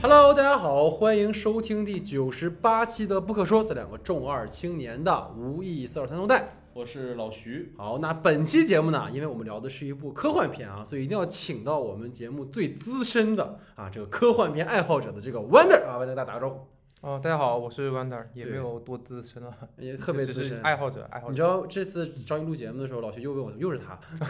Hello，大家好，欢迎收听第九十八期的《不可说》，这两个重二青年的无意四二三中带。我是老徐，好，那本期节目呢，因为我们聊的是一部科幻片啊，所以一定要请到我们节目最资深的啊这个科幻片爱好者的这个 Wonder 啊，跟大家打个招呼，哦，大家好，我是 Wonder，也没有多资深了，也特别资深。爱好者，爱好者你知。道这次找你录节目的时候，老徐又问我，又是他，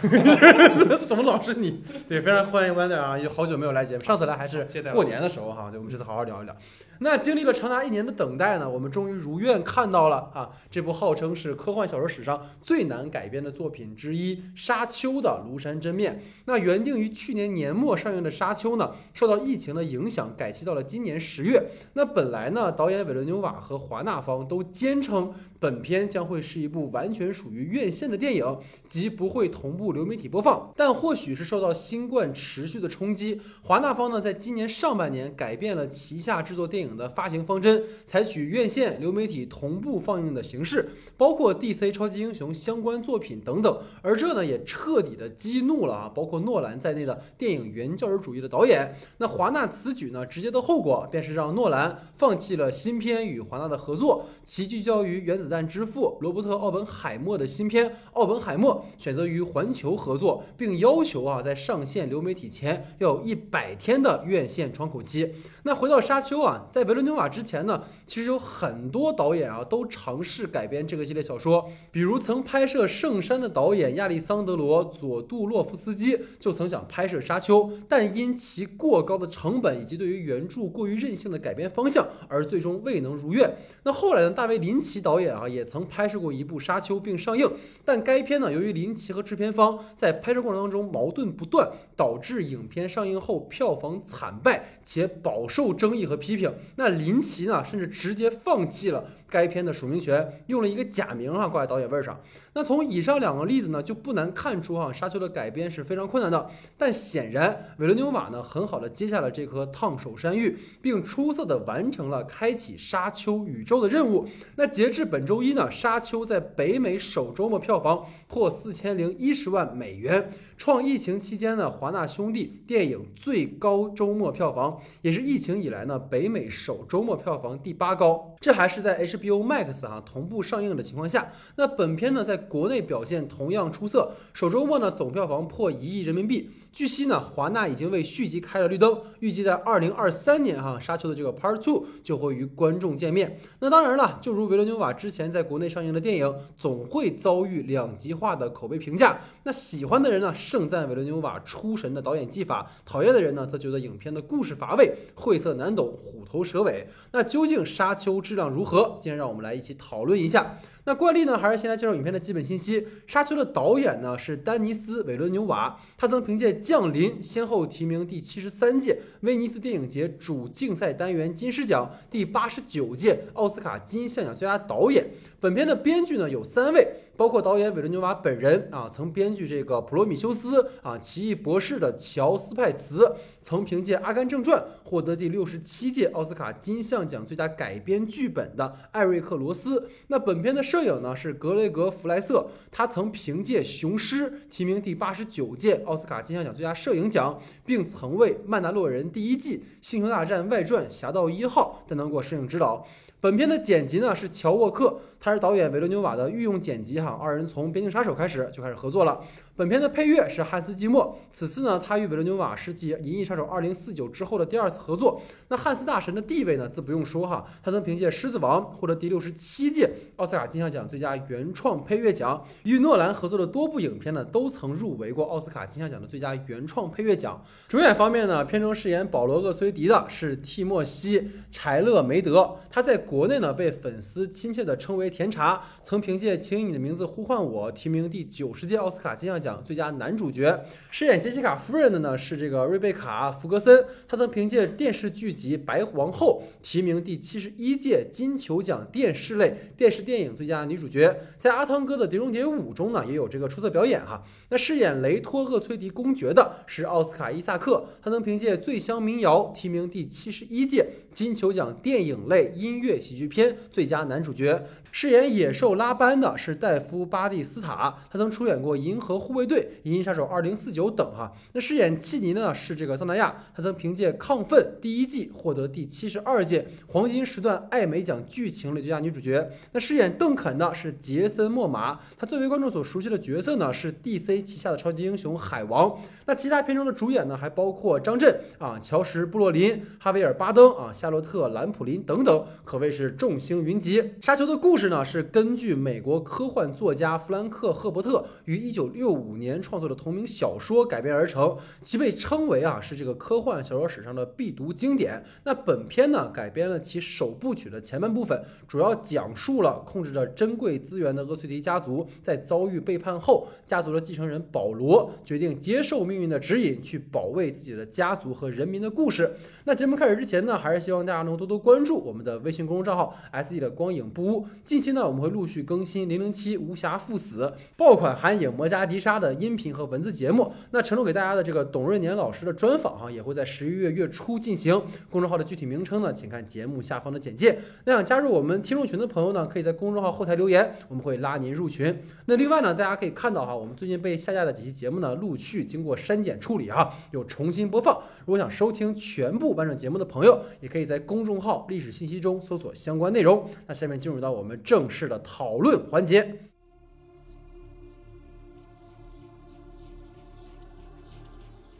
怎么老是你？对，非常欢迎 Wonder 啊，也好久没有来节目，上次来还是过年的时候哈，对，我们这次好好聊一聊。那经历了长达一年的等待呢，我们终于如愿看到了啊这部号称是科幻小说史上最难改编的作品之一《沙丘》的庐山真面。那原定于去年年末上映的《沙丘》呢，受到疫情的影响，改期到了今年十月。那本来呢，导演韦伦纽瓦和华纳方都坚称本片将会是一部完全属于院线的电影，即不会同步流媒体播放。但或许是受到新冠持续的冲击，华纳方呢在今年上半年改变了旗下制作电影的发行方针，采取院线、流媒体同步放映的形式，包括 DC 超级英雄相关作品等等。而这呢也彻底的激怒了啊，包括诺兰在内的电影原教旨主义的导演。那华纳此举呢，直接的后果便是让诺兰放弃了新片与华纳的合作，其聚焦于原子弹之父罗伯特·奥本海默的新片《奥本海默》，选择与环球合作，并要求啊在上线流媒体前要有一百天的院线窗口期。那回到《沙丘》啊，在在维伦纽瓦之前呢，其实有很多导演啊都尝试改编这个系列小说，比如曾拍摄《圣山》的导演亚历桑德罗·佐杜洛夫斯基就曾想拍摄《沙丘》，但因其过高的成本以及对于原著过于任性的改编方向，而最终未能如愿。那后来呢，大卫林奇导演啊也曾拍摄过一部《沙丘》并上映，但该片呢由于林奇和制片方在拍摄过程当中矛盾不断，导致影片上映后票房惨败，且饱受争议和批评。那林奇呢甚至直接放弃了该片的署名权，用了一个假名哈挂在导演位上。那从以上两个例子呢，就不难看出哈，《沙丘》的改编是非常困难的。但显然，韦伦纽瓦呢，很好的接下了这颗烫手山芋，并出色的完成了开启沙丘宇宙的任务。那截至本周一呢，《沙丘》在北美首周末票房破四千零一十万美元，创疫情期间呢华纳兄弟电影最高周末票房，也是疫情以来呢北美首周末票房第八高。这还是在 H B O Max 啊同步上映的情况下。那本片呢在国内表现同样出色，首周末呢总票房破一亿人民币。据悉呢，华纳已经为续集开了绿灯，预计在二零二三年哈，《沙丘》的这个 Part Two 就会与观众见面。那当然了，就如维伦纽瓦之前在国内上映的电影，总会遭遇两极化的口碑评价。那喜欢的人呢，盛赞维伦纽瓦出神的导演技法；讨厌的人呢，则觉得影片的故事乏味、晦涩难懂、虎头蛇尾。那究竟《沙丘》质量如何？今天让我们来一起讨论一下。那惯例呢，还是先来介绍影片的基本信息。《沙丘》的导演呢是丹尼斯·韦伦纽瓦，他曾凭借《降临》先后提名第七十三届威尼斯电影节主竞赛单元金狮奖、第八十九届奥斯卡金像奖最佳导演。本片的编剧呢有三位。包括导演韦伦纽瓦本人啊，曾编剧这个《普罗米修斯》啊，《奇异博士》的乔斯派茨，曾凭借《阿甘正传》获得第六十七届奥斯卡金像奖最佳改编剧本的艾瑞克罗斯。那本片的摄影呢是格雷格弗莱瑟，他曾凭借《雄狮》提名第八十九届奥斯卡金像奖最佳摄影奖，并曾为《曼达洛人》第一季《星球大战外传：侠盗一号》担当过摄影指导。本片的剪辑呢是乔沃克，他是导演维伦纽瓦的御用剪辑哈，二人从《边境杀手》开始就开始合作了。本片的配乐是汉斯季默，此次呢他与维伦纽瓦是继《银翼杀手2049》之后的第二次合作。那汉斯大神的地位呢自不用说哈，他曾凭借《狮子王》获得第六十七届奥斯卡金像奖最佳原创配乐奖，与诺兰合作的多部影片呢都曾入围过奥斯卡金像奖的最佳原创配乐奖。主演方面呢，片中饰演保罗厄崔迪的是蒂莫西·柴勒梅德，他在国内呢被粉丝亲切地称为甜茶，曾凭借《请以你的名字呼唤我》提名第九十届奥斯卡金像奖最佳男主角。饰演杰西卡夫人的呢是这个瑞贝卡·福格森，她曾凭借电视剧集《白皇后》提名第七十一届金球奖电视类电视电影最佳女主角。在阿汤哥的《碟中谍五》中呢也有这个出色表演哈。那饰演雷托厄崔迪公爵的是奥斯卡伊萨克，他曾凭借《醉乡民谣》提名第七十一届金球奖电影类音乐喜剧片最佳男主角。饰演野兽拉班的是戴夫·巴蒂斯塔，他曾出演过《银河护卫队》《银翼杀手2049》等哈。那饰演契尼的呢是这个桑达亚，他曾凭借《亢奋》第一季获得第七十二届黄金时段艾美奖剧情类最佳女主角。那饰演邓肯的是杰森·莫玛，他最为观众所熟悉的角色呢是 DC 旗下的超级英雄海王。那其他片中的主演呢还包括张震啊、乔什·布洛林、哈维尔·巴登啊、夏洛特·兰普林等等，可谓是众星云集。《沙丘》的故事呢是根据美国科幻作家弗兰克·赫伯特于1965年创作的同名小说改编而成，其被称为啊是这个科幻小说史上的必读经典。那本片呢改编了其首部曲的前半部分，主要讲述了控制着珍贵资源的厄崔迪家族在遭遇背叛后，家族的继承人保罗决定接受命运的指引，去保卫自己的家族和人民的故事。那节目开始之前呢，还是希望大家能多多关注我们的微信公众账号 “S E 的光影不污”。近期呢，我们会陆续更新《零零七无暇赴死》爆款韩影《摩加迪沙》的音频和文字节目。那承诺给大家的这个董润年老师的专访哈，也会在十一月月初进行。公众号的具体名称呢，请看节目下方的简介。那想加入我们听众群的朋友呢，可以在公众号后台留言，我们会拉您入群。那另外呢，大家可以看到哈，我们最近被下架的几期节目呢，陆续经过删减处理哈，有重新播放。如果想收听全部完整节目的朋友，也可以可以在公众号历史信息中搜索相关内容。那下面进入到我们正式的讨论环节。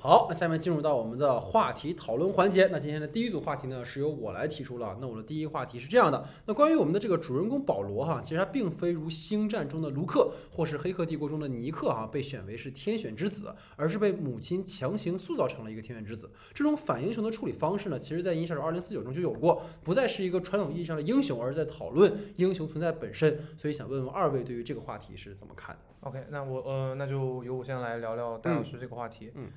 好，那下面进入到我们的话题讨论环节。那今天的第一组话题呢，是由我来提出了。那我的第一话题是这样的：那关于我们的这个主人公保罗哈，其实他并非如星战中的卢克或是黑客帝国中的尼克哈被选为是天选之子，而是被母亲强行塑造成了一个天选之子。这种反英雄的处理方式呢，其实在《银翼杀手2049》中就有过，不再是一个传统意义上的英雄，而是在讨论英雄存在本身。所以想问问二位对于这个话题是怎么看的？OK，那我呃，那就由我先来聊聊戴老师这个话题。嗯嗯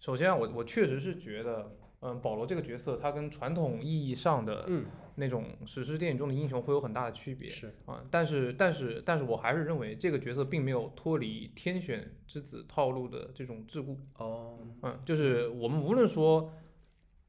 首先啊我我确实是觉得，嗯，保罗这个角色他跟传统意义上的嗯，那种史诗电影中的英雄会有很大的区别是，啊。但是但是但是我还是认为这个角色并没有脱离天选之子套路的这种桎梏。哦，嗯，就是我们无论说，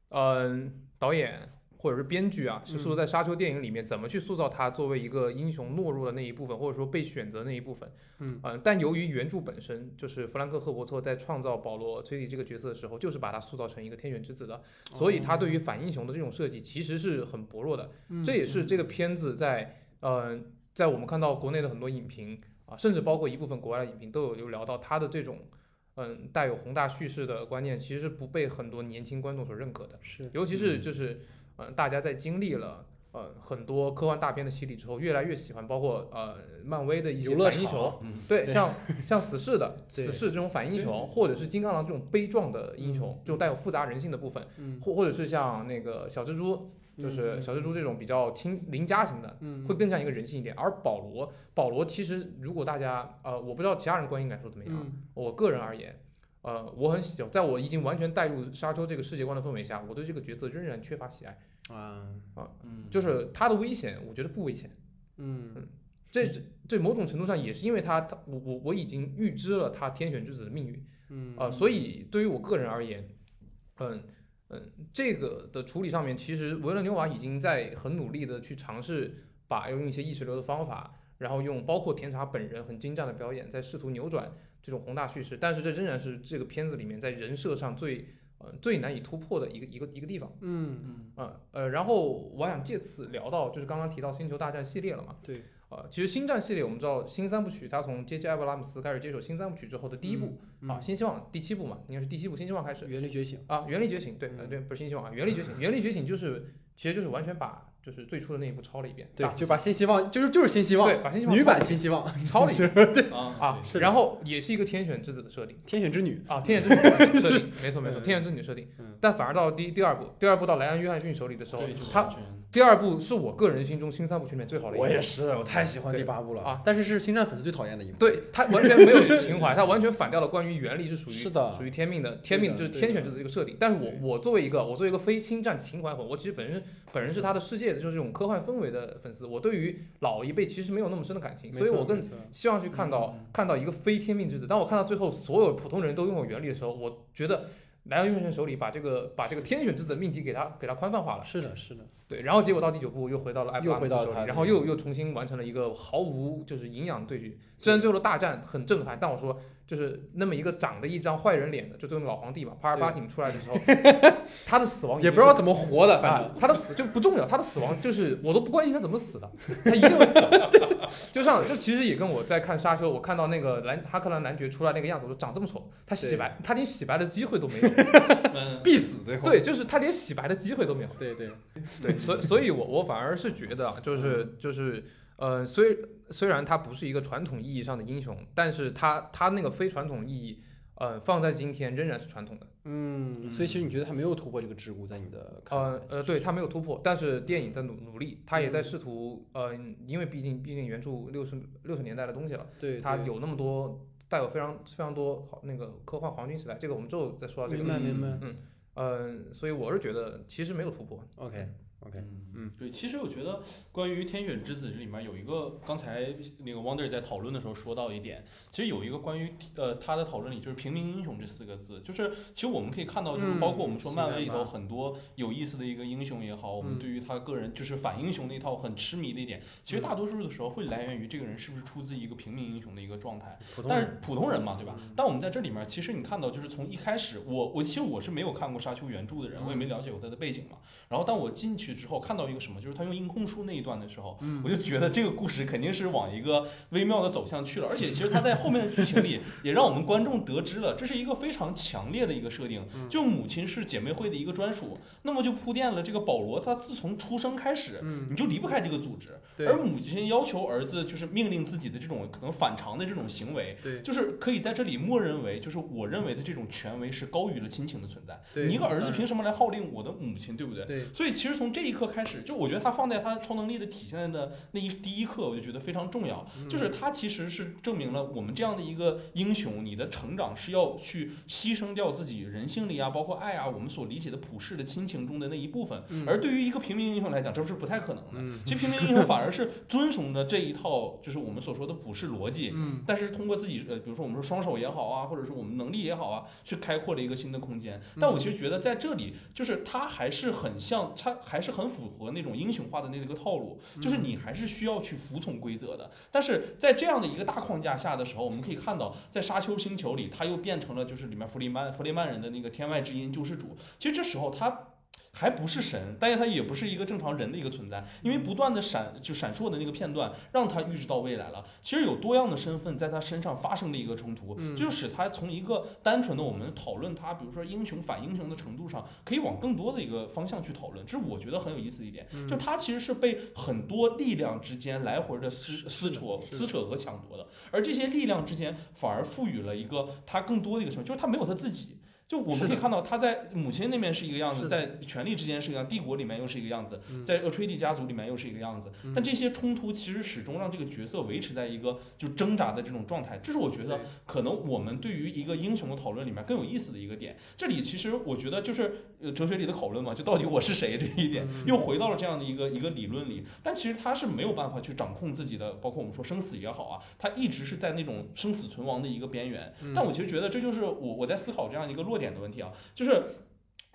嗯、导演或者是编剧啊，是说在《沙丘》电影里面怎么去塑造他作为一个英雄懦弱的那一部分，或者说被选择的那一部分，嗯。呃但由于原著本身就是弗兰克·赫伯特在创造保罗·崔迪这个角色的时候，就是把他塑造成一个天选之子的，所以他对于反英雄的这种设计其实是很薄弱的。嗯。这也是这个片子在呃，在我们看到国内的很多影评啊，甚至包括一部分国外的影评都有有聊到他的这种嗯带有宏大叙事的观念，其实是不被很多年轻观众所认可的。是，尤其是就是呃，大家在经历了呃很多科幻大片的洗礼之后，越来越喜欢包括呃漫威的一些反英雄，嗯对，像 像死侍的死侍这种反英雄，或者是金刚狼这种悲壮的英雄，就带有复杂人性的部分，嗯，或或者是像那个小蜘蛛，就是嗯小蜘蛛这种比较亲邻家型的，嗯，会更像一个人性一点。而保罗，保罗其实如果大家呃，我不知道其他人观影感受怎么样，嗯我个人而言。呃，我很喜，在我已经完全带入沙丘这个世界观的氛围下，我对这个角色仍然缺乏喜爱。啊啊，嗯，就是他的危险，我觉得不危险。嗯这是对某种程度上也是因为他，他我我我已经预知了他天选之子的命运嗯啊、所以对于我个人而言，嗯嗯，这个的处理上面，其实维伦纽瓦已经在很努力的去尝试把用一些意识流的方法，然后用包括甜茶本人很精湛的表演，在试图扭转这种宏大叙事，但是这仍然是这个片子里面在人设上最呃最难以突破的一个一个一个地方。嗯嗯啊呃，然后我想借此聊到，就是刚刚提到星球大战系列了嘛，对，呃，其实星战系列我们知道新三部曲，它从 J.J. 艾伯拉姆斯开始接手新三部曲之后的第一部、嗯啊，新希望第七部嘛，应该是第七部新希望开始原力觉醒，啊，原力觉醒，对，呃嗯对，不是新希望啊，原力觉醒，原力觉醒就是其实就是完全把就是最初的那一部抄了一遍，对就把新希望就是就是新希望，对把新希望女版新希望，抄了一遍对，啊啊，是然后也是一个天选之子的设定。天选之女，啊，天选之女的设定，没错没错，嗯天选之女的设定嗯。但反而到第第二部，第二部到莱恩·约翰逊手里的时候，他第二部是我个人心中新三部曲里面最好的一部。我也是，我太喜欢第八部了啊，但是是星战粉丝最讨厌的一部，对他完全没有情怀，他完全反掉了关于原力是属于是的属于天命的，天命就是天选之子这个设定。但是我我作为一个我作为一个非侵占情怀粉，我其实本身本人是他的世界的就是这种科幻氛围的粉丝，我对于老一辈其实没有那么深的感情，所以我更希望去看到、看到一个非天命之子。当我看到最后所有普通人都拥有原力的时候，我觉得来到用神手里，把这个把这个天选之子的命题给他给他宽泛化了。是的，是的，对，然后结果到第九部又回到了艾布又拉姆斯手里，然后又又重新完成了一个毫无就是营养的对决。虽然最后的大战很震撼，但我说就是那么一个长着一张坏人脸的，就最后老皇帝嘛，帕尔巴廷出来的时候，他的死亡也不知道怎么活的，反啊正，他的死就不重要，他的死亡就是我都不关心他怎么死的，他一定会死。就像就其实也跟我在看沙丘，我看到那个蓝哈克兰男爵出来那个样子，我说长这么丑，他洗白，他连洗白的机会都没有。嗯，必死最后。对，就是他连洗白的机会都没有。对对，对，所以所以我我反而是觉得啊，就是就是呃，虽虽然他不是一个传统意义上的英雄，但是他他那个非传统意义，呃，放在今天仍然是传统的。嗯，所以其实你觉得他没有突破这个桎梏，在你的呃呃，对他没有突破，但是电影在努努力，他也在试图呃，因为毕竟毕竟原著六十六十年代的东西了，对，对它有那么多带有非常非常多好那个科幻黄金时代，这个我们之后再说到这个明个。白明白。嗯、所以我是觉得其实没有突破。OK OK，嗯对，其实我觉得关于《天选之子》这里面有一个，刚才那个 Wonder 在讨论的时候说到一点，其实有一个关于呃他的讨论里就是平民英雄这四个字，就是其实我们可以看到，就是嗯包括我们说漫威里头很多有意思的一个英雄也好，我们嗯对于他个人就是反英雄那一套很痴迷的一点，其实大多数的时候会来源于这个人是不是出自一个平民英雄的一个状态。但是普通人，嘛，对吧嗯？但我们在这里面，其实你看到，就是从一开始，我我其实我是没有看过《沙丘》原著的人，我也没了解过他的背景嘛。然后当我进去之后，看到一个什么，就是他用音控书那一段的时候，嗯我就觉得这个故事肯定是往一个微妙的走向去了。而且其实他在后面的剧情里，也让我们观众得知了，这是一个非常强烈的一个设定，嗯就母亲是姐妹会的一个专属。那么就铺垫了这个保罗，他自从出生开始，嗯，你就离不开这个组织。而母亲要求儿子就是命令自己的这种可能反常的这种行为，对就是可以在这里默认为，就是我认为的这种权威是高于了亲情的存在。你一个儿子凭什么来号令我的母亲，对不对？对所以其实从这一刻开始，就我觉得他放在他超能力的体现的那一第一刻，我就觉得非常重要。嗯就是他其实是证明了我们这样的一个英雄，你的成长是要去牺牲掉自己人性里啊，包括爱啊，我们所理解的普世的亲情中的那一部分。嗯而对于一个平民英雄来讲，这是不太可能的。嗯其实平民英雄反而是遵从的这一套，就是我们所说的普世逻辑。嗯但是通过自己呃，比如说我们说双手也好啊，或者是我们能力也好啊，去开阔了一个新的空间。但我其实觉得在这里，就是他还是很像，他还是很符合那种英雄化的那个套路，就是你还是需要去服从规则的。但是在这样的一个大框架下的时候，我们可以看到，在沙丘星球里，他又变成了就是里面弗里曼弗里曼人的那个天外之音救世主。其实这时候他。还不是神，但是他也不是一个正常人的一个存在，因为不断的闪就闪烁的那个片段，让他预知到未来了。其实有多样的身份在他身上发生了一个冲突，就使他从一个单纯的我们讨论他，比如说英雄反英雄的程度上，可以往更多的一个方向去讨论。这是我觉得很有意思的一点，嗯就他其实是被很多力量之间来回的撕撕扯、撕扯和抢夺的，而这些力量之间反而赋予了一个他更多的一个什么，就是他没有他自己。就我们可以看到，他在母亲那边是一个样子，在权力之间是一个样，帝国里面又是一个样子，嗯在厄吹蒂家族里面又是一个样子。嗯但这些冲突其实始终让这个角色维持在一个就挣扎的这种状态，这是我觉得可能我们对于一个英雄的讨论里面更有意思的一个点。这里其实我觉得就是呃哲学里的讨论嘛，就到底我是谁这一点嗯又回到了这样的一个一个理论里。但其实他是没有办法去掌控自己的，包括我们说生死也好啊，他一直是在那种生死存亡的一个边缘。嗯但我其实觉得这就是我我在思考这样一个落点的问题啊，就是。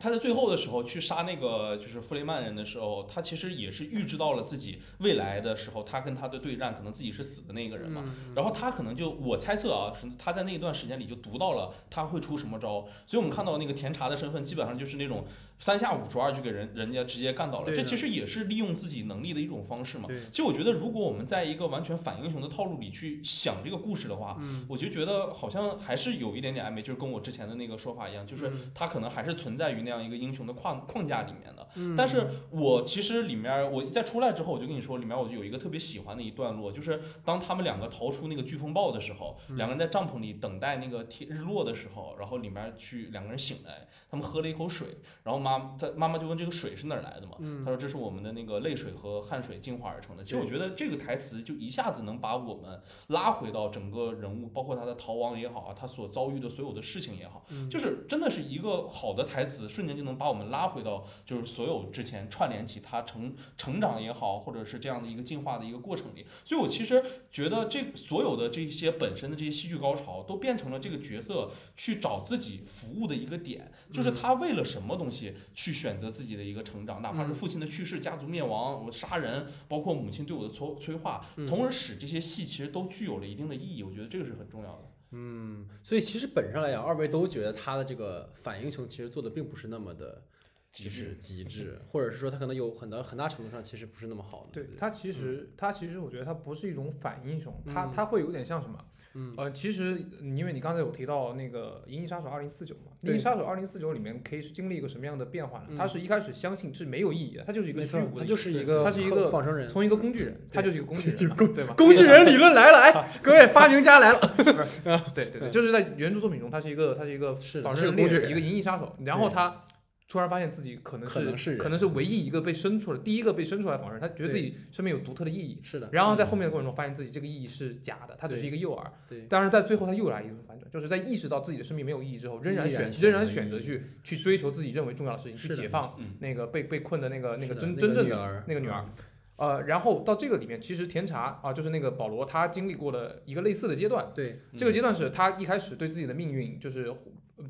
他在最后的时候去杀那个就是弗雷曼人的时候，他其实也是预知到了自己未来的时候，他跟他的对战可能自己是死的那个人嘛。嗯然后他可能就我猜测啊，是他在那一段时间里就读到了他会出什么招，所以我们看到那个甜茶的身份基本上就是那种三下五除二就给人人家直接干倒了，这其实也是利用自己能力的一种方式嘛。其实我觉得，如果我们在一个完全反英雄的套路里去想这个故事的话，嗯我就觉得好像还是有一点点暧昧，就是跟我之前的那个说法一样，就是嗯他可能还是存在于那样一个英雄的框框架里面的。嗯但是我其实里面我在出来之后，我就跟你说，里面我就有一个特别喜欢的一段落，就是当他们两个逃出那个飓风暴的时候，嗯两个人在帐篷里等待那个天日落的时候，然后里面去两个人醒来，他们喝了一口水，然后妈他妈妈就问这个水是哪儿来的嘛，嗯他说这是我们的那个泪水和汗水进化而成的。其实我觉得这个台词就一下子能把我们拉回到整个人物，包括他的逃亡也好啊，他所遭遇的所有的事情也好，嗯就是真的是一个好的台词，瞬瞬间就能把我们拉回到就是所有之前串联起他成成长也好，或者是这样的一个进化的一个过程里。所以我其实觉得这所有的这些本身的这些戏剧高潮，都变成了这个角色去找自己服务的一个点，就是他为了什么东西去选择自己的一个成长，哪怕是父亲的去世、家族灭亡、我杀人，包括母亲对我的催催化，嗯从而使这些戏其实都具有了一定的意义。我觉得这个是很重要的。嗯，所以其实本质上来讲，二位都觉得他的这个反英雄其实做的并不是那么的，极致极致，或者是说他可能有很多很大程度上其实不是那么好的。不对他其实他其实我觉得他不是一种反英雄，他嗯他会有点像什么？嗯呃，其实因为你刚才有提到那个《银翼杀手二零四九》嘛，《银翼杀手二零四九》里面 K 是经历一个什么样的变化呢？嗯他是一开始相信是没有意义的，他就是一个虚无，的他，就是一个他是一个仿生人。从一个工具人，他就是一个工具人，对吧？工具人理论来了，哎，各位发明家来了。对对对，就是在原著作品中，他是一个他是一个是仿是个工具人生人猎人，一个银翼杀手，然后他突然发现自己可能可能是可能是唯一一个被生出来，第一个被生出来的仿生人，他觉得自己生命有独特的意义。是的，然后在后面的过程中，发现自己这个意义是假的，他只是一个诱饵。对，但是在最后，他又来一个反转，就是在意识到自己的生命没有意义之后，仍然选仍然选择去去追求自己认为重要的事情，去解放嗯那个被被困的那个那个真真正的女儿，那个女儿。嗯。呃，然后到这个里面，其实甜茶啊，就是那个保罗，他经历过了一个类似的阶段。对，这个阶段是他一开始对自己的命运就是呃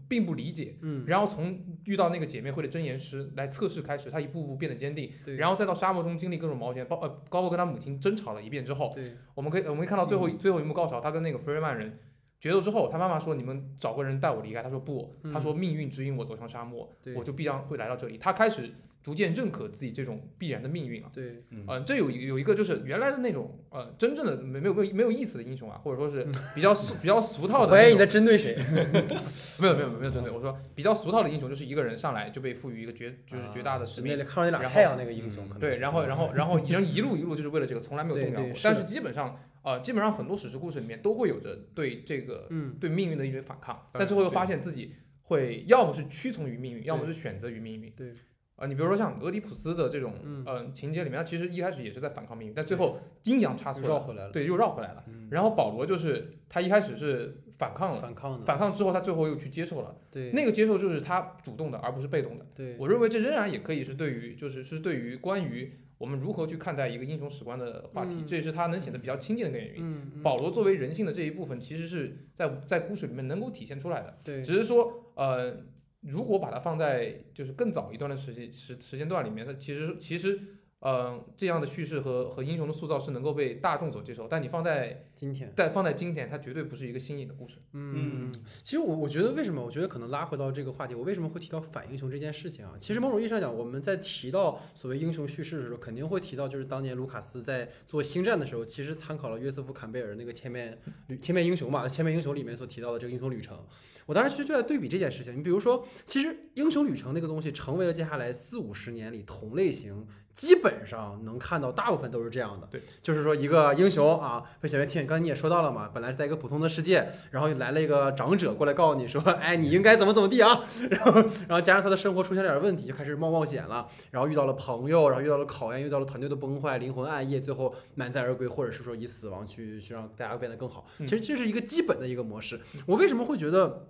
并不理解，嗯，然后从遇到那个姐妹会的真言师来测试开始，他一步步变得坚定，对，然后再到沙漠中经历各种冒险，包呃包括跟他母亲争吵了一遍之后，对，我们可以我们可以看到最后、嗯。最后一幕高潮，他跟那个弗瑞曼人决斗之后，他妈妈说你们找个人带我离开，他说不，嗯他说命运指引我走向沙漠，对我就必将会来到这里。他开始逐渐认可自己这种必然的命运了。对，嗯呃，这有有一个就是原来的那种呃真正的没没有没有没有意思的英雄啊，或者说是 比较俗比较俗套的那种。怀疑你在针对谁？没有没有没有针对我说比较俗套的英雄就是一个人上来就被赋予一个绝就是绝大的使命那，看到那俩然后太阳那个英雄，嗯对，可能是然后然后然后然后一路一路就是为了这个从来没有动摇过，但是基本上呃基本上很多史诗故事里面都会有着对这个嗯，对命运的一种反抗，但最后又发现自己会要么是屈从于命运，要么是选择于命运。对，呃，你比如说像俄狄浦斯的这种嗯呃情节里面，他其实一开始也是在反抗命运，但最后阴阳差错，绕回来了，对，又绕回来了。嗯，然后保罗就是他一开始是反抗了，反抗的，反抗之后他最后又去接受了，对，那个接受就是他主动的，而不是被动的。对，我认为这仍然也可以是对于，就是是对于关于我们如何去看待一个英雄史观的话题，嗯这也是他能显得比较亲近的一个原因。嗯，嗯。保罗作为人性的这一部分，其实是在在故事里面能够体现出来的，对，只是说，呃，如果把它放在就是更早一段的时间时时间段里面，它其实其实，呃，这样的叙事和和英雄的塑造是能够被大众所接受，但你放在今天。但放在今天，它绝对不是一个新颖的故事。嗯，其实我我觉得为什么？我觉得可能拉回到这个话题，我为什么会提到反英雄这件事情啊？其实某种意义上讲，我们在提到所谓英雄叙事的时候，肯定会提到，就是当年卢卡斯在做星战的时候，其实参考了约瑟夫坎贝尔那个千面旅千面英雄嘛，千面英雄里面所提到的这个英雄旅程。我当时其实就在对比这件事情。你比如说，其实英雄旅程那个东西，成为了接下来四五十年里同类型基本上能看到大部分都是这样的。对，就是说一个英雄啊，被小月天，刚才你也说到了嘛，本来是在一个普通的世界，然后来了一个长者过来告诉你说，哎，你应该怎么怎么地啊，然后然后加上他的生活出现了点问题，就开始冒冒险了，然后遇到了朋友，然后遇到了考验，遇到了团队的崩坏，灵魂暗夜，最后满载而归，或者是说以死亡去去让大家变得更好。嗯其实这是一个基本的一个模式。我为什么会觉得？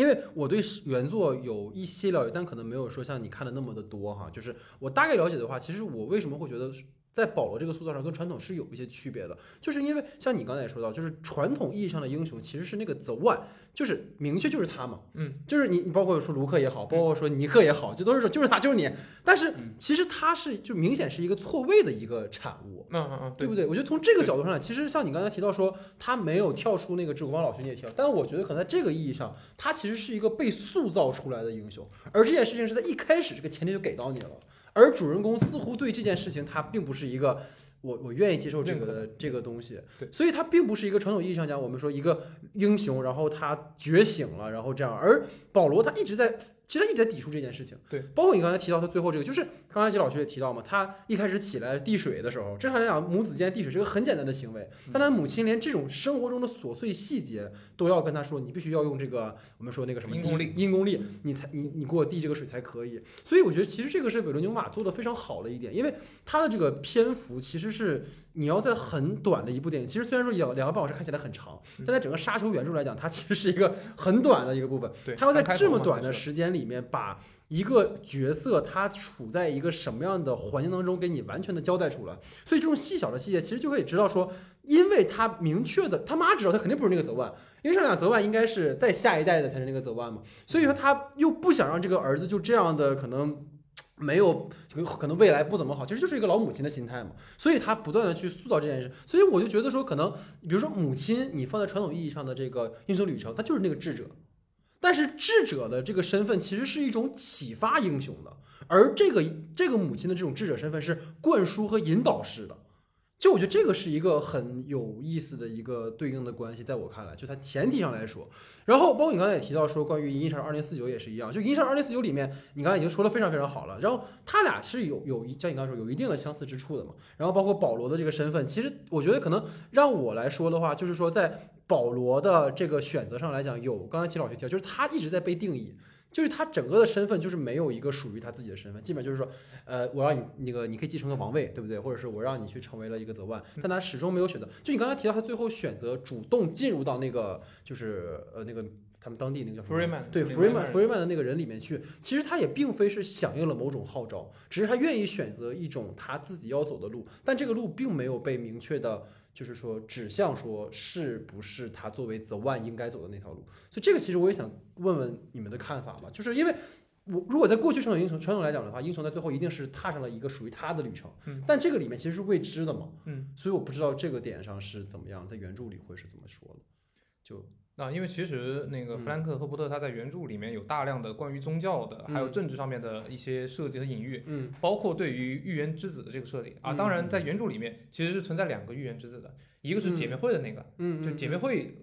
因为我对原作有一些了解，但可能没有说像你看的那么的多哈。就是我大概了解的话，其实我为什么会觉得在保罗这个塑造上跟传统是有一些区别的，就是因为像你刚才也说到，就是传统意义上的英雄其实是那个 the one，就是明确就是他嘛，嗯，就是你，你包括说卢克也好，包括说尼克也好，就都是说就是他就是你，但是嗯其实他是就明显是一个错位的一个产物。嗯嗯嗯，对不对？我觉得从这个角度上来，其实像你刚才提到说，他没有跳出那个智古邦老师那条，但我觉得可能在这个意义上，他其实是一个被塑造出来的英雄，而这件事情是在一开始这个前提就给到你了，而主人公似乎对这件事情他并不是一个。我我愿意接受这个这个东西，对所以他并不是一个传统意义上讲，我们说一个英雄，然后他觉醒了，然后这样，而保罗他一直在，其实他一直在抵触这件事情，对，包括你刚才提到他最后这个，就是刚才季老师也提到嘛，他一开始起来递水的时候，正常来讲母子间递水是个很简单的行为，但他母亲连这种生活中的琐碎细节都要跟他说，你必须要用这个我们说那个什么阴功力。滴因功力，你才你你给我递这个水才可以。所以我觉得其实这个是韦伦纽瓦做的非常好的一点，因为他的这个篇幅其实是你要在很短的一部电影，其实虽然说两两个半小时看起来很长，嗯但在整个杀球原著来讲，它其实是一个很短的一个部分。对，他要在这么短的时间里面把一个角色他处在一个什么样的环境当中，给你完全的交代出来。所以这种细小的细节，其实就可以知道说，因为他明确的，他妈知道他肯定不是那个泽万，因为上两泽万应该是在下一代的才是那个泽万嘛，所以说他又不想让这个儿子就这样的可能。没有，可能未来不怎么好，其实就是一个老母亲的心态嘛，所以她不断的去塑造这件事，所以我就觉得说，可能比如说母亲，你放在传统意义上的这个英雄旅程，她就是那个智者，但是智者的这个身份其实是一种启发英雄的，而这个这个母亲的这种智者身份是灌输和引导式的。就我觉得这个是一个很有意思的一个对应的关系，在我看来，就它前提上来说，然后包括你刚才也提到说，关于《银翼杀手二零四九》也是一样，就《银翼杀手二零四九》里面，你刚才已经说的非常非常好了，然后他俩是有有一像你刚才说有一定的相似之处的嘛，然后包括保罗的这个身份，其实我觉得可能让我来说的话，就是说在保罗的这个选择上来讲，有刚才齐老师提到，就是他一直在被定义。就是他整个的身份就是没有一个属于他自己的身份，基本就是说，呃，我让你那个你可以继承个王位，对不对？或者是我让你去成为了一个泽万，但他始终没有选择。就你刚才提到，他最后选择主动进入到那个就是呃那个他们当地那个对，Freeman，Freeman 的那个人里面去，其实他也并非是响应了某种号召，只是他愿意选择一种他自己要走的路，但这个路并没有被明确的。就是说，指向说是不是他作为 The One 应该走的那条路，所以这个其实我也想问问你们的看法吧。就是因为我如果在过去传统英雄传统来讲的话，英雄在最后一定是踏上了一个属于他的旅程，嗯，但这个里面其实是未知的嘛，嗯，所以我不知道这个点上是怎么样，在原著里会是怎么说的，就。啊，因为其实那个弗兰克·赫伯特他在原著里面有大量的关于宗教的，还有政治上面的一些设计和隐喻，嗯，包括对于预言之子的这个设定啊。当然，在原著里面其实是存在两个预言之子的，一个是姐妹会的那个，嗯，就姐妹会。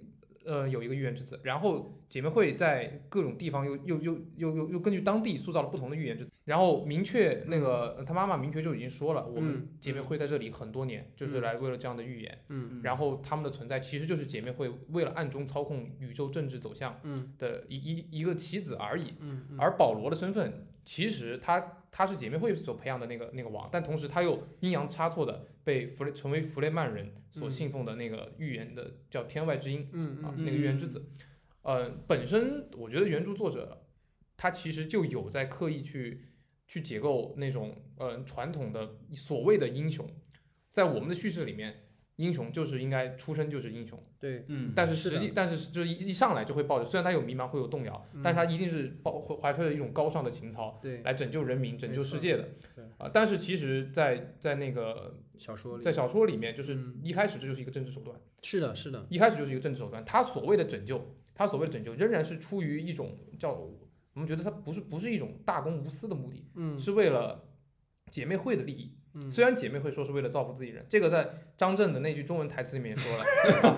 呃，有一个预言之子，然后姐妹会在各种地方又又又又又又根据当地塑造了不同的预言之子，然后明确那个他妈妈明确就已经说了，我们姐妹会在这里很多年，就是来为了这样的预言，嗯，然后他们的存在其实就是姐妹会为了暗中操控宇宙政治走向的一一一个棋子而已，嗯，而保罗的身份其实他。他是姐妹会所培养的那个那个王，但同时他又阴阳差错的被弗雷成为弗雷曼人所信奉的那个预言的叫天外之音，嗯啊，那个预言之子，呃，本身我觉得原著作者他其实就有在刻意去去解构那种呃传统的所谓的英雄，在我们的叙事里面。英雄就是应该出生就是英雄，对，嗯，但是实际，但是就是一一上来就会抱着，虽然他有迷茫，会有动摇，但是他一定是抱怀揣着一种高尚的情操，对，来拯救人民、拯救世界的，对啊，但是其实，在在那个小说里，在小说里面，就是一开始这就是一个政治手段，是的，是的，一开始就是一个政治手段，他所谓的拯救，他所谓的拯救，仍然是出于一种叫我们觉得它不是不是一种大公无私的目的，嗯，是为了姐妹会的利益。虽然姐妹会说是为了造福自己人，这个在张震的那句中文台词里面也说了，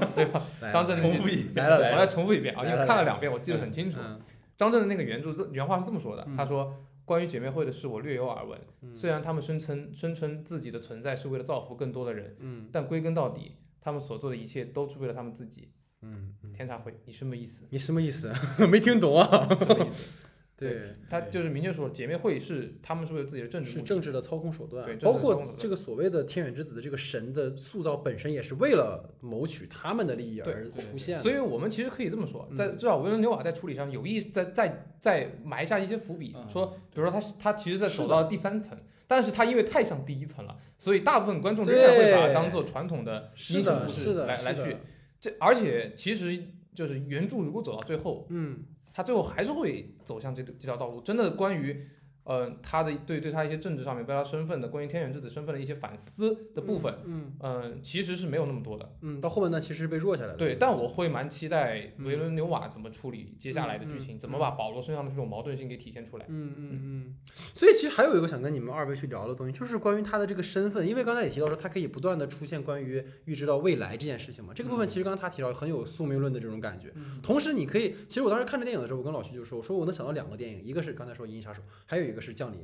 对吧？张震重复一遍，我再重复一遍啊，因为看了两遍，我记得很清楚。嗯张震的那个原著这原话是这么说的，嗯他说：“关于姐妹会的事，我略有耳闻。嗯虽然他们声称声称自己的存在是为了造福更多的人，嗯但归根到底，他们所做的一切都是为了他们自己。”嗯嗯，天茶会，你什么意思？你什么意思？没听懂啊？对，他就是明确说，姐妹会是他们是为了自己的政治是政治的操控手段对，包括这个所谓的天选之子的这个神的塑造本身也是为了谋取他们的利益而出现的。所以我们其实可以这么说，嗯在至少维伦纽瓦在处理上有意在在在埋下一些伏笔，嗯说比如说他他其实在走到了第三层，但是他因为太像第一层了，所以大部分观众仍然会把它当做传统的英雄故事是的，是的来来去。这而且其实就是原著如果走到最后，嗯，他最后还是会走向这这条道路。真的关于，呃，他的对对他一些政治上面对他身份的关于天选之子身份的一些反思的部分，嗯嗯、其实是没有那么多的。嗯，到后面呢其实是被弱下来的。对，但我会蛮期待嗯维伦纽瓦怎么处理接下来的剧情，怎么把保罗身上的这种矛盾性给体现出来。嗯嗯嗯，所以其实还有一个想跟你们二位去聊的东西，就是关于他的这个身份，因为刚才也提到说，他可以不断的出现关于预知到未来这件事情嘛。这个部分其实刚才他提到很有宿命论的这种感觉。同时，你可以，其实我当时看这电影的时候，我跟老徐就说，我说我能想到两个电影，一个是刚才说《银翼杀手》，还有一个是《降临》，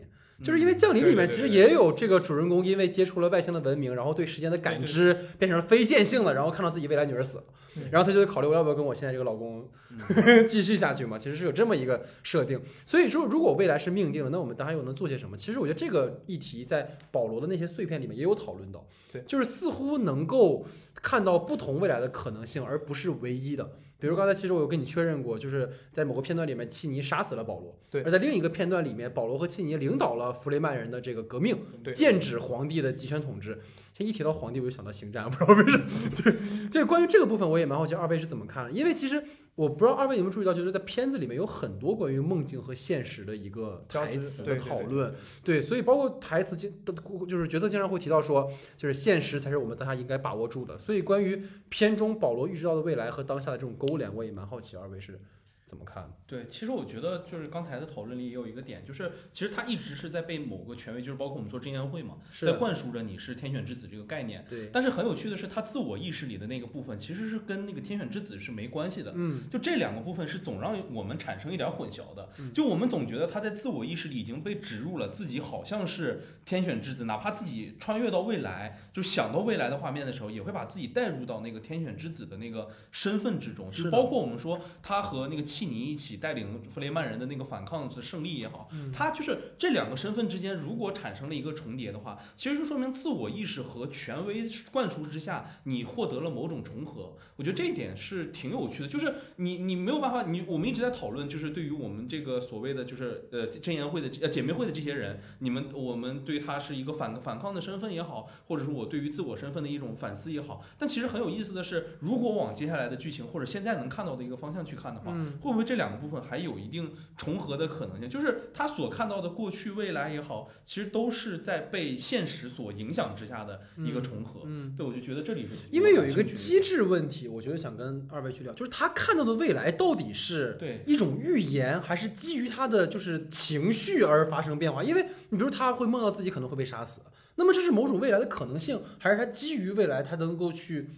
就是因为《降临》里面其实也有这个主人公因为接触了外星的文明，然后对时间的感知变成了非线性的，然后看到自己未来女儿死了嗯，然后他就得考虑我要不要跟我现在这个老公 继续下去嘛，其实是有这么一个设定。所以说，如果未来是命定了，那我们当然又能做些什么？其实我觉得这个议题在保罗的那些碎片里面也有讨论到，对就是似乎能够看到不同未来的可能性，而不是唯一的。比如刚才其实我有跟你确认过，就是在某个片段里面，契尼杀死了保罗，对而在另一个片段里面，保罗和契尼领导了弗雷曼人的这个革命，剑指皇帝的集权统治。现在一提到皇帝，我就想到星战，不知道为什么。对，这关于这个部分我也蛮好奇，二位是怎么看的？因为其实我不知道二位有没有注意到，就是在片子里面有很多关于梦境和现实的一个台词的讨论。对，所以包括台词经的，就是角色经常会提到说，就是现实才是我们当下应该把握住的。所以关于片中保罗预知到的未来和当下的这种勾连，我也蛮好奇二位是怎么看。对，其实我觉得就是刚才的讨论里也有一个点，就是其实他一直是在被某个权威，就是包括我们说证监会嘛，在灌输着你是天选之子这个概念。对，但是很有趣的是，他自我意识里的那个部分其实是跟那个天选之子是没关系的。嗯，就这两个部分是总让我们产生一点混淆的嗯，就我们总觉得他在自我意识里已经被植入了自己好像是天选之子，哪怕自己穿越到未来，就想到未来的画面的时候，也会把自己带入到那个天选之子的那个身份之中，是就包括我们说他和那个契尼一起带领弗雷曼人的那个反抗的胜利也好，嗯他就是这两个身份之间如果产生了一个重叠的话，其实就说明自我意识和权威灌输之下，你获得了某种重合。我觉得这一点是挺有趣的，就是你你没有办法，你我们一直在讨论，就是对于我们这个所谓的就是呃真言会的呃姐妹会的这些人，你们我们对他是一个反反抗的身份也好，或者是我对于自我身份的一种反思也好，但其实很有意思的是，如果往接下来的剧情或者现在能看到的一个方向去看的话，嗯会不会这两个部分还有一定重合的可能性？就是他所看到的过去、未来也好，其实都是在被现实所影响之下的一个重合。嗯。对，我就觉得这里是因为有一个机制问题，我觉得想跟二位去聊，就是他看到的未来到底是对一种预言，还是基于他的就是情绪而发生变化？因为你比如他会梦到自己可能会被杀死，那么这是某种未来的可能性，还是他基于未来他能够去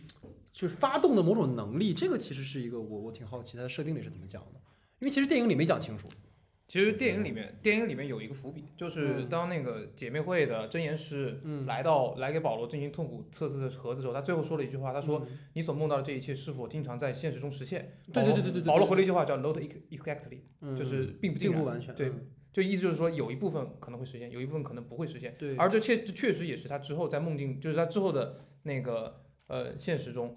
去发动的某种能力？这个其实是一个我我挺好奇它的设定里是怎么讲的，因为其实电影里没讲清楚。其实电影里面，电影里面有一个伏笔，就是嗯当那个姐妹会的真言师嗯来到来给保罗进行痛苦测试的盒子的时候，他最后说了一句话，他说：“嗯你所梦到的这一切是否经常在现实中实现？”对对对对对对保罗回了一句话叫 “not ex- exactly”，嗯就是并不完全对嗯就意思就是说，有一部分可能会实现，有一部分可能不会实现。对，而这确这确实也是他之后在梦境，就是他之后的那个呃现实中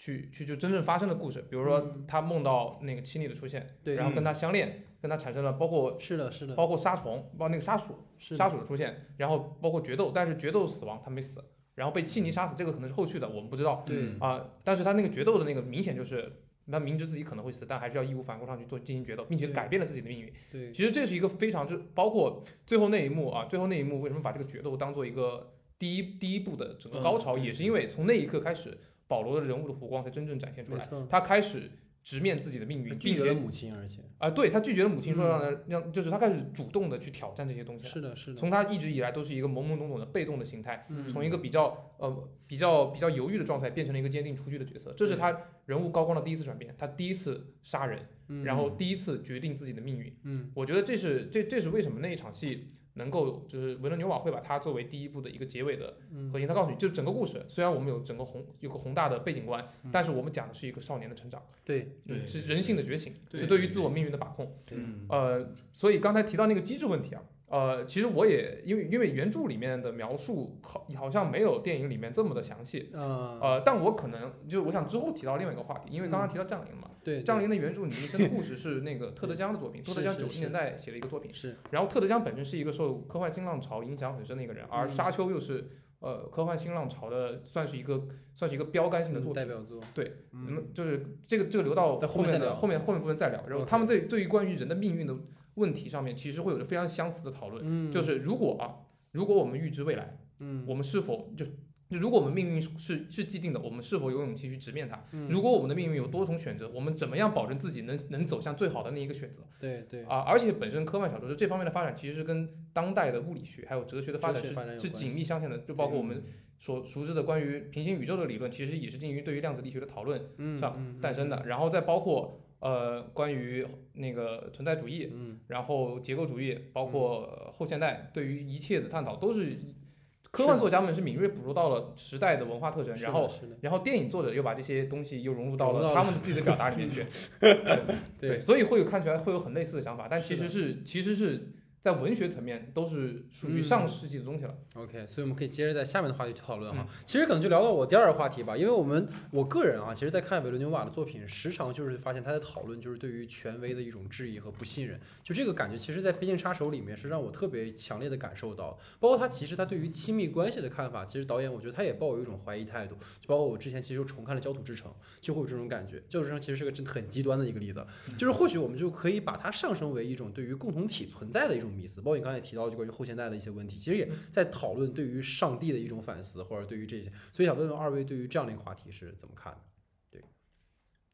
去去就真正发生的故事。比如说嗯。他梦到那个七妮的出现，对，然后跟他相恋，跟他产生了包括是的，是的，包括杀虫，包括那个杀鼠，是杀鼠的出现，然后包括决斗，但是决斗死亡他没死，然后被契尼杀死，这个可能是后续的，我们不知道对。嗯啊、但是他那个决斗的那个明显就是。他明知自己可能会死，但还是要义无反顾上去做进行决斗，并且改变了自己的命运。对，其实这是一个非常，就是包括最后那一幕啊，最后那一幕为什么把这个决斗当做一个第一第一步的整个高潮，嗯也是因为从那一刻开始，保罗的人物的弧光才真正展现出来，他开始直面自己的命运，拒绝了母亲，而且啊、对他拒绝了母亲说嗯。让他让，就是他开始主动的去挑战这些东西了。是的，是的，从他一直以来都是一个懵懵懂懂的被动的形态，嗯。从一个比较呃比较比较犹豫的状态变成了一个坚定出去的角色，这是他人物高光的第一次转变，他第一次杀人，嗯。然后第一次决定自己的命运。嗯。我觉得这是这这是为什么那一场戏能够就是维伦纽瓦会把它作为第一部的一个结尾的嗯核心。他告诉你，就整个故事虽然我们有整个宏有个宏大的背景观，嗯但是我们讲的是一个少年的成长，对，对是人性的觉醒，是对于自我命运的把控。嗯呃，所以刚才提到那个机制问题啊，呃，其实我也因为因为原著里面的描述好好像没有电影里面这么的详细。呃呃，但我可能就是我想之后提到另外一个话题，因为刚刚提到降临嘛，对，降临的原著你一生的故事是那个特德·江的作品，特德·江九十年代写了一个作品，是然后特德·江本身是一个受科幻新浪潮影响很深的一个人，而嗯沙丘又是呃科幻新浪潮的算是一个算是一个标杆性的作品。代表作，对，嗯那么就是这个这个留到在后面的后面后面部分再聊。然后他们对对于关于人的命运的问题上面，其实会有着非常相似的讨论，嗯，就是如果啊，如果我们预知未来，嗯。我们是否就就如果我们命运是是既定的，我们是否有勇气去直面它？嗯。如果我们的命运有多重选择，我们怎么样保证自己能能走向最好的那一个选择？对对。啊，而且本身科幻小说就这方面的发展，其实是跟当代的物理学还有哲学的发展是是紧密相连的，就包括我们所熟知的关于平行宇宙的理论，其实也是基于对于量子力学的讨论上诞生的，然后再包括呃关于那个存在主义，嗯。然后结构主义，包括呃后现代对于一切的探讨，都是科幻作家们是敏锐捕捉到了时代的文化特征，然后然后电影作者又把这些东西又融入到了他们自己的表达里面去。对所以会有看起来会有很类似的想法，但其实是其实是在文学层面都是属于上世纪的东西了。OK，所以我们可以接着在下面的话题去讨论哈。嗯其实可能就聊到我第二个话题吧，因为我们我个人啊，其实在看维伦纽瓦的作品，时常就是发现他在讨论就是对于权威的一种质疑和不信任。就这个感觉，其实，在《边境杀手》里面是让我特别强烈的感受到。包括他其实他对于亲密关系的看法，其实导演我觉得他也抱有一种怀疑态度。就包括我之前其实又重看了《焦土之城》，就会有这种感觉。《焦土之城》其实是个真的很极端的一个例子，就是或许我们就可以把它上升为一种对于共同体存在的一种迷思。包括你刚才也提到就关于后现代的一些问题，其实也在讨论对于上帝的一种反思，或者对于这些。所以想问问二位对于这样的一个话题是怎么看的？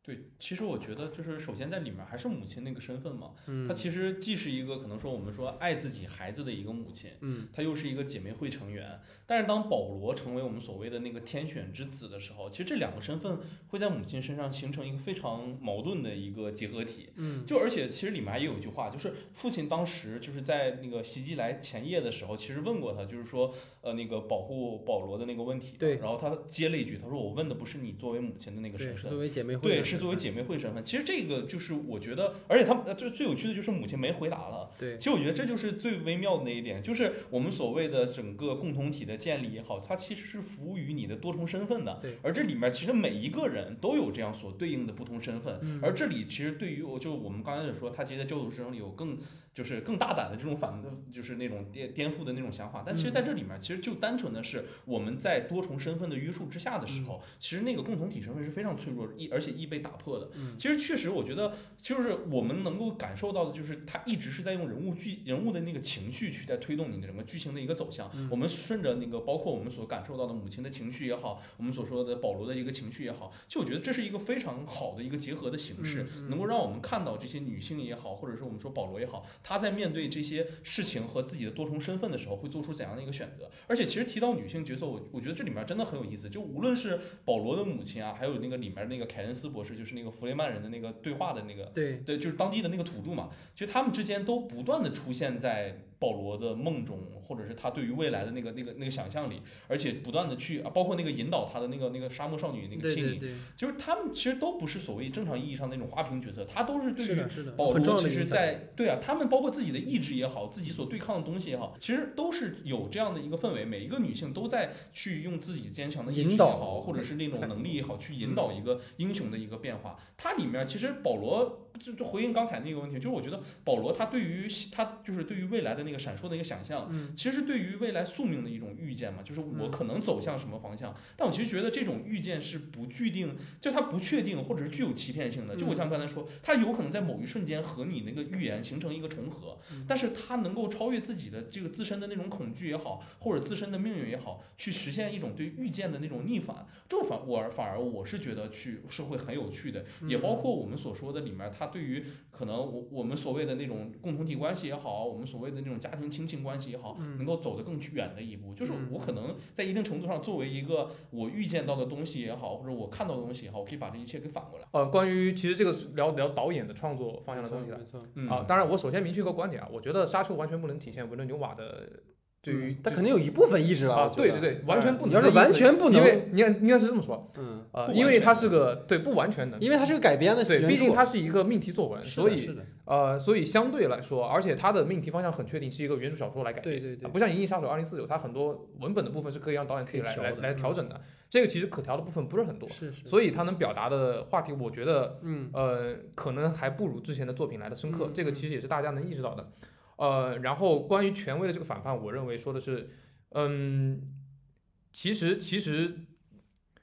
对，其实我觉得就是首先在里面还是母亲那个身份嘛，嗯她其实既是一个可能说我们说爱自己孩子的一个母亲，嗯她又是一个姐妹会成员。但是当保罗成为我们所谓的那个天选之子的时候，其实这两个身份会在母亲身上形成一个非常矛盾的一个结合体。嗯就而且其实里面还有一句话，就是父亲当时就是在那个袭击来前夜的时候，其实问过他，就是说呃那个保护保罗的那个问题。对然后他接了一句，他说我问的不是你作为母亲的那个身份作，为姐妹会对，身是作为姐妹会身份。其实这个就是我觉得，而且他们呃最最有趣的就是母亲没回答了。对其实我觉得这就是最微妙的那一点，就是我们所谓的整个共同体的建立也好，它其实是服务于你的多重身份的。对而这里面其实每一个人都有这样所对应的不同身份。嗯而这里其实对于我就我们刚才也说，他其实在教徒之中里有更就是更大胆的这种反，就是那种颠颠覆的那种想法。但其实在这里面，其实就单纯的是我们在多重身份的约束之下的时候，其实那个共同体身份是非常脆弱，易而且易被打破的。嗯其实确实，我觉得就是我们能够感受到的，就是他一直是在用人物剧人物的那个情绪去在推动你的整个剧情的一个走向。嗯我们顺着那个，包括我们所感受到的母亲的情绪也好，我们所说的保罗的一个情绪也好，其实我觉得这是一个非常好的一个结合的形式，能够让我们看到这些女性也好，或者说我们说保罗也好，她在面对这些事情和自己的多重身份的时候，会做出怎样的一个选择。而且其实提到女性角色，我我觉得这里面真的很有意思，就无论是保罗的母亲啊，还有那个里面那个凯恩斯博士，就是那个弗雷曼人的那个对话的那个对。对，就是当地的那个土著嘛，其实他们之间都不断的出现在保罗的梦中，或者是他对于未来的那个那个那个想象里，而且不断的去，啊包括那个引导他的那个那个沙漠少女那个亲里，对对对，就是他们其实都不是所谓正常意义上那种花瓶角色，他都是对于保罗其实在对啊，他们包括自己的意志也好，自己所对抗的东西也好，其实都是有这样的一个氛围。每一个女性都在去用自己坚强的意志也好，或者是那种能力也好，去引导一个英雄的一个变化。它里面其实保罗就就回应刚才那个问题，就是我觉得保罗他对于他就是对于未来的那个闪烁的一个想象，嗯其实是对于未来宿命的一种预见嘛，就是我嗯可能走向什么方向。但我其实觉得这种预见是不具定，就它不确定或者是具有欺骗性的。就我嗯像刚才说，它有可能在某一瞬间和你那个预言形成一个重合，嗯但是它能够超越自己的这个自身的那种恐惧也好，或者自身的命运也好，去实现一种对预见的那种逆反。这反我而反而我是觉得去是会很有趣的，也包括我们所说的里面，它对于可能我我们所谓的那种共同体关系也好，我们所谓的那种家庭亲情关系也好，嗯能够走得更远的一步。就是嗯我可能在一定程度上，作为一个我预见到的东西也好，或者我看到的东西也好，我可以把这一切给反过来。呃，关于其实这个是聊聊导演的创作方向的东西了没错，嗯啊。当然，我首先明确一个观点啊，我觉得《沙丘》完全不能体现维伦纽瓦的对于嗯他肯定有一部分意志了啊，对对对，完全不能。你要是完全不能因为你应该是这么说嗯，啊，因为它是个对不完全的，因为它是个改编的对，毕竟它是一个命题作文，所以是的呃，所以相对来说，而且它的命题方向很确定，是一个原著小说来改编。对对对啊，不像《银翼杀手二零四九》，它很多文本的部分是可以让导演自己来来来调整的。这个其实可调的部分不是很多，是是，所以它能表达的话题，我觉得嗯呃，可能还不如之前的作品来的深刻。嗯这个其实也是大家能意识到的。呃，然后关于权威的这个反叛，我认为说的是，嗯，其实其实，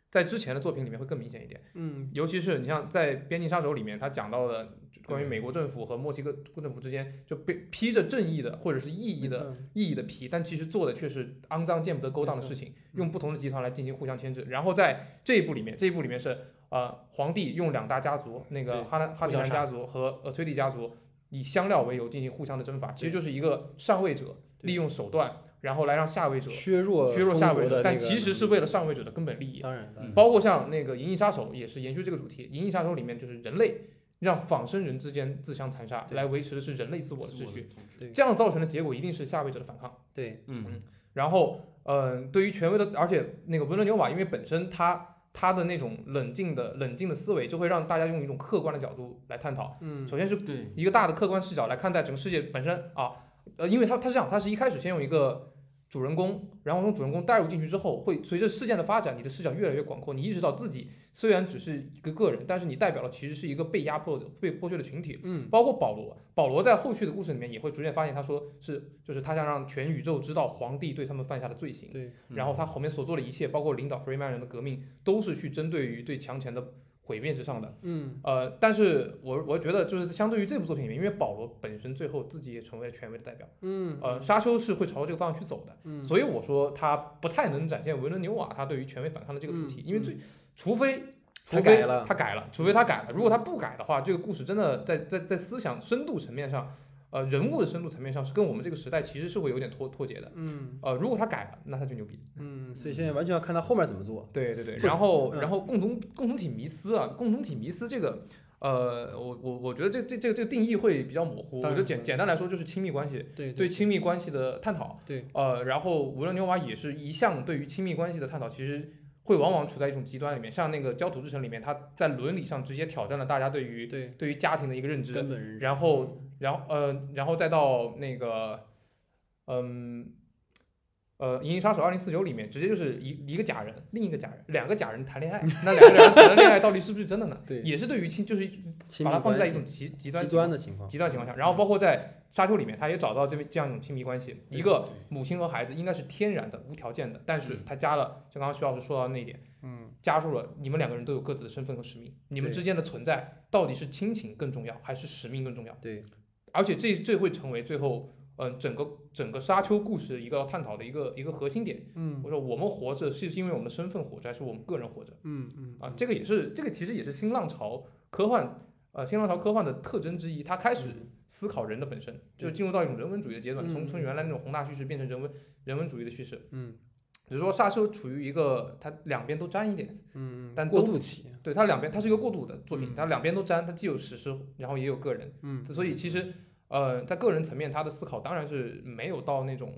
在之前的作品里面会更明显一点，嗯。尤其是你像在《边境杀手》里面，他讲到的关于美国政府和墨西哥政府之间就被披着正义的或者是意义的意义的皮，但其实做的却是肮脏见不得勾当的事情，嗯。用不同的集团来进行互相牵制。然后在这一部里面，这一部里面是呃皇帝用两大家族，那个哈兰哈迪互相杀兰家族和呃崔蒂家族以香料为由进行互相的征伐，其实就是一个上位者利用手段，然后来让下位者削弱削弱下位者，的但其实是为了上位者的根本利益。当然当然。嗯包括像那个《银翼杀手》也是延续这个主题，《银翼杀手》里面就是人类让仿生人之间自相残杀，来维持的是人类自我的秩序，对。这样造成的结果一定是下位者的反抗。对。嗯然后，嗯、对于权威的，而且那个文伦纽瓦，因为本身他他的那种冷静的冷静的思维，就会让大家用一种客观的角度来探讨。嗯首先是对，一个大的客观视角来看待整个世界本身啊，呃，因为他他是这样，他是一开始先用一个主人公，然后从主人公带入进去之后，会随着事件的发展，你的视角越来越广阔，你意识到自己虽然只是一个个人，但是你代表了其实是一个被压迫的、被剥削的群体。嗯包括保罗，保罗在后续的故事里面也会逐渐发现，他说是就是他想让全宇宙知道皇帝对他们犯下的罪行，对，然后他后面所做的一切，包括领导 Freeman 人的革命，都是去针对于对强权的毁灭之上的。嗯呃，但是我我觉得就是相对于这部作品里面，因为保罗本身最后自己也成为了权威的代表，嗯呃，沙丘是会朝着这个方向去走的，嗯所以我说他不太能展现维伦纽瓦他对于权威反抗的这个主题，嗯因为最除非。他改了他改了，除非他改了。如果他不改的话，这个故事真的在在在思想深度层面上，呃，人物的深度层面上是跟我们这个时代其实是会有点脱脱节的。嗯呃，如果他改了，那他就牛逼。嗯，所以现在完全要看他后面怎么做。对对对，然后嗯然后共同共同体迷思啊，共同体迷思这个，呃，我我我觉得这这这个这个定义会比较模糊。我觉得简简单来说就是亲密关系，对对亲密关系的探讨。对，呃，然后无论牛娃也是一向对于亲密关系的探讨，其实会往往处在一种极端里面，像那个《焦土之城》里面，他在伦理上直接挑战了大家对于对对于家庭的一个认知，根本认识然后然后呃，然后再到那个，嗯，呃，《银翼杀手二零四九》里面，直接就是一一个假人，另一个假人，两个假人谈恋爱，那两个人谈的恋爱到底是不是真的呢？对也是对于亲，就是把它放在一种极极端极端的情况，极端情况下，然后包括在沙丘里面，他也找到这么这样一种亲密关系，一个母亲和孩子应该是天然的、无条件的，但是他加了，就刚刚徐老师说到的那一点，嗯加入了你们两个人都有各自的身份和使命，你们之间的存在到底是亲情更重要，还是使命更重要？对，而且这这会成为最后，嗯、整个整个沙丘故事一个要探讨的一个一个核心点。嗯我说我们活着是因为我们的身份活着，还是我们个人活着？嗯嗯啊，这个也是这个其实也是新浪潮科幻，呃，新浪潮科幻的特征之一。它开始思考人的本身，就是进入到一种人文主义的阶段，从嗯从原来那种宏大叙事变成人文人文主义的叙事。嗯只是说沙丘处于一个它两边都沾一点，嗯，但过渡期，对它两边它是一个过渡的作品嗯，它两边都沾，它既有史诗，然后也有个人。嗯所以其实呃，在个人层面，他的思考当然是没有到那种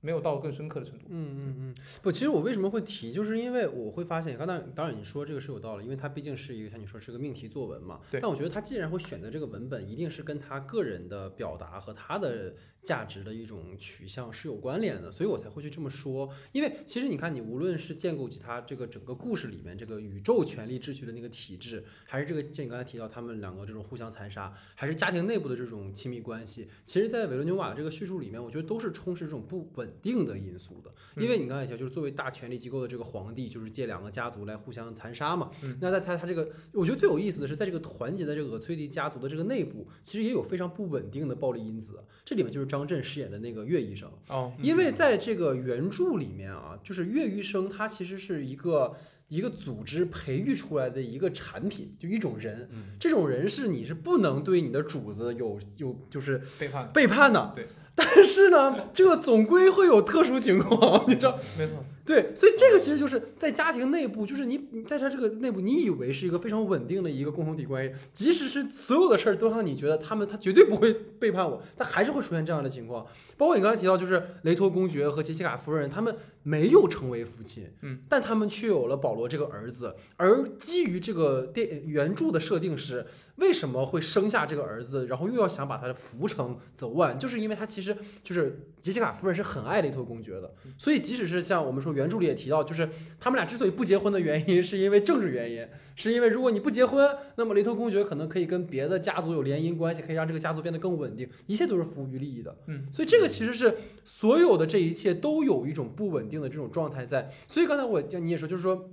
没有到更深刻的程度。嗯嗯嗯，不，其实我为什么会提，就是因为我会发现，刚才当然你说这个是有道理，因为它毕竟是一个像你说是个命题作文嘛。对但我觉得他既然会选择这个文本，一定是跟他个人的表达和他的价值的一种取向是有关联的，所以我才会去这么说。因为其实你看，你无论是建构起他这个整个故事里面这个宇宙权力秩序的那个体制，还是这个像你刚才提到他们两个这种互相残杀，还是家庭内部的这种亲密关系，其实，在维伦纽瓦的这个叙述里面，我觉得都是充斥这种不稳定的因素的。因为你刚才也提到，就是作为大权力机构的这个皇帝，就是借两个家族来互相残杀嘛。嗯那在他他这个，我觉得最有意思的是，在这个团结的这个俄崔迪家族的这个内部，其实也有非常不稳定的暴力因子。这里面就是张震饰演的那个岳医生，哦，因为在这个原著里面啊，就是岳医生他其实是一个一个组织培育出来的一个产品，就一种人。嗯这种人是你是不能对你的主子有有就是背叛，背叛的。对。但是呢，这个总归会有特殊情况，你知道。没错，对，所以这个其实就是在家庭内部，就是你你在他这个内部，你以为是一个非常稳定的一个共同体关系，即使是所有的事儿都让你觉得他们他绝对不会背叛我，但还是会出现这样的情况。包括你刚才提到，就是雷托公爵和杰西卡夫人，他们没有成为父亲，嗯，但他们却有了保罗这个儿子。而基于这个电原著的设定是，为什么会生下这个儿子，然后又要想把他扶成走万，就是因为他其实就是杰西卡夫人是很爱雷托公爵的，所以即使是像我们说原著里也提到，就是他们俩之所以不结婚的原因，是因为政治原因，是因为如果你不结婚，那么雷托公爵可能可以跟别的家族有联姻关系，可以让这个家族变得更稳定，一切都是服务于利益的。嗯，所以这个其实是所有的这一切都有一种不稳定的这种状态在。所以刚才我像你也说，就是说。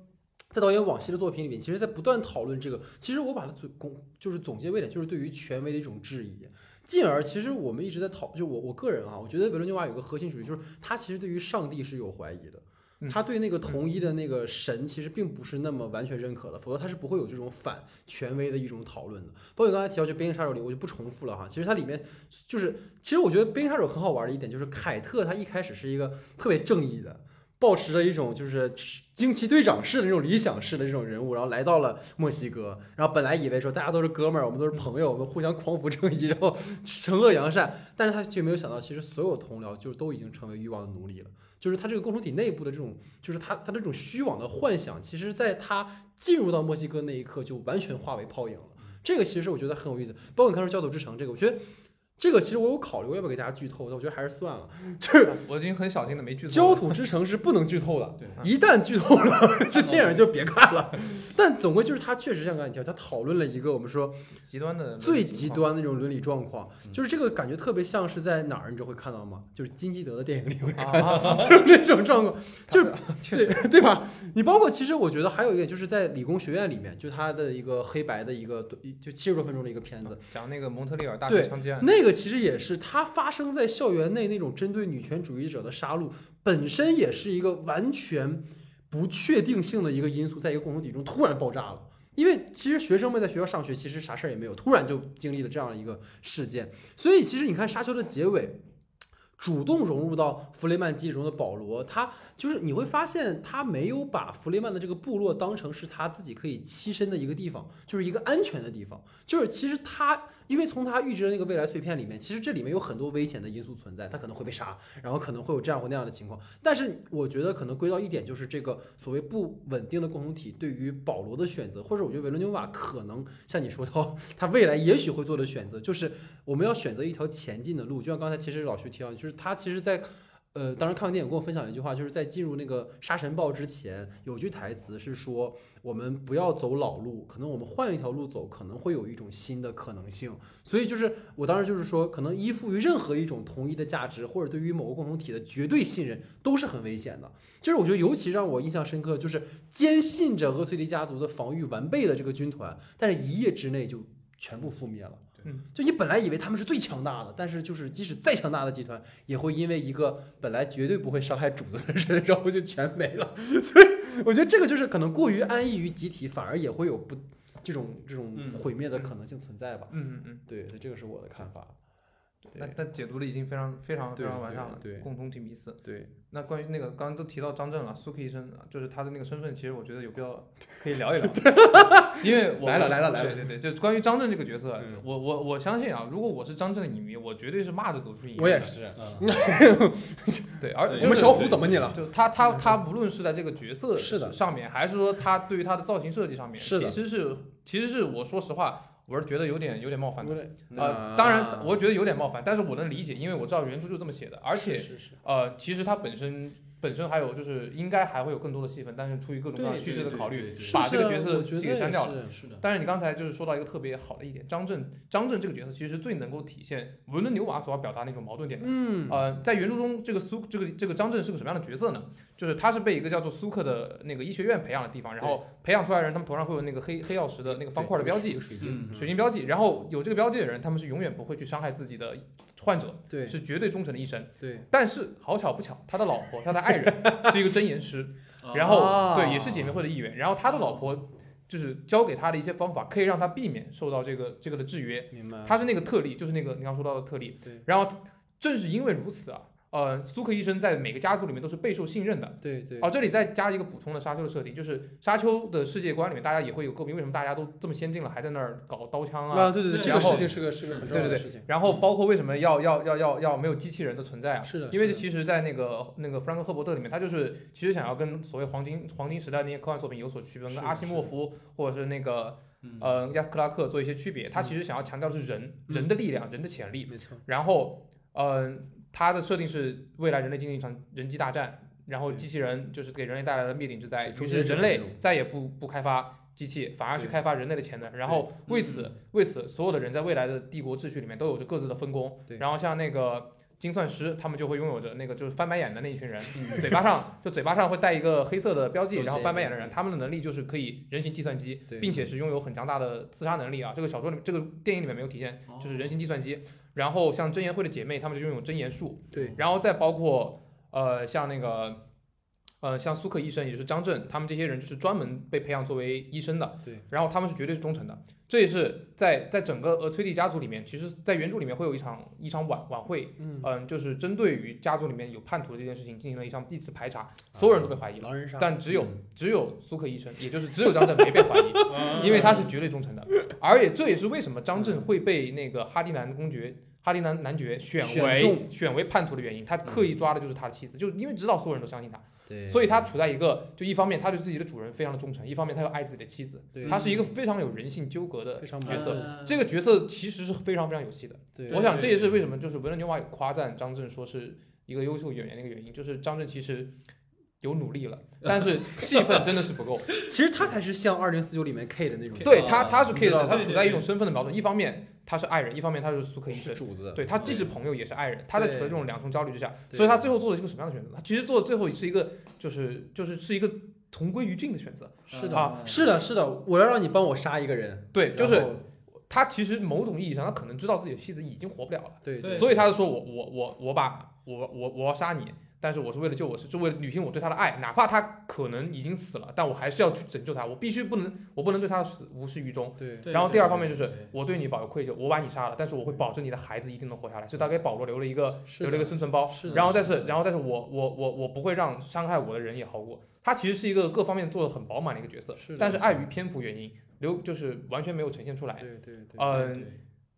在导演往昔的作品里面，其实在不断讨论这个。其实我把它总总就是总结为点，就是对于权威的一种质疑。进而，其实我们一直在讨，就我我个人啊，我觉得维伦纽瓦有个核心主义，就是他其实对于上帝是有怀疑的。他对那个同一的那个神其实并不是那么完全认可的，否则他是不会有这种反权威的一种讨论的。包括你刚才提到就《边境杀手》里，我就不重复了哈。其实它里面就是，其实我觉得《边境杀手》很好玩的一点就是，凯特他一开始是一个特别正义的，保持着一种就是惊奇队长式的那种理想式的这种人物，然后来到了墨西哥，然后本来以为说大家都是哥们儿，我们都是朋友，我们互相匡扶正义，然后惩恶扬善，但是他却没有想到，其实所有同僚就都已经成为欲望的奴隶了。就是他这个共同体内部的这种，就是他他这种虚妄的幻想，其实在他进入到墨西哥那一刻就完全化为泡影了。这个其实我觉得很有意思。包括你看说《教徒之城》这个，我觉得。这个其实我有考虑，我要不要给大家剧透，但我觉得还是算了。就是我已经很小心的没剧透焦。土之城是不能剧透的，对一旦剧透了，这电影就别看了。但总归就是他确实像刚才你提到，他讨论了一个我们说极端的最极端的那种伦理状况，嗯就是这个感觉特别像是在哪儿，你知道会看到吗？就是金基德的电影里会看啊，到，就是那种状况，就是对对吧？你包括其实我觉得还有一点就是在理工学院里面，就他的一个黑白的一个就七十多分钟的一个片子，讲那个蒙特利尔大对学枪击案，那这个其实也是它发生在校园内那种针对女权主义者的杀戮，本身也是一个完全不确定性的一个因素，在一个共同体中突然爆炸了。因为其实学生们在学校上学，其实啥事儿也没有，突然就经历了这样一个事件。所以其实你看《沙丘》的结尾，主动融入到弗雷曼记忆中的保罗，他就是你会发现他没有把弗雷曼的这个部落当成是他自己可以栖身的一个地方，就是一个安全的地方。就是其实他，因为从他预知的那个未来碎片里面，其实这里面有很多危险的因素存在，他可能会被杀，然后可能会有这样或那样的情况。但是我觉得可能归到一点，就是这个所谓不稳定的共同体对于保罗的选择，或者我觉得维伦纽瓦可能像你说到他未来也许会做的选择，就是我们要选择一条前进的路。就像刚才其实老徐提到，就是他其实在。呃，当时看完电影跟我分享一句话，就是在进入那个沙尘暴之前，有句台词是说，我们不要走老路，可能我们换一条路走，可能会有一种新的可能性。所以就是我当时就是说，可能依附于任何一种同一的价值，或者对于某个共同体的绝对信任，都是很危险的。就是我觉得尤其让我印象深刻，就是坚信着厄崔迪家族的防御完备的这个军团，但是一夜之内就全部覆灭了。嗯，就你本来以为他们是最强大的，但是就是即使再强大的集团，也会因为一个本来绝对不会伤害主子的人，然后就全没了。所以我觉得这个就是可能过于安逸于集体，反而也会有不这种这种嗯毁灭的可能性存在吧。嗯嗯嗯，对，所以这个是我的看法。那那解读的已经非常非常非常完善了对对，共同体迷思。对，那关于那个刚刚都提到张震了，苏克医生，就是他的那个身份，其实我觉得有必要可以聊一聊，因为我来了来了来了对对对，就关于张震这个角色嗯，我我我相信啊，如果我是张震的影迷，我绝对是骂着走出影院的。我也是。嗯，对，而就是我们小虎怎么你了？就他他他无论是在这个角色是的上面，还是说他对于他的造型设计上面，是的其实是其实是我说实话，我是觉得有点有点冒犯的。呃，当然，我觉得有点冒犯，但是我能理解，因为我知道原著就这么写的，而且是是是呃，其实它本身本身还有就是应该还会有更多的戏份，但是出于各种各样的对叙事的考虑，把这个角色给删掉了。是是的，但是你刚才就是说到一个特别好的一点，张震，张震这个角色其实最能够体现文伦牛娃所要表达那种矛盾点的。嗯，呃，在原著中，这个苏这个这个张震是个什么样的角色呢？就是他是被一个叫做苏克的那个医学院培养的地方，然后培养出来的人，他们头上会有那个黑黑曜石的那个方块的标记，水晶，嗯水晶标记，然后有这个标记的人，他们是永远不会去伤害自己的患者，对是绝对忠诚的医生。对，但是好巧不巧，他的老婆，他的爱人 是一个真言师，然啊后对，也是姐妹会的一员。然后他的老婆就是教给他的一些方法，可以让他避免受到这个这个的制约。明白。他是那个特例，就是那个你刚说到的特例。对，然后正是因为如此啊，呃，苏克医生在每个家族里面都是备受信任的。对对哦，这里再加一个补充的沙丘的设定，就是沙丘的世界观里面，大家也会有诟病，为什么大家都这么先进了，还在那儿搞刀枪啊？啊，对对对，这个然后事情是个是个很重要对对的事情。然后包括为什么要要要要要没有机器人的存在啊？是的，因为其实，在那个那个弗兰克·赫伯特里面，他就是其实想要跟所谓黄金黄金时代那些科幻作品有所区分，跟阿西莫夫或者是那个嗯呃亚斯克拉克做一些区别。他其实想要强调的是人嗯人的力量、人的潜力。没错，然后，嗯，他的设定是未来人类进行一场人机大战，然后机器人就是给人类带来了灭顶之灾，是于是人类再也不不开发机器，反而去开发人类的潜能。然后为此为此，所有的人在未来的帝国秩序里面都有着各自的分工。对然后像那个。精算师他们就会拥有着那个就是翻白眼的那一群人，嘴巴上就嘴巴上会带一个黑色的标记，然后翻白眼的人，他们的能力就是可以人形计算机，并且是拥有很强大的刺杀能力啊。这个小说里，这个电影里面没有体现，哦就是人形计算机。然后像真言会的姐妹，她们就拥有真言术，对。然后再包括呃像那个呃像苏克医生，也就是张震，他们这些人就是专门被培养作为医生的，对，然后他们是绝对是忠诚的。这也是在在整个呃崔蒂家族里面，其实在原著里面会有一场一场晚晚会，嗯，嗯、就是针对于家族里面有叛徒的这件事情进行了一场一次排查，所有人都被怀疑了。但只有嗯只有苏克医生，也就是只有张震没被怀疑，嗯因为他是绝对忠诚的，而且这也是为什么张震会被那个哈迪南公爵哈迪男男爵选选为中选为叛徒的原因，他刻意抓的就是他的妻子，就因为知道所有人都相信他，对，所以他处在一个就一方面他对自己的主人非常的忠诚，一方面他又爱自己的妻子，对他是一个非常有人性纠葛的非常角色。呃这个角色其实是非常非常有戏的，对我想这也是为什么就是维伦纽瓦有夸赞张震说是一个优秀演员的一个原因，就是张震其实有努力了，但是戏份真的是不够。其实他才是像二零四九里面 K 的那种，对他，他是 K 的，他处在一种身份的矛盾，一方面他是爱人，一方面他是苏克医生。是主子，对他既是朋友也是爱人，他在处在这种两重焦虑之下，所以他最后做了一个什么样的选择？他其实做的最后是一个就是就是是一个同归于尽的选择。是的，啊是的，是的，我要让你帮我杀一个人，对，就是他其实某种意义上他可能知道自己的妻子已经活不了了，对对所以他就说我我我我把我我我要杀你，但是我是为了救我是是为了履行我对他的爱，哪怕他可能已经死了，但我还是要去拯救他，我必须不能我不能对他的死无视于衷。对对然后第二方面就是我对你保有愧疚，我把你杀了，但是我会保证你的孩子一定能活下来，所以他给保罗留了一个留了一个，生存包。是的，然后但是然后但是我我我我不会让伤害我的人也好过。他其实是一个各方面做的很饱满的一个角色，是的但是碍于篇幅原因，留就是完全没有呈现出来。对对对，嗯，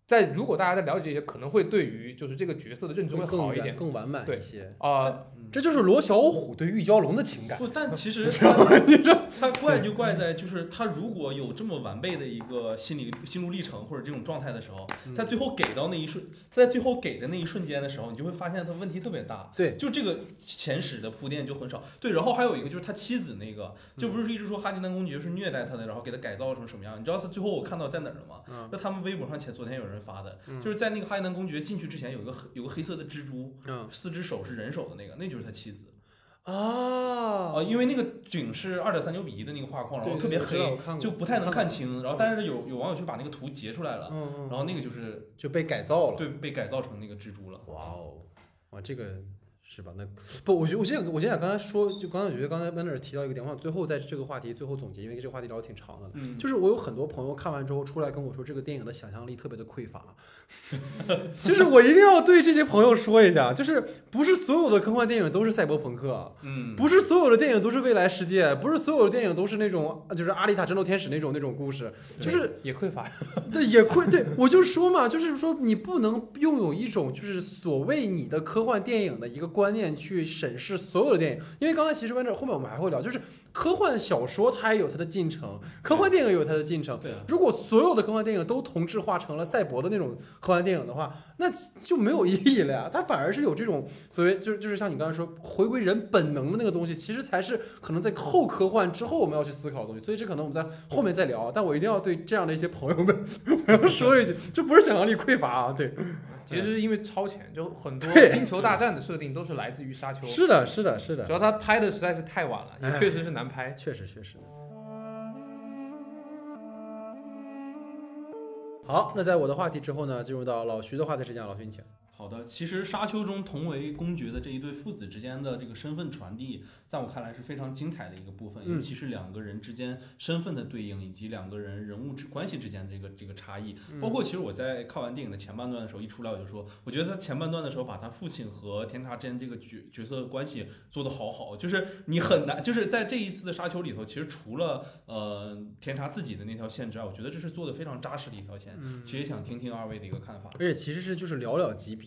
在如果大家在了解这些，可能会对于就是这个角色的认知会更好一点。更完满对一些。啊、这就是罗小虎对玉娇龙的情感。不，但其实他他怪就怪在就是他如果有这么完备的一个心理心路历程或者这种状态的时候，嗯他最后给到那一瞬，在最后给的那一瞬间的时候，你就会发现他问题特别大。对，就这个前史的铺垫就很少。对，然后还有一个就是他妻子那个，就嗯不是一直说哈迪南公爵是虐待他的，然后给他改造成什么样？你知道他最后我看到在哪儿了吗？嗯那他们微博上前昨天有人发的，嗯就是在那个哈迪南公爵进去之前有一个黑有个黑色的蜘蛛，嗯四只手是人手的那个，那就是他妻子。啊啊，因为那个景是二点三九比一的那个画框，然后特别黑，黑就不太能看。清。然后但是有有网友去把那个图截出来了，嗯嗯，然后那个就是就被改造了。对被改造成那个蜘蛛了。哇哦，哇，这个是吧？那不，我觉我先想我先想刚才说，就刚才我觉得刚才 e e r 提到一个点，我想最后在这个话题最后总结，因为这个话题聊的挺长的。嗯，就是我有很多朋友看完之后出来跟我说，这个电影的想象力特别的匮乏。就是我一定要对这些朋友说一下，就是不是所有的科幻电影都是赛博朋克，嗯，不是所有的电影都是未来世界，不是所有的电影都是那种就是阿丽塔战斗天使那种那种故事，就是也匮乏。对，也匮对我就说嘛，就是说你不能拥有一种就是所谓你的科幻电影的一个观念去审视所有的电影，因为刚才其实在这后面我们还会聊，就是科幻小说它也有它的进程，科幻电影也有它的进程。对啊，如果所有的科幻电影都同质化成了赛博的那种科幻电影的话，那就没有意义了呀。它反而是有这种所谓就是就是像你刚才说回归人本能的那个东西，其实才是可能在后科幻之后我们要去思考的东西。所以这可能我们在后面再聊，但我一定要对这样的一些朋友们 我要说一句，这不是想象力匮乏啊，对，其实是因为超前，就很多 星球大战的设定都是来自于沙丘，是的，是的，是的，主要他拍的实在是太晚了，哎也确实是难拍。确实确实。好，那在我的话题之后呢，进入到老徐的话题时间，老徐你请。好的，其实沙丘中同为公爵的这一对父子之间的这个身份传递，在我看来是非常精彩的一个部分，嗯尤其是两个人之间身份的对应，以及两个人人物之关系之间的这个这个差异。嗯包括其实我在看完电影的前半段的时候，一出来我就说，我觉得他前半段的时候把他父亲和天茶之间这个角角色关系做得好好，就是你很难，就是在这一次的沙丘里头，其实除了呃天茶自己的那条线之外，我觉得这是做的非常扎实的一条线。嗯其实也想听听二位的一个看法。而且其实是就是寥寥几笔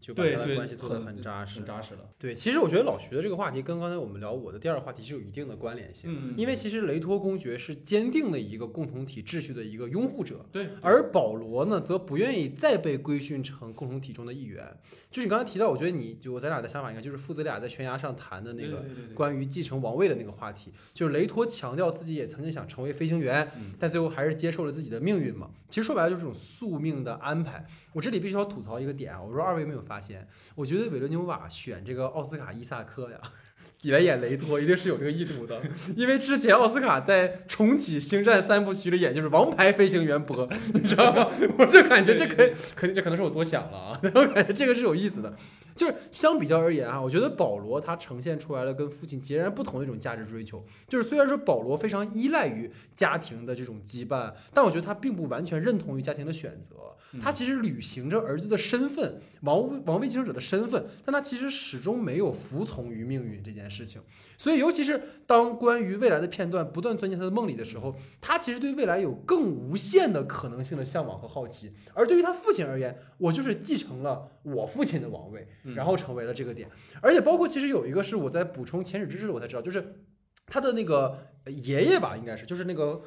就把他的关系做得很扎实很。扎实了。对，其实我觉得老徐的这个话题跟刚才我们聊我的第二个话题是有一定的关联性，嗯，因为其实雷托公爵是坚定的一个共同体秩序的一个拥护者，对，而保罗呢，则不愿意再被规训成共同体中的一员。就是你刚才提到，我觉得你就咱俩的想法应该就是父子俩在悬崖上谈的那个关于继承王位的那个话题，就是雷托强调自己也曾经想成为飞行员，嗯但最后还是接受了自己的命运嘛。其实说白了就是这种宿命的安排。我这里必须要吐槽一个点啊，我说二位没有发现？我觉得韦伦纽瓦选这个奥斯卡伊萨克呀。来演雷托一定是有这个意图的，因为之前奥斯卡在重启《星战》三部曲里演就是王牌飞行员博，你知道吗？我就感觉这可肯定这可能是我多想了啊，我感觉这个是有意思的。就是相比较而言啊，我觉得保罗他呈现出来了跟父亲截然不同的一种价值追求。就是虽然说保罗非常依赖于家庭的这种羁绊，但我觉得他并不完全认同于家庭的选择。他其实履行着儿子的身份，王王位继承者的身份，但他其实始终没有服从于命运这件事情。所以，尤其是当关于未来的片段不断钻进他的梦里的时候，他其实对未来有更无限的可能性的向往和好奇。而对于他父亲而言，我就是继承了我父亲的王位，然后成为了这个点。而且，包括其实有一个是我在补充前史知识，我才知道，就是他的那个爷爷吧，应该是就是那个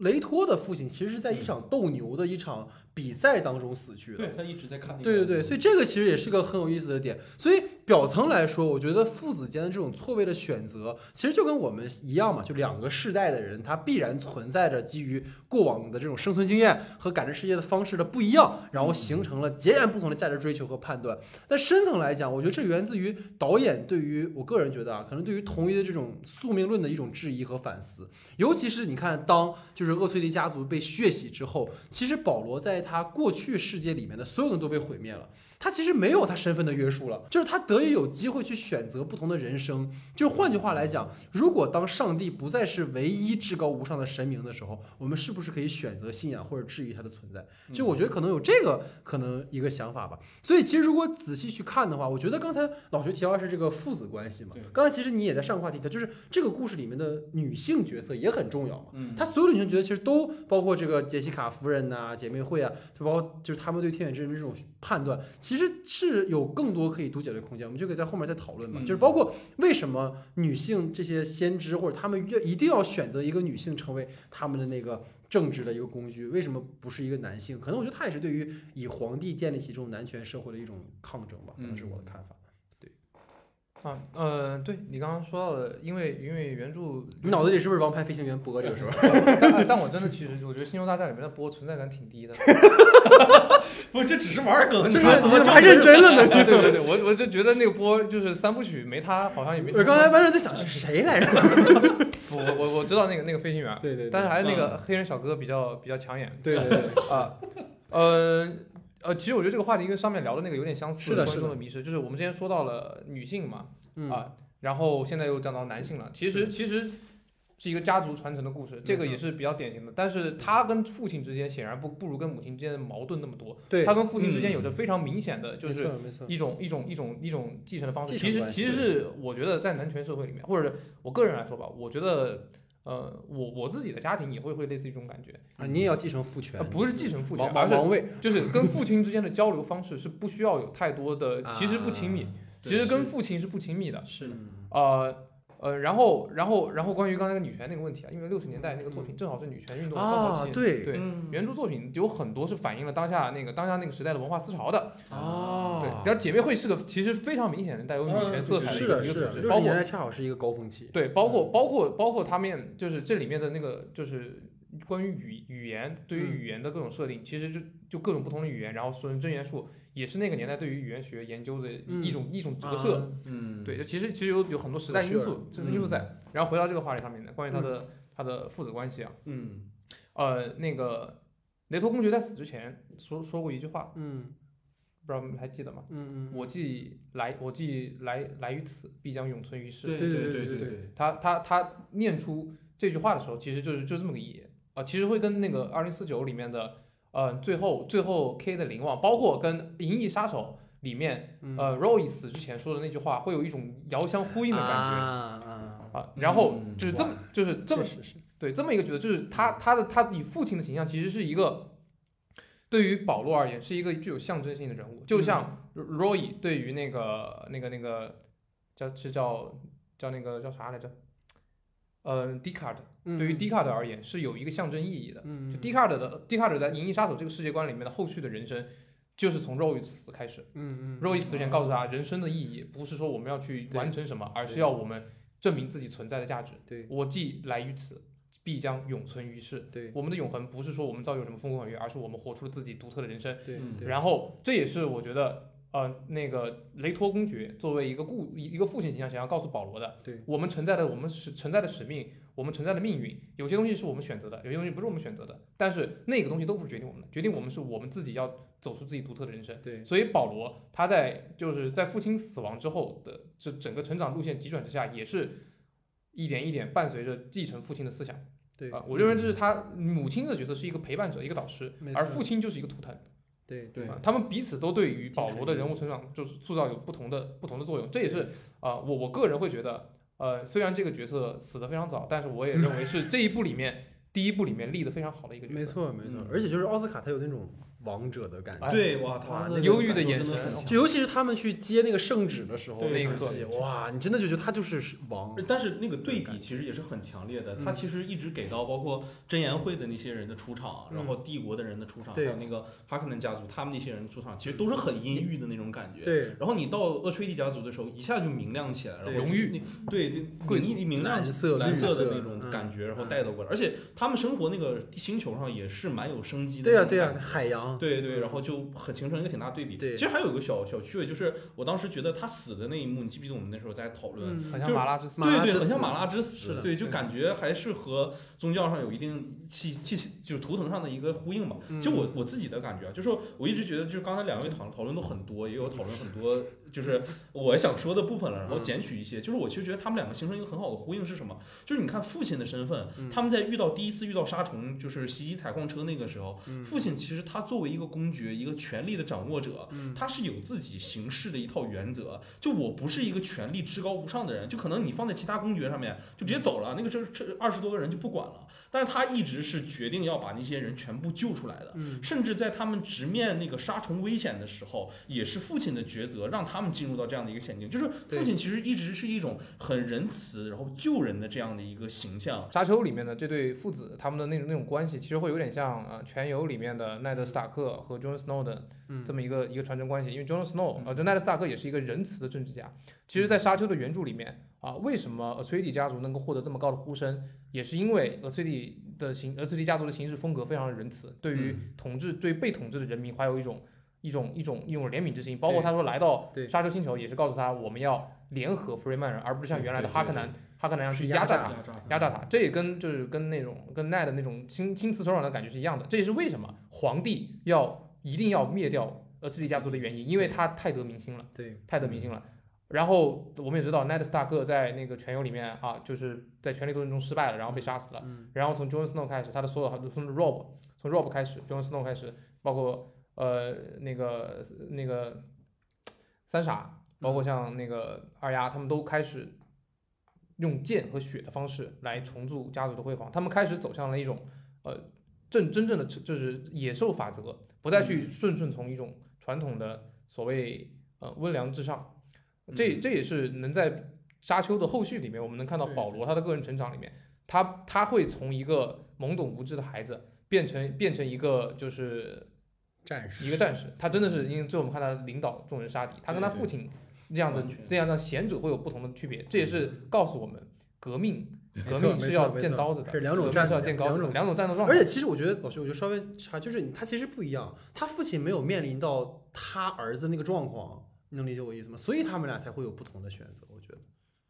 雷托的父亲，其实是在一场斗牛的一场。比赛当中死去的，对他一直在看。对对对，所以这个其实也是个很有意思的点。所以表层来说，我觉得父子间的这种错位的选择，其实就跟我们一样嘛，就两个世代的人，他必然存在着基于过往的这种生存经验和感知世界的方式的不一样，然后形成了截然不同的价值追求和判断。但深层来讲，我觉得这源自于导演对于我个人觉得啊，可能对于同一的这种宿命论的一种质疑和反思。尤其是你看，当就是厄崔迪家族被血洗之后，其实保罗在他过去世界里面的所有人都被毁灭了。他其实没有他身份的约束了，就是他得以有机会去选择不同的人生。就换句话来讲，如果当上帝不再是唯一至高无上的神明的时候，我们是不是可以选择信仰或者质疑他的存在？就我觉得可能有这个可能一个想法吧。所以其实如果仔细去看的话，我觉得刚才老徐提到是这个父子关系嘛。刚才其实你也在上个话题，他就是这个故事里面的女性角色也很重要嘛。嗯，他所有的女性角色其实都包括这个杰西卡夫人呐、姐妹会啊，就包括就是他们对天选之人的这种判断，其其实是有更多可以读解的空间，我们就可以在后面再讨论嘛。就是包括为什么女性这些先知或者他们要一定要选择一个女性成为他们的那个政治的一个工具，为什么不是一个男性？可能我觉得他也是对于以皇帝建立起这种男权社会的一种抗争吧，可能是我的看法。对，啊，呃，对你刚刚说到的，因为因为原著，你脑子里是不是《王牌飞行员》播这个是吧？但但我真的其实我觉得《星球大战》里面的播存在感挺低的。不，这只是玩梗，就是你怎么还认真了呢？对对对，我我就觉得那个波就是三部曲没他好像也没。我刚才完全在想这是谁来着？不，我我我知道那个那个飞行员，对对，但是还是那个黑人小哥比较比较抢眼。对对对啊，呃呃，其实我觉得这个话题跟上面聊的那个有点相似，观众的迷失，就是我们之前说到了女性嘛，嗯啊，然后现在又讲到男性了，其实其实。是一个家族传承的故事，这个也是比较典型的。但是他跟父亲之间显然不不如跟母亲之间的矛盾那么多。对，他跟父亲之间有着非常明显的，就是，一种一种一种一种继承的方式。其实其实是我觉得在男权社会里面，或者我个人来说吧，我觉得呃，我我自己的家庭也会会类似于这种感觉啊。你也要继承父权？不是继承父权，而是王位，就是跟父亲之间的交流方式是不需要有太多的，其实不亲密，其实跟父亲是不亲密的。是呃。呃，然后，然后，然后关于刚才女权那个问题啊，因为六十年代那个作品正好是女权运动的高潮期，对对，原著作品有很多是反映了当下那个当下那个时代的文化思潮的。哦，对，然后姐妹会是个其实非常明显的带有女权色彩的一个组织，六十年代恰好是一个高峰期。对，包括包括包括他们就是这里面的那个就是关于语语言对于语言的各种设定，其实就就各种不同的语言，然后说成真言数。也是那个年代对于语言学研究的一种一种折射，嗯，对，就其实其实有有很多时代因素，这个因素在。然后回到这个话题上面呢，关于他的他的父子关系啊，嗯，呃，那个雷托公爵在死之前说说过一句话，嗯，不知道你们还记得吗？嗯嗯，我既来我既来来于此，必将永存于世。对对对对对，他他他念出这句话的时候，其实就是就这么个意义啊，其实会跟那个二零四九里面的呃最后最后 K 的灵望，包括跟银翼杀手。里面，呃，Roy 死之前说的那句话，会有一种遥相呼应的感觉啊啊。然后就是这么，就是这么，对这么一个角色，就是他他的他以父亲的形象，其实是一个对于保罗而言是一个具有象征性的人物，就像 Roy 对于那个那个那个叫是叫叫那个叫啥来着？呃，Dcard 对于 Dcard 而言是有一个象征意义的。就 Dcard 的 Dcard 在《银翼杀手》这个世界观里面的后续的人生。就是从肉与死开始，嗯嗯，肉与死之前告诉他，人生的意义不是说我们要去完成什么，而是要我们证明自己存在的价值。对，我既来于此，必将永存于世。对，我们的永恒不是说我们造就什么丰功伟业，而是我们活出了自己独特的人生。对，然后这也是我觉得，呃，那个雷托公爵作为一个故一个父亲形象，想要告诉保罗的，对，我们存在的我们是存在的使命，我们承载的命运，有些东西是我们选择的，有些东西不是我们选择的，但是那个东西都不是决定我们的，决定我们是我们自己要走出自己独特的人生。对，所以保罗他在就是在父亲死亡之后的这整个成长路线急转直下，也是一点一点伴随着继承父亲的思想。对啊，我认为这是他母亲的角色是一个陪伴者，一个导师而父亲就是一个图腾。对对。啊，他们彼此都对于保罗的人物成长就是塑造有不同的不同的作用，这也是啊、我我个人会觉得，呃，虽然这个角色死的非常早，但是我也认为是这一部里面 第一部里面立的非常好的一个角色。没错没错嗯，而且就是奥斯卡他有那种王者的感觉。哎对，哇，他那个忧郁的眼神就尤其是他们去接那个圣旨的时候，那一刻。哇，你真的就觉得他就是王。但是那个对比其实也是很强烈的，嗯。他其实一直给到包括真言会的那些人的出场，然后帝国的人的出场，还有那个哈克南家族他们那些人出场，其实都是很阴郁的那种感觉。对，然后你到厄崔蒂家族的时候，一下就明亮起来了，对。然后就是那对对贵明明亮蓝色蓝色。色的那种嗯感觉，然后带到过来，而且他们生活那个星球上也是蛮有生机的。对呀对呀，海洋，对对，嗯然后就很形成一个挺大对比。对其实还有一个小小趣味，就是我当时觉得他死的那一幕，你记不记得我们那时候在讨论？嗯很像就马拉之死。马拉对对，很像马拉之是死，的对，就感觉还是和宗教上有一定气气就是图腾上的一个呼应吧。嗯就我我自己的感觉啊，就是我一直觉得，就是刚才两位讨讨论都很多，也有讨论很多，就是我想说的部分了，然后嗯捡取一些。就是我其实觉得他们两个形成一个很好的呼应是什么？就是你看父亲的身份，嗯他们在遇到第一次遇到沙虫，就是袭击采矿车那个时候，嗯父亲其实他作为一个公爵，一个权力的掌握者，嗯他是有自己行事的一套原则。就我不是一个权力至高无上的人，就可能你放在其他公爵上面就直接走了，那个这这二十多个人就不管了。但是他一直是决定要把那些人全部救出来的。嗯甚至在他们直面那个杀虫危险的时候，也是父亲的抉择，让他们进入到这样的一个险境。就是父亲其实一直是一种很仁慈，然后救人的这样的一个形象。沙丘里面的这对父子，他们的那种那种关系，其实会有点像呃《全游》里面的奈德·斯塔克和 Jon Snow 的嗯这么一个一个传承关系。因为 Jon Snow，呃，嗯就奈德·斯塔克也是一个仁慈的政治家。其实，在沙丘的原著里面啊，为什么 e i d 家族能够获得这么高的呼声，也是因为 a 崔 e d 的行 a 崔 e d 家族的行事风格非常的仁慈，对于统治对被统治的人民怀有一种一种一种一种怜悯之心。包括他说来到沙丘星球，也是告诉他我们要联合弗瑞曼人，而不是像原来的哈克南哈克南样去压榨他。压榨他，这也跟就是跟那种跟奈的那种亲亲自手软的感觉是一样的。这也是为什么皇帝要一定要灭掉厄茨利家族的原因，因为他太得民心了，对，太得民心了。然后我们也知道，奈德·斯塔克在那个全游里面啊，就是在权力斗争中失败了，然后被杀死了。嗯然后从 Jon Snow 开始，他的所有从 Rob 从 Rob 开始，Jon Snow 开始，包括呃那个那个三傻，包括像那个二丫，他们都开始用剑和血的方式来重铸家族的辉煌。他们开始走向了一种呃正真正的就是野兽法则，不再去顺顺从一种传统的所谓呃温良至上。这嗯这也是能在沙丘的后续里面，我们能看到保罗他的个人成长里面，他他会从一个懵懂无知的孩子变成变成一个就是战士一个战士，他真的是因为最后我们看他领导众人杀敌，他跟他父亲这样的这样的贤者会有不同的区别，这也是告诉我们革命革命是要见刀子的，是两种战是要见刀子，两种两种战斗状态。而且其实我觉得老师，我就稍微差，就是他其实不一样，他父亲没有面临到他儿子那个状况，你能理解我意思吗？所以他们俩才会有不同的选择，我觉得。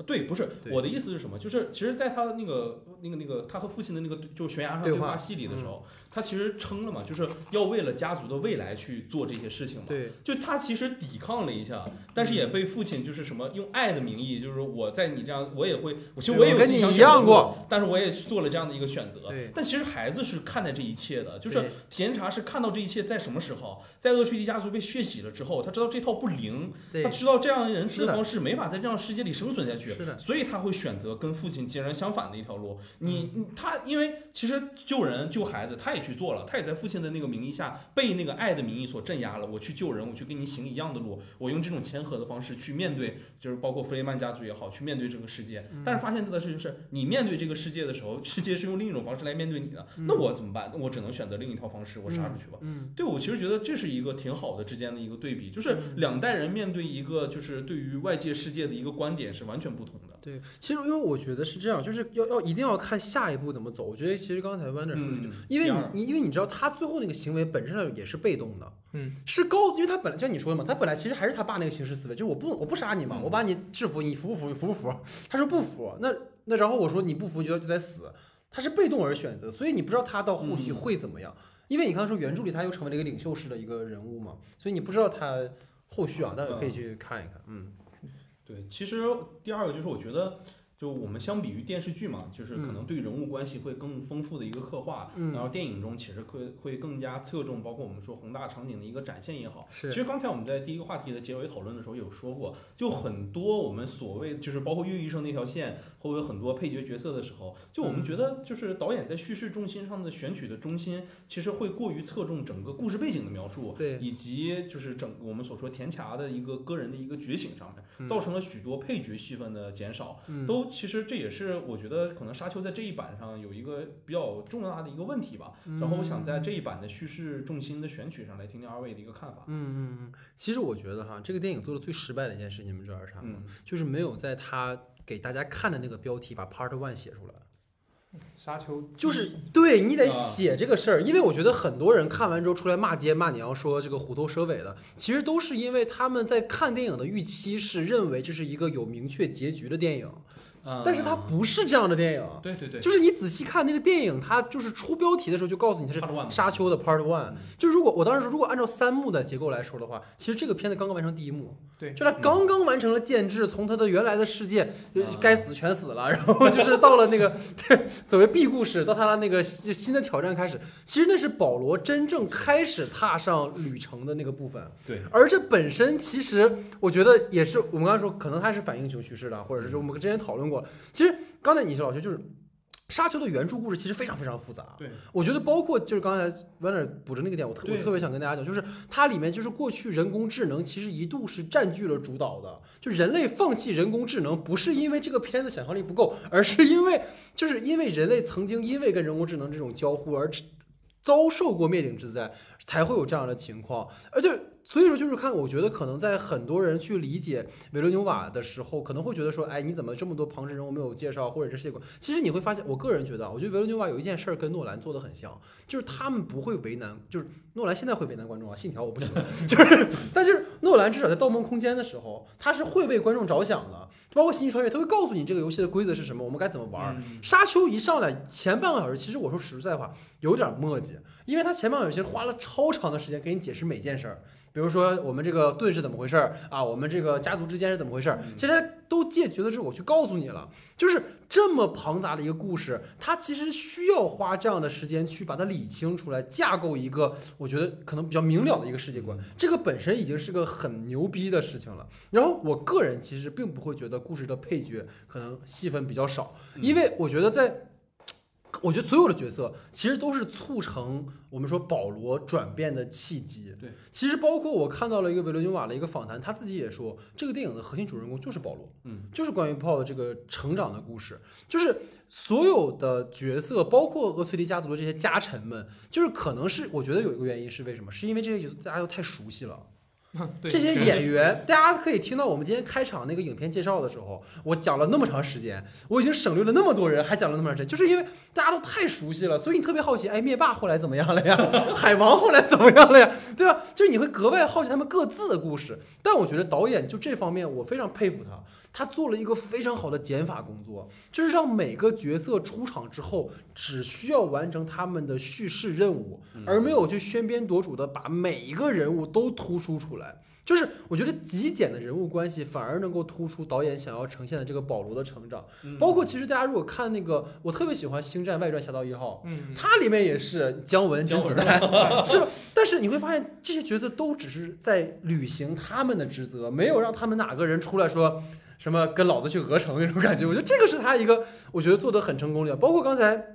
对，不是我的意思是什么？就是其实，在他那个那个那个他和父亲的那个就悬崖上对话对话戏里的时候，他其实撑了嘛，就是要为了家族的未来去做这些事情嘛。对，就他其实抵抗了一下，但是也被父亲就是什么用爱的名义，就是我在你这样，我也会，我其实我也有自己想选择过。路，但是我也做了这样的一个选择。对。但其实孩子是看待这一切的，就是对体验茶是看到这一切在什么时候，在恶趣迪家族被血洗了之后，他知道这套不灵，他，知道这样的的方式没法在这样世界里生存下去，是的，所以他会选择跟父亲截然相反的一条路。你他，因为其实救人救孩子，他也去做了，他也在父亲的那个名义下被那个爱的名义所镇压了。我去救人，我去跟你行一样的路，我用这种谦和的方式去面对，就是包括弗雷曼家族也好，去面对这个世界。嗯但是发现的事情是，你面对这个世界的时候，世界是用另一种方式来面对你的，那我怎么办？那我只能选择另一套方式，我杀出去吧。嗯，对我其实觉得这是一个挺好的之间的一个对比，就是两代人面对一个就是对于外界世界的一个观点是完全不同的。对，其实因为我觉得是这样，就是要要一定要看下一步怎么走。我觉得其实刚才弯点说的就，嗯因为你你因为你知道他最后那个行为本质上也是被动的，嗯，是高，因为他本来像你说的嘛，他本来其实还是他爸那个形式思维，就是我不我不杀你嘛，嗯我把你制服，你服不服？你服不服？他说不服，那那然后我说你不服就就得死，他是被动而选择，所以你不知道他到后续嗯会怎么样，因为你刚才说原著里他又成为了一个领袖式的一个人物嘛，所以你不知道他后续啊，大家可以去看一看，嗯对，其实第二个就是我觉得，就我们相比于电视剧嘛，就是可能对人物关系会更丰富的一个刻画，嗯。然后电影中其实会会更加侧重，包括我们说宏大场景的一个展现也好。是。其实刚才我们在第一个话题的结尾讨论的时候有说过，就很多我们所谓就是包括岳医生那条线，会有很多配角角色的时候，就我们嗯。觉得就是导演在叙事重心上的选取的中心，其实会过于侧重整个故事背景的描述，对。以及就是整我们所说田卡的一个个人的一个觉醒上面，嗯。造成了许多配角戏份的减少。嗯。都其实这也是我觉得可能沙丘在这一版上有一个比较重大的一个问题吧。然后我想在这一版的叙事重心的选取上来听听二位的一个看法。嗯嗯嗯，其实我觉得哈，这个电影做的最失败的一件事，你们知道是啥吗？嗯，就是没有在他给大家看的那个标题把 Part One 写出来。沙丘就是对你得啊写这个事儿，因为我觉得很多人看完之后出来骂街骂娘，说这个虎头蛇尾的，其实都是因为他们在看电影的预期是认为这是一个有明确结局的电影，嗯但是它不是这样的电影。对对对，就是你仔细看那个电影，它就是出标题的时候就告诉你它是沙丘的 Part One 嗯。就如果我当时说，如果按照三幕的结构来说的话，其实这个片子刚刚完成第一幕，对就它刚刚完成了建制，从它的原来的世界该死全死了，然后就是到了那个 所谓 B 故事，到他的那个新新的挑战开始，其实那是保罗真正开始踏上旅程的那个部分。对，而这本身其实我觉得也是我们刚才说，可能它是反英雄叙事的，或者是我们之前讨论过。其实刚才你说老师就是。沙丘的原著故事其实非常非常复杂，对，我觉得包括就是刚才 Werner 补着那个点，我特我特别想跟大家讲，就是它里面就是过去人工智能其实一度是占据了主导的，就人类放弃人工智能不是因为这个片子想象力不够，而是因为就是因为人类曾经因为跟人工智能这种交互而遭受过灭顶之灾，才会有这样的情况，而且。所以说，就是看，我觉得可能在很多人去理解维伦纽瓦的时候，可能会觉得说，哎，你怎么这么多旁支人物没有介绍，或者这世界观？其实你会发现，我个人觉得啊，我觉得维伦纽瓦有一件事儿跟诺兰做的很像，就是他们不会为难，就是诺兰现在会为难观众啊，信条我不行，就是，但是诺兰至少在《盗梦空间》的时候，他是会为观众着想的，包括《星际穿越》，他会告诉你这个游戏的规则是什么，我们该怎么玩沙丘一上来前半个小时，其实我说实在话有点墨迹，因为他前半个小时花了超长的时间给你解释每件事儿，比如说我们这个盾是怎么回事儿啊，我们这个家族之间是怎么回事儿，其实都借角色之我去告诉你了。就是这么庞杂的一个故事，它其实需要花这样的时间去把它理清出来，架构一个我觉得可能比较明了的一个世界观。这个本身已经是个很牛逼的事情了。然后我个人其实并不会觉得故事的配角可能戏份比较少，因为我觉得在。我觉得所有的角色其实都是促成我们说保罗转变的契机。对，其实包括我看到了一个维伦纽瓦的一个访谈，他自己也说，这个电影的核心主人公就是保罗。嗯，就是关于 Paul 的这个成长的故事，就是所有的角色，包括厄崔迪家族的这些家臣们，就是可能是我觉得有一个原因是为什么？是因为这些角色大家都太熟悉了。对这些演员，大家可以听到我们今天开场那个影片介绍的时候，我讲了那么长时间，我已经省略了那么多人，还讲了那么长时间，就是因为大家都太熟悉了，所以你特别好奇，哎，灭霸后来怎么样了呀？海王后来怎么样了呀？对吧？就是你会格外好奇他们各自的故事。但我觉得导演就这方面，我非常佩服他，他做了一个非常好的减法工作，就是让每个角色出场之后，只需要完成他们的叙事任务，而没有去喧宾夺主的把每一个人物都突出出来。就是我觉得极简的人物关系反而能够突出导演想要呈现的这个保罗的成长。嗯包括其实大家如果看那个，我特别喜欢《星战外传：侠盗一号》，嗯，它里面也是姜文、甄子丹，是吧？但是你会发现，这些角色都只是在履行他们的职责，没有让他们哪个人出来说什么跟老子去鹅城那种感觉。我觉得这个是他一个我觉得做的很成功的，包括刚才。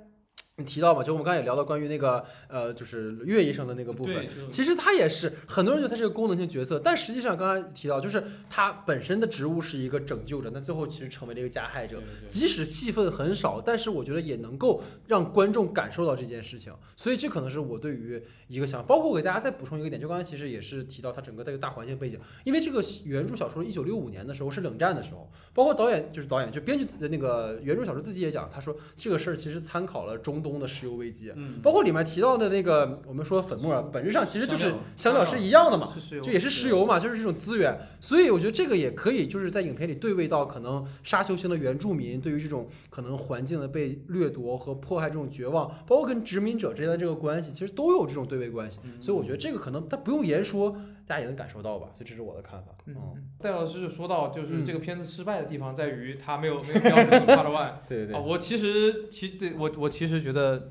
你提到嘛，就我们刚才也聊到关于那个呃，就是岳医生的那个部分，对，其实他也是很多人觉得他是个功能性角色，但实际上刚才提到，就是他本身的职务是一个拯救者，那最后其实成为了一个加害者即使戏份很少，但是我觉得也能够让观众感受到这件事情，所以这可能是我对于一个想法。包括我给大家再补充一个点，就刚才其实也是提到他整个这个大环境背景，因为这个原著小说一九六五年的时候是冷战的时候，包括导演就是导演就编剧的那个原著小说自己也讲，他说这个事儿其实参考了中东东的石油危机。嗯，包括里面提到的那个，我们说粉末，本质上其实就是香料是一样的嘛，就也是石油嘛，就是这种资源。所以我觉得这个也可以就是在影片里对位到可能沙丘型的原住民对于这种可能环境的被掠夺和迫害这种绝望，包括跟殖民者之间的这个关系，其实都有这种对位关系。嗯所以我觉得这个可能他不用言说，大家也能感受到吧。就这是我的看法。嗯嗯，，戴老师就说到，就是嗯。这个片子失败的地方在于它没有没有标准 part one 对对啊，我其实其对我我其实觉得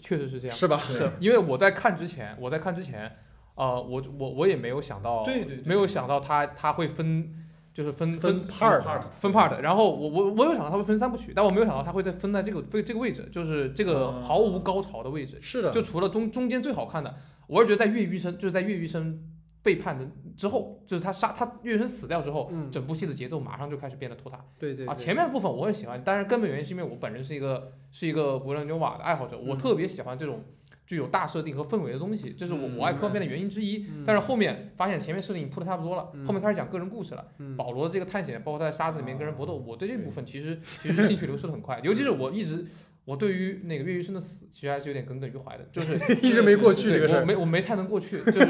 确实是这样，是吧？是因为我在看之前，我在看之前，呃，我我我也没有想到，对对对。没有想到他他会分，就是分分分 part 分 part，然后我我我有想到他会分三部曲，但我没有想到他会再分在这个这这个位置，就是这个哦。毫无高潮的位置，是的，就除了中中间最好看的，我是觉得在越狱生就是在越狱生背叛的之后，就是他杀他月神死掉之后，嗯整部戏的节奏马上就开始变得拖沓。啊，对对啊前面的部分我很喜欢，但是根本原因是因为我本人是一个是一个维伦纽瓦的爱好者，我嗯特别喜欢这种具有大设定和氛围的东西，这是我我爱科幻片的原因之一。嗯但是后面发现前面设定铺的差不多了，嗯后面开始讲个人故事了。嗯保罗的这个探险，包括他在沙子里面跟人搏斗，我对这部分其实其实兴趣流失的很快，尤其是我一直。我对于那个岳医生的死，其实还是有点耿耿于怀的，就是 一直没过去这个事儿我没我没太能过去，就是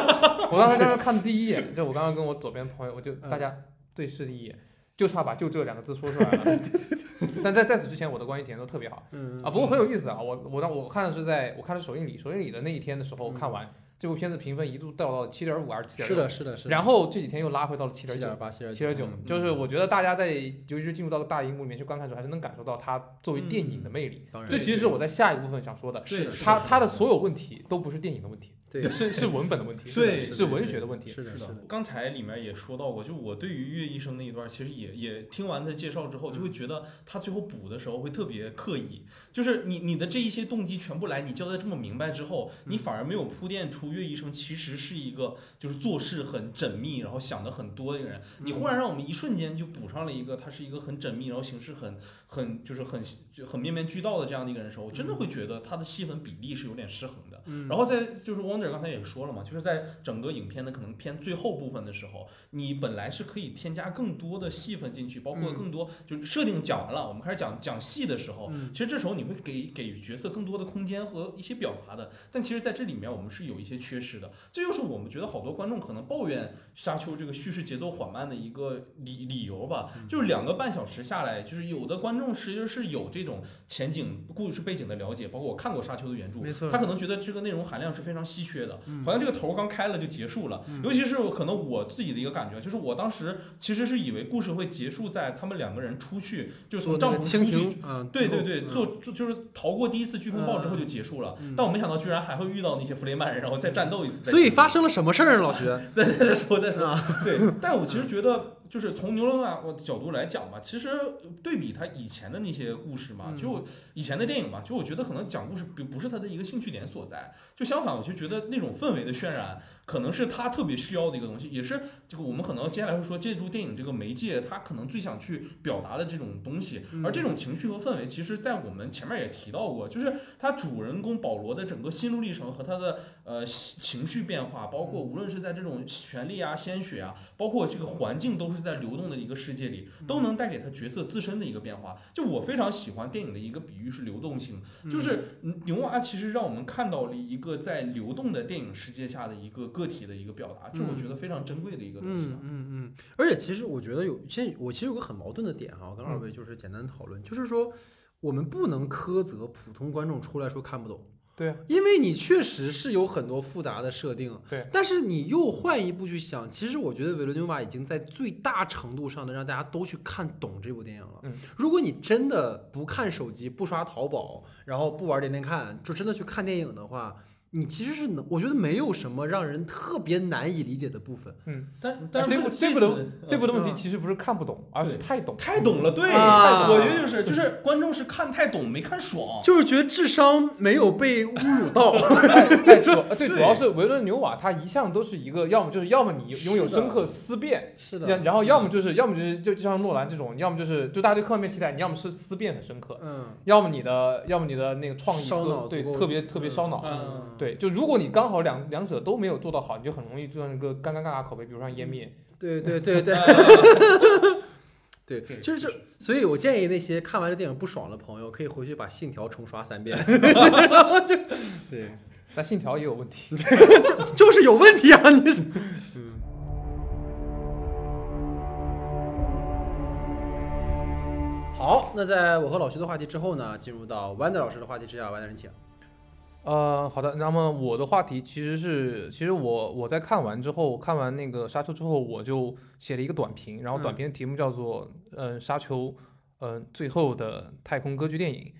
我当时刚刚看第一眼，就我刚刚跟我左边的朋友，我就嗯大家对视第一眼，就差把“就这”两个字说出来了。但在在此之前，我的观影体验都特别好嗯啊。不过很有意思啊，我我当我看的是在我看的首映礼，首映礼的那一天的时候看完这部片子，评分一度掉到七点五还是七点是的，是的，是的。然后这几天又拉回到了七点九七点。八，七点七点九，就是我觉得大家在尤其是进入到大荧幕里面去观看的时候，还是能感受到它作为电影的魅力。当然这其实是我在下一部分想说的，是的是它它的所有问题都不是电影的问题，对。是是文本的问题，对是是文学的问题。是的，是的。是，，刚才里面也说到过，就我对于岳医生那一段，其实也也听完他介绍之后，就会觉得他最后补的时候会特别刻意，就是你你的这一些动机全部来，你交代这么明白之后，你反而没有铺垫出岳医生其实是一个就是做事很缜密，然后想的很多的一个人，你忽然让我们一瞬间就补上了一个他是一个很缜密，然后行事很很就是很就很面面俱到的这样的一个人的时候，我真的会觉得他的戏份比例是有点失衡的。嗯。然后在就是 Wonder 刚才也说了嘛，就是在整个影片的可能偏最后部分的时候，你本来是可以添加更多的戏份进去，包括嗯。更多就是设定讲完了，我们开始讲讲戏的时候，嗯。其实这时候你会给给角色更多的空间和一些表达的，但其实在这里面我们是有一些缺失的，这就是我们觉得好多观众可能抱怨《沙丘》这个叙事节奏缓慢的一个理理由吧，嗯。就是两个半小时下来，就是有的观众其实是有这种前景故事背景的了解，包括我看过《沙丘》的原著，没错。他可能觉得这个内容含量是非常稀缺的，嗯好像这个头儿刚开了就结束了。尤其是可能我自己的一个感觉，就是我当时其实是以为故事会结束在他们两个人出去，就是从帐篷出去。对对对，嗯做就就是逃过第一次飓风暴之后就结束了，嗯但我没想到居然还会遇到那些弗雷曼人，然后再战斗一次。所以发生了什么事儿啊？老徐，再再说再说，啊对，但我其实觉得，就是从牛龙啊，我的角度来讲吧，其实对比他以前的那些故事嘛，嗯。就以前的电影嘛，就我觉得可能讲故事不不是他的一个兴趣点所在，就相反，我就觉得那种氛围的渲染，可能是他特别需要的一个东西，也是这个我们可能接下来会说，借助电影这个媒介，他可能最想去表达的这种东西，嗯。而这种情绪和氛围，其实在我们前面也提到过，就是他主人公保罗的整个心路历程和他的呃情绪变化，包括无论是在这种权力啊、鲜血啊，包括这个环境都是在流动的一个世界里，都能带给他角色自身的一个变化。就我非常喜欢电影的一个比喻是流动性，就是嗯牛娃其实让我们看到了一个在流动的电影世界下的一个个体的一个表达，这我觉得非常珍贵的一个东西啊嗯。嗯嗯，而且其实我觉得有，现在我其实有个很矛盾的点哈，我跟嗯二位就是简单讨论，就是说我们不能苛责普通观众出来说看不懂。对啊，因为你确实是有很多复杂的设定，对，但是你又换一步去想，其实我觉得维伦纽瓦已经在最大程度上的让大家都去看懂这部电影了。嗯，如果你真的不看手机、不刷淘宝，然后不玩连连看，就真的去看电影的话，你其实是能，我觉得没有什么让人特别难以理解的部分。嗯但但是这部这部次的这部的问题嗯其实不是看不懂，而是太懂。太懂了，对，啊我觉得就是就是观众是看太懂没看爽，就是觉得智商没有被侮辱到。哎哎主 对，对主要是维伦纽瓦他一向都是一个，要么就是要么你拥有深刻思辨，是的，然然后要么就是要么就是就就像诺兰这种，要么就是就大家对科幻片期待，你要么是思辨很深刻，嗯，要么你的要么你的那个创意对特别特别烧脑。嗯对，就如果你刚好两两者都没有做到好，你就很容易做那个干干尬尬口碑，比如像湮灭。对对对对。对，对就是这，所以我建议那些看完这电影不爽的朋友，可以回去把《信条》重刷三遍。对，但信条也有问题。就就是有问题啊！你是，嗯。好，那在我和老徐的话题之后呢，进入到 Wander 老师的话题之下，Wander 人请。呃，好的，那么我的话题其实是，其实我我在看完之后，看完那个《沙丘》之后，我就写了一个短评，然后短评的题目叫做“嗯、呃沙丘，嗯、最后的太空歌剧电影”。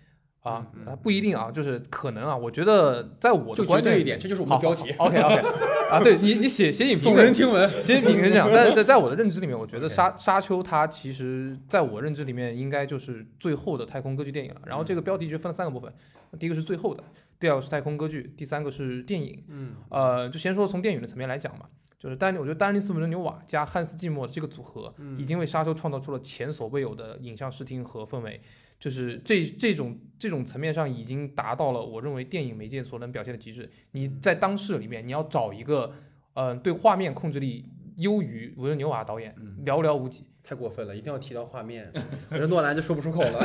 啊，不一定啊，就是可能啊，我觉得在我的观点对一点，这就是我们的标题。OK OK，啊，对你你写写影评耸的人听闻。写影评是这样，但是在在我的认知里面，我觉得沙沙丘它其实在我认知里面应该就是最后的太空歌剧电影了。然后这个标题就分了三个部分，第一个是最后的，第二个是太空歌剧，第三个是电影。嗯呃，就先说从电影的层面来讲嘛，就是丹，我觉得丹尼斯·维伦纽瓦加汉斯·季默的这个组合，嗯已经为沙丘创造出了前所未有的影像视听和氛围。就是这这种这种层面上已经达到了我认为电影媒介所能表现的极致。你在当世里面，你要找一个，呃，对画面控制力优于维伦纽瓦导演，嗯，寥寥无几太过分了，一定要提到画面，我这诺兰就说不出口了。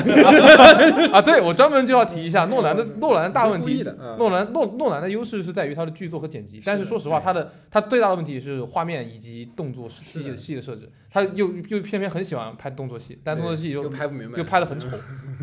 啊！对我专门就要提一下诺兰的诺兰的大问题。诺兰诺诺兰的优势是在于他的剧作和剪辑，但是说实话，对他的他最大的问题是画面以及动作是的戏戏的设置，他又又偏偏很喜欢拍动作戏，但动作戏又又拍不明白，又拍的很丑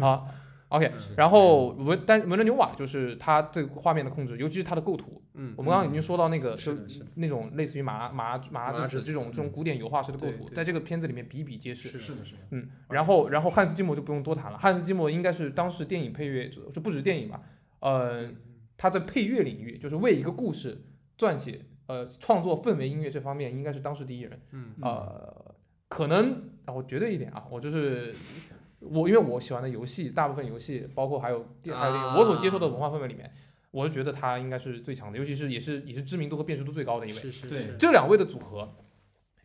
啊。OK，嗯然后文但文人牛瓦就是他这个画面的控制，尤其是他的构图，嗯，我们刚刚已经说到那个就是是那种类似于马马马马拉之拉之死这种这种古典油画式的构图，在这个片子里面比比皆是。是是的，是的。嗯，然后然后汉斯季默就不用多谈了，汉斯季默应该是当时电影配乐就就不止电影吧，呃，他在配乐领域就是为一个故事撰写呃创作氛围音乐这方面应该是当时第一人。嗯呃，可能啊，我绝对一点啊，我就是我，因为我喜欢的游戏，大部分游戏，包括还有电还有电影，我所接受的文化氛围里面，我是觉得他应该是最强的，尤其是也是也是知名度和辨识度最高的一位。对是是是这两位的组合，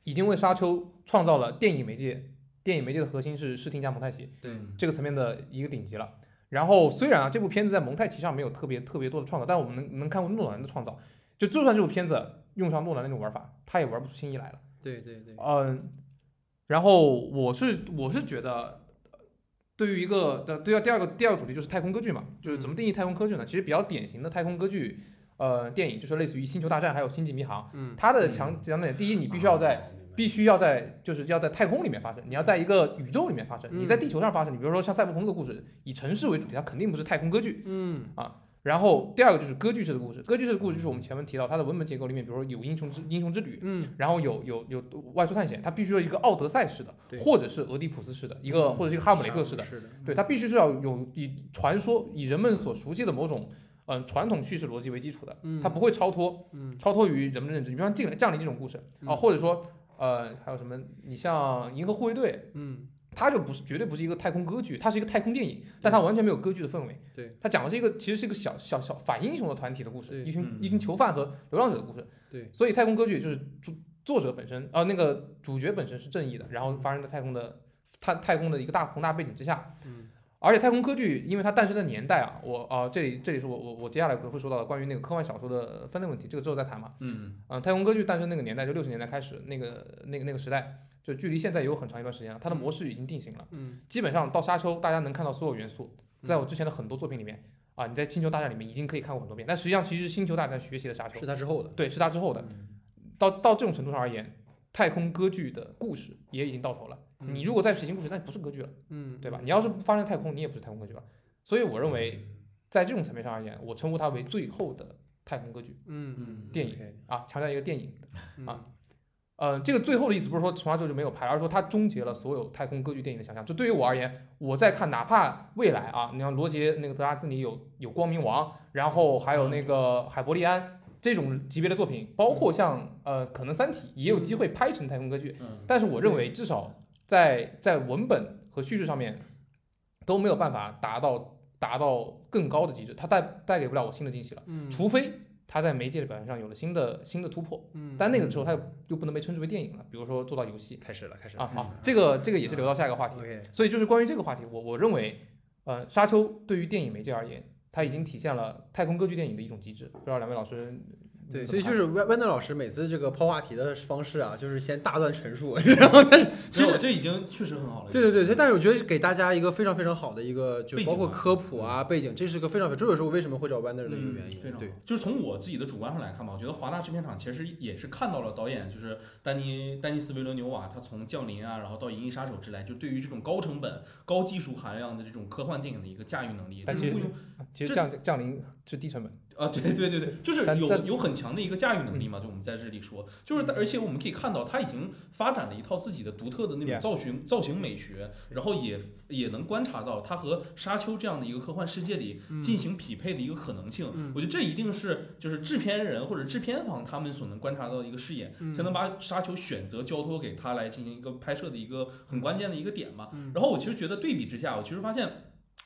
已经为沙丘创造了电影媒介，电影媒介的核心是视听加蒙太奇对这个层面的一个顶级了。然后虽然啊，这部片子在蒙太奇上没有特别特别多的创造，但我们能能看过诺兰的创造。就就算这部片子用上诺兰那种玩法，他也玩不出新意来了。对对对，嗯，然后我是我是觉得，呃对于一个的对啊，第二个第二个主题就是太空歌剧嘛，就是怎么定义太空歌剧呢？其实比较典型的太空歌剧，呃，电影就是类似于《星球大战》还有《星际迷航》，嗯，它的强强点，第一，你必须要在必须要在就是要在太空里面发生，你要在一个宇宙里面发生，你在地球上发生，你比如说像赛博朋克故事，以城市为主题，它肯定不是太空歌剧。嗯然后第二个就是歌剧式的故事，歌剧式的故事就是我们前面提到它的文本结构里面，比如说有英雄之英雄之旅，嗯。然后有有有外出探险，它必须有一个奥德赛式的，或者是俄狄浦斯式的一个，或者是一个哈姆雷特式的，对，它必须是要有以传说以人们所熟悉的某种嗯、传统叙事逻辑为基础的，嗯。它不会超脱，嗯。超脱于人们的认知。你比方降临降临这种故事啊、嗯或者说呃还有什么，你像银河护卫队，嗯它就不是绝对不是一个太空歌剧，它是一个太空电影，但它完全没有歌剧的氛围。对，它讲的是一个其实是一个小小小反英雄的团体的故事，对一群嗯一群囚犯和流浪者的故事。对，所以太空歌剧就是主作者本身，呃，那个主角本身是正义的，然后发生在太空的太太空的一个大宏大背景之下。嗯而且太空歌剧，因为它诞生的年代啊，我啊、这里这里是我我我接下来可能会说到的关于那个科幻小说的分类问题，这个之后再谈嘛。嗯嗯，太空歌剧诞生那个年代就六十年代开始，那个那个那个时代，就距离现在也有很长一段时间了，它的模式已经定型了。嗯基本上到沙丘，大家能看到所有元素，在我之前的很多作品里面啊，你在星球大战里面已经可以看过很多遍，但实际上其实是星球大战学习的沙丘是，他之后的，对，是它之后的。嗯到到这种程度上而言，太空歌剧的故事也已经到头了。你如果在水星故事，那不是歌剧了，嗯对吧？你要是不发生太空，你也不是太空歌剧了。所以我认为，在这种层面上而言，我称呼它为最后的太空歌剧嗯嗯电影啊，强调一个电影。嗯啊呃，这个最后的意思不是说从沙丘就没有拍，而是说它终结了所有太空歌剧电影的想象。这对于我而言，我在看，哪怕未来啊，你像罗杰那个泽拉兹尼有有光明王，然后还有那个海伯利安这种级别的作品，包括像呃可能三体也有机会拍成太空歌剧，嗯但是我认为至少在在文本和叙事上面都没有办法达到达到更高的极致，它带带给不了我新的惊喜了，嗯除非它在媒介的表现上有了新的新的突破。嗯但那个时候它又又不能被称之为电影了，比如说做到游戏开始了，开始了啊，好，这个这个也是留到下一个话题。OK，所以就是关于这个话题，我我认为，呃，沙丘对于电影媒介而言，它已经体现了太空歌剧电影的一种机制。不知道两位老师对，所以就是温温德老师每次这个抛话题的方式啊，就是先大段陈述，然后但是其实这已经确实很好了。对对对，但是我觉得给大家一个非常非常好的一个，就包括科普啊背景，这是个非常，这也是我为什么会找 Wander 的一个原因。对非常好，就是从我自己的主观上来看吧，我觉得华纳制片厂其实也是看到了导演就是丹尼丹尼斯维伦纽瓦，他从降临啊，然后到银翼杀手之来，就对于这种高成本、高技术含量的这种科幻电影的一个驾驭能力，但其实就是不用其实降降临是低成本，啊，对对对对，就是有有很强的一个驾驭能力嘛，就我们在这里说，就是而且我们可以看到他已经发展了一套自己的独特的那种造型造型美学，然后也也能观察到他和沙丘这样的一个科幻世界里进行匹配的一个可能性。嗯我觉得这一定是就是制片人或者制片方他们所能观察到的一个视野，嗯才能把沙丘选择交托给他来进行一个拍摄的一个很关键的一个点嘛。嗯然后我其实觉得对比之下，我其实发现。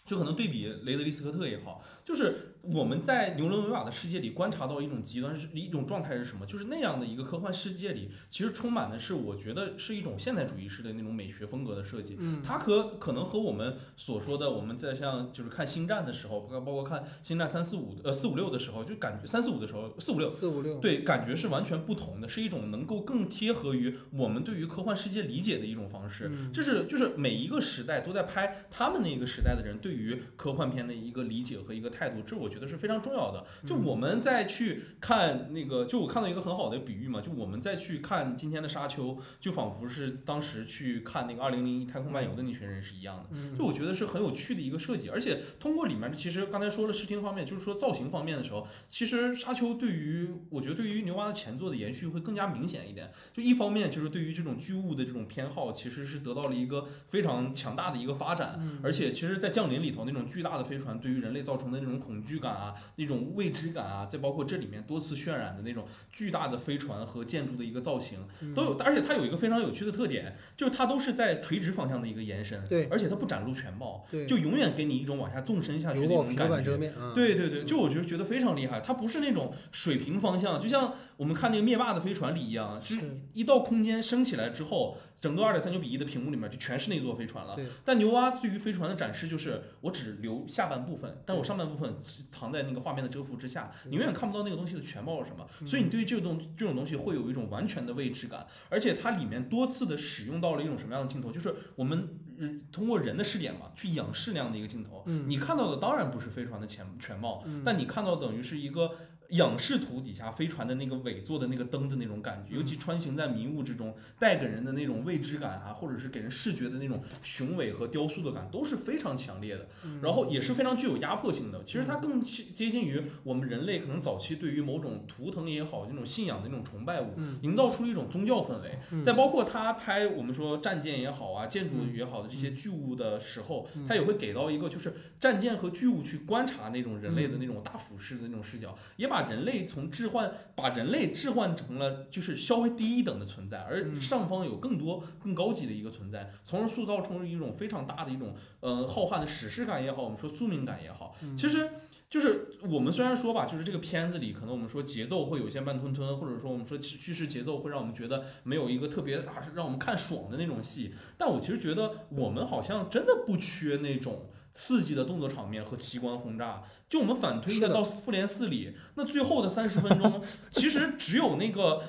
就可能对比雷德利·斯科特也好，就是我们在牛伦维瓦的世界里观察到一种极端是一种状态是什么？就是那样的一个科幻世界里，其实充满的是我觉得是一种现代主义式的那种美学风格的设计。嗯它可可能和我们所说的我们在像就是看星战的时候，包包括看星战三四五呃四五六的时候，就感觉三四五的时候四五六四五六，对，感觉是完全不同的，是一种能够更贴合于我们对于科幻世界理解的一种方式。嗯这是就是每一个时代都在拍他们那个时代的人对于科幻片的一个理解和一个态度，这我觉得是非常重要的。就嗯我们再去看那个，就我看到一个很好的比喻嘛，就我们再去看今天的沙丘，就仿佛是当时去看那个二零零一太空漫游的那群人是一样的。嗯就我觉得是很有趣的一个设计，而且通过里面，其实刚才说了视听方面，就是说造型方面的时候，其实沙丘对于我觉得对于牛蛙的前作的延续会更加明显一点。就一方面就是对于这种巨物的这种偏好，其实是得到了一个非常强大的一个发展，嗯而且其实，在降临里头那种巨大的飞船对于人类造成的那种恐惧感啊，那种未知感啊，再包括这里面多次渲染的那种巨大的飞船和建筑的一个造型，嗯都有，而且它有一个非常有趣的特点，就是它都是在垂直方向的一个延伸，对而且它不展露全貌，对，就永远给你一种往下纵深下去的油爆皮一种感觉。对对对，就我觉得觉得非常厉害，它不是那种水平方向，就像我们看那个灭霸的飞船里一样，是是，一到空间升起来之后，整个二点三九比一的屏幕里面就全是那座飞船了。对，但牛蛙对于飞船的展示就是，我只留下半部分，但我上半部分藏在那个画面的遮覆之下，你永远看不到那个东西的全貌是什么。所以你对于这个东这种东西会有一种完全的未知感，而且它里面多次的使用到了一种什么样的镜头，就是我们人通过人的视点嘛，去仰视那样的一个镜头。嗯你看到的当然不是飞船的全全貌，嗯但你看到等于是一个仰视图底下飞船的那个尾座的那个灯的那种感觉，嗯尤其穿行在迷雾之中，带给人的那种未知感啊，或者是给人视觉的那种雄伟和雕塑的感，都是非常强烈的。嗯然后也是非常具有压迫性的。其实它更接接近于我们人类可能早期对于某种图腾也好，那种信仰的那种崇拜物，嗯营造出一种宗教氛围。嗯再包括他拍我们说战舰也好啊，建筑也好的这些巨物的时候，嗯他也会给到一个就是战舰和巨物去观察那种人类的嗯那种大俯视的那种视角，也把人类从置换，把人类置换成了就是稍微低一等的存在，而嗯上方有更多更高级的一个存在，从而塑造出一种非常大的一种呃浩瀚的史诗感也好，我们说宿命感也好，嗯其实。就是我们虽然说吧，就是这个片子里可能我们说节奏会有些慢吞吞，或者说我们说叙事节奏会让我们觉得没有一个特别啊让我们看爽的那种戏，但我其实觉得我们好像真的不缺那种刺激的动作场面和奇观轰炸。就我们反推是的的到复联四里，那最后的三十分钟，其实只有那个。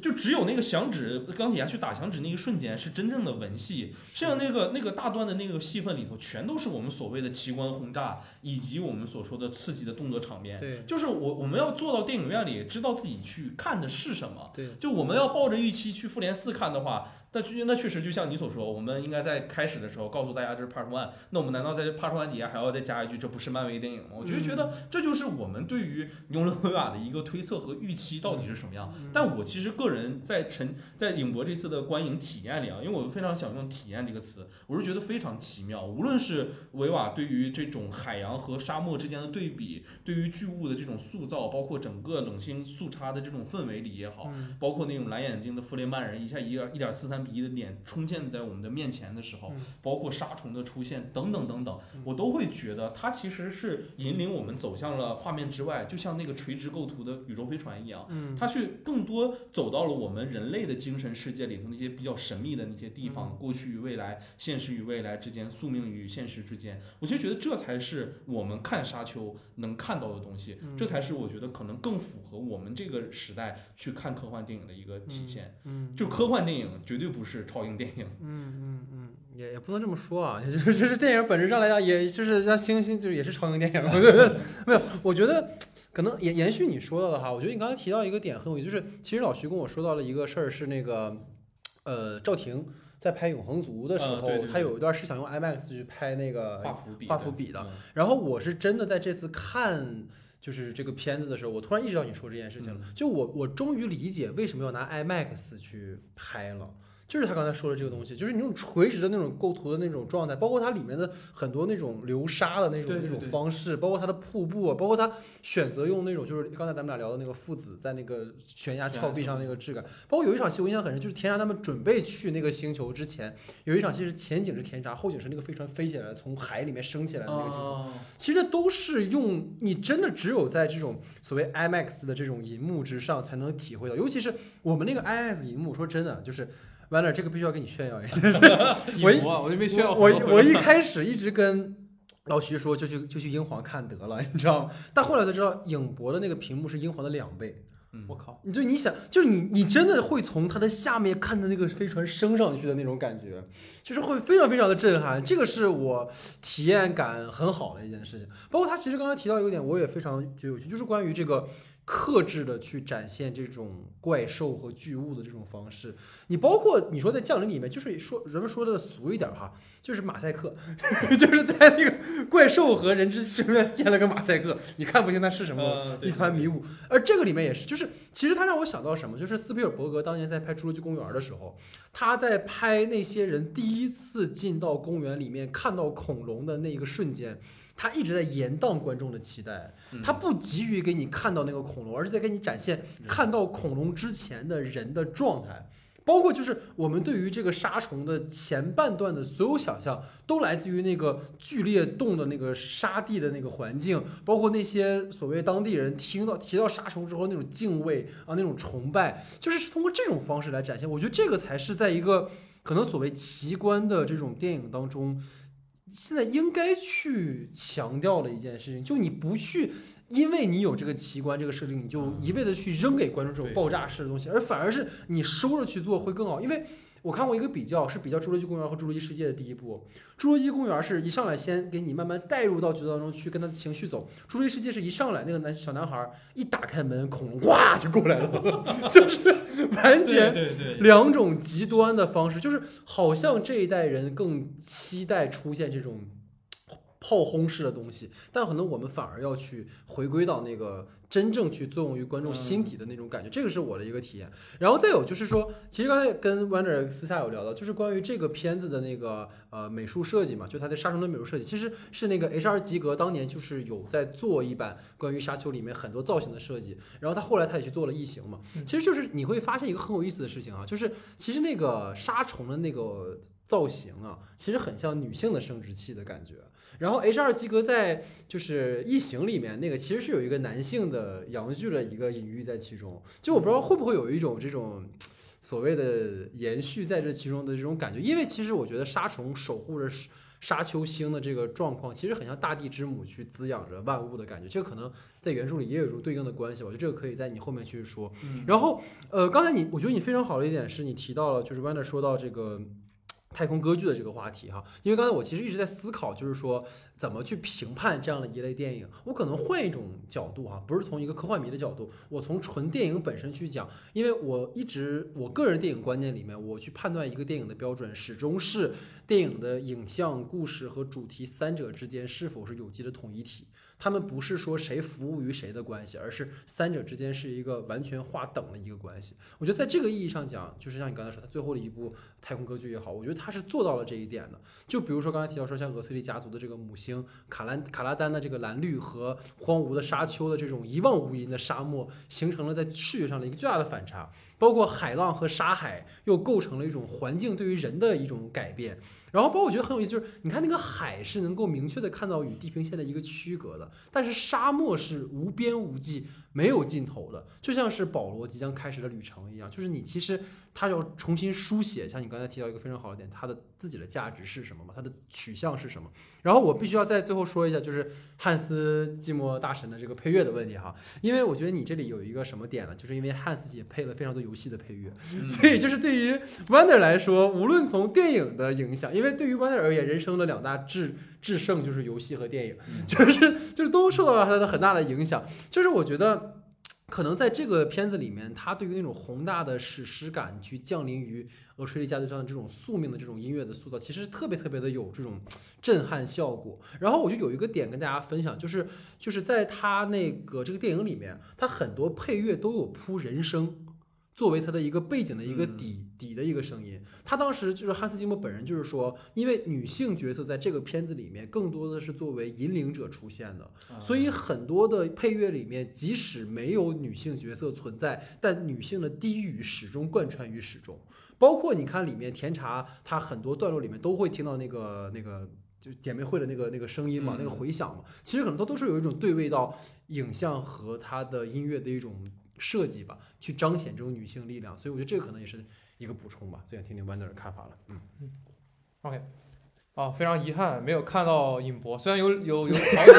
就只有那个响指钢铁侠去打响指那一瞬间是真正的文戏，剩下那个那个大段的那个戏份里头，全都是我们所谓的奇观轰炸，以及我们所说的刺激的动作场面。对就是我我们要做到电影院里知道自己去看的是什么。对，就我们要抱着预期去复联四看的话，那确那确实就像你所说，我们应该在开始的时候告诉大家这是 Part One。那我们难道在这 Part One 底下还要再加一句这不是漫威电影吗？我就觉得这就是我们对于牛伦维瓦的一个推测和预期到底是什么样。但我其实个人在陈在影博这次的观影体验里啊，因为我非常想用“体验”这个词，我是觉得非常奇妙。无论是维瓦对于这种海洋和沙漠之间的对比，对于巨物的这种塑造，包括整个冷星速差的这种氛围里也好，嗯包括那种蓝眼睛的弗雷曼人一下一点一点四三三比一的脸冲现在我们的面前的时候，嗯。包括杀虫的出现等等等等，我都会觉得它其实是引领我们走向了画面之外，就像那个垂直构图的宇宙飞船一样。嗯。它去更多走到了我们人类的精神世界里头那些比较神秘的那些地方，过去与未来、现实与未来之间、宿命与现实之间，我就觉得这才是我们看沙丘能看到的东西，嗯。这才是我觉得可能更符合我们这个时代去看科幻电影的一个体现。嗯。就科幻电影绝对不是超英电影。嗯嗯嗯，也也不能这么说啊，就是 就是电影本质上来讲，也就是像星星，就是也是超英电影，没有，我觉得可能延延续你说到的哈，我觉得你刚才提到一个点很有意思，就是其实老徐跟我说到了一个事儿，是那个呃赵婷在拍《永恒族》的时候，他有一段是想用 IMAX 去拍那个画幅笔，画幅比的嗯然后我是真的在这次看就是这个片子的时候，我突然意识到你说这件事情了。嗯就我我终于理解为什么要拿 IMAX 去拍了。就是他刚才说的这个东西，就是你那种垂直的那种构图的那种状态，包括它里面的很多那种流沙的那种那种方式，包括它的瀑布，啊包括它选择用那种就是刚才咱们俩聊的那个父子在那个悬崖峭壁上那个质感，包括有一场戏我印象很深，就是田查他们准备去那个星球之前，有一场戏是前景是田查，后景是那个飞船飞起来从海里面升起来的那个镜头。哦其实都是用你真的只有在这种所谓 IMAX 的这种银幕之上才能体会到，尤其是我们那个 IMAX 银幕，说真的，就是完了，这个必须要跟你炫耀一下。我一我就没炫耀我我我一开始一直跟老徐说，就去就去英皇看得了，你知道吗？但后来才知道，影博的那个屏幕是英皇的两倍。嗯我靠，你就你想，就是你你真的会从它的下面看着那个飞船升上去的那种感觉，就是会非常非常的震撼。这个是我体验感很好的一件事情。包括他其实刚才提到一个点，我也非常觉得有趣，就是关于这个克制的去展现这种怪兽和巨物的这种方式。你包括你说在降临里面，就是说人们说的俗一点哈，就是马赛克，就是在那个怪兽和人之身边建了个马赛克，你看不清它是什么，一团迷雾。而这个里面也是，就是其实它让我想到什么，就是斯皮尔伯格当年在拍《侏罗纪公园》的时候，他在拍那些人第一次进到公园里面看到恐龙的那一个瞬间。他一直在延宕观众的期待，嗯他不急于给你看到那个恐龙，而是在给你展现看到恐龙之前的人的状态。包括就是我们对于这个沙虫的前半段的所有想象，都来自于那个剧烈动的那个沙地的那个环境，包括那些所谓当地人听到提到沙虫之后那种敬畏啊，那种崇拜，就是是通过这种方式来展现。我觉得这个才是在一个可能所谓奇观的这种电影当中，现在应该去强调的一件事情，就你不去。因为你有这个奇观这个设定，你就一味的去扔给观众这种爆炸式的东西，而反而是你收着去做会更好。因为我看过一个比较，是比较《侏罗纪公园》和《侏罗纪世界》的第一部。《侏罗纪公园》是一上来先给你慢慢带入到角色当中去，跟他的情绪走；《侏罗纪世界》是一上来那个男小男孩一打开门，恐龙哇就过来了，就是完全两种极端的方式，就是好像这一代人更期待出现这种炮轰式的东西，但可能我们反而要去回归到那个真正去作用于观众心底的那种感觉，这个是我的一个体验。然后再有就是说，其实刚才跟 Wonder 私下有聊到，就是关于这个片子的那个呃美术设计嘛，就它的杀虫的美术设计，其实是那个 H.R. 吉格当年就是有在做一版关于沙丘里面很多造型的设计，然后他后来他也去做了异形嘛，其实就是你会发现一个很有意思的事情啊，就是其实那个杀虫的那个造型啊，其实很像女性的生殖器的感觉。然后 H.R. 吉格在就是《异形》里面那个其实是有一个男性的阳具的一个隐喻在其中，就我不知道会不会有一种这种所谓的延续在这其中的这种感觉，因为其实我觉得沙虫守护着沙丘星的这个状况，其实很像大地之母去滋养着万物的感觉，这个可能在原著里也有一种对应的关系吧，我觉得这个可以在你后面去说。嗯然后呃，刚才你我觉得你非常好的一点是你提到了，就是 Wander 说到这个。太空歌剧的这个话题哈，因为刚才我其实一直在思考，就是说怎么去评判这样的一类电影。我可能换一种角度哈，不是从一个科幻迷的角度，我从纯电影本身去讲。因为我一直我个人电影观念里面，我去判断一个电影的标准，始终是电影的影像、故事和主题三者之间是否是有机的统一体。他们不是说谁服务于谁的关系，而是三者之间是一个完全划等的一个关系。我觉得在这个意义上讲，就是像你刚才说，他最后的一部太空歌剧也好，我觉得他是做到了这一点的。就比如说刚才提到说，像俄崔利家族的这个母星卡兰卡拉丹的这个蓝绿和荒芜的沙丘的这种一望无垠的沙漠，形成了在视觉上的一个巨大的反差。包括海浪和沙海又构成了一种环境对于人的一种改变。然后包括我觉得很有意思，就是你看那个海是能够明确的看到与地平线的一个区隔的，但是沙漠是无边无际、没有尽头的，就像是保罗即将开始的旅程一样，就是你其实他要重新书写，像你刚才提到一个非常好的点，他的自己的价值是什么嘛，他的取向是什么。然后我必须要在最后说一下，就是汉斯季默大神的这个配乐的问题哈，因为我觉得你这里有一个什么点呢？就是因为汉斯也配了非常多游戏的配乐，所以就是对于 Wonder 来说，无论从电影的影响，因为对于 Wonder 而言，人生的两大制制胜就是游戏和电影，就是就是都受到了他的很大的影响。就是我觉得。可能在这个片子里面，他对于那种宏大的史诗感去降临于俄吹利家族上的这种宿命的这种音乐的塑造，其实特别特别的有这种震撼效果。然后我就有一个点跟大家分享，就是就是在他那个这个电影里面，他很多配乐都有铺人声。作为他的一个背景的一个底底的一个声音，他当时就是汉斯季默本人就是说，因为女性角色在这个片子里面更多的是作为引领者出现的，所以很多的配乐里面即使没有女性角色存在，但女性的低语始终贯穿于始终。包括你看里面甜茶，他很多段落里面都会听到那个那个就姐妹会的那个那个声音嘛，那个回响嘛，其实可能都都是有一种对位到影像和他的音乐的一种。设计吧，去彰显这种女性力量，所以我觉得这个可能也是一个补充吧。最想听听 Wonder 的看法了。嗯嗯，OK，啊，非常遗憾没有看到影博，虽然有有有好几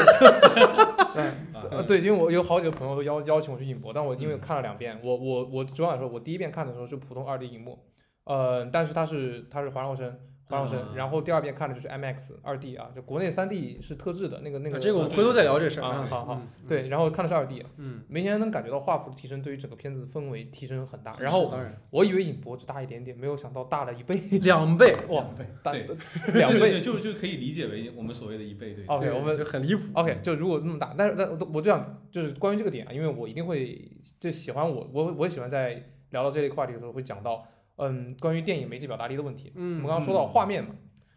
个，对对，因为我有好几个朋友都邀邀请我去影博，但我因为看了两遍，我我我昨晚说，我第一遍看的时候是普通二 D 荧幕，呃，但是它是它是环绕声。然后第二遍看的就是 MX 二 D 啊，就国内三 D 是特制的那个那个。这个我们回头再聊这事儿啊。好好，对，然后看的是二 D，嗯，明显能感觉到画幅的提升，对于整个片子的氛围提升很大。然后我以为影博只大一点点，没有想到大了一倍，两倍，哇，对，两倍，就就可以理解为我们所谓的一倍，对。OK，我们就很离谱。OK，就如果那么大，但是但我就想就是关于这个点啊，因为我一定会就喜欢我我我也喜欢在聊到这类话题的时候会讲到，嗯，关于电影媒介表达力的问题。嗯，我们刚刚说到画面嘛。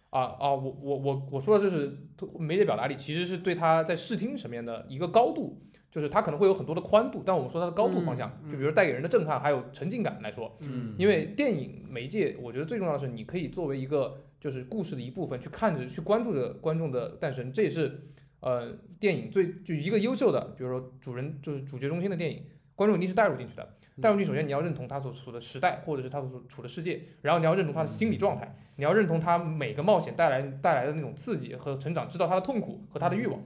啊啊，我我我我说的就是媒介表达力，其实是对它在视听层面的一个高度，就是它可能会有很多的宽度，但我们说它的高度方向，就比如带给人的震撼还有沉浸感来说，嗯，因为电影媒介，我觉得最重要的是你可以作为一个就是故事的一部分去看着去关注着观众的诞生，这也是呃电影最就一个优秀的，比如说主人就是主角中心的电影，观众一定是带入进去的。带入进去，首先你要认同他所处的时代，或者是他所处的世界，然后你要认同他的心理状态，你要认同他每个冒险带来带来的那种刺激和成长，知道他的痛苦和他的欲望。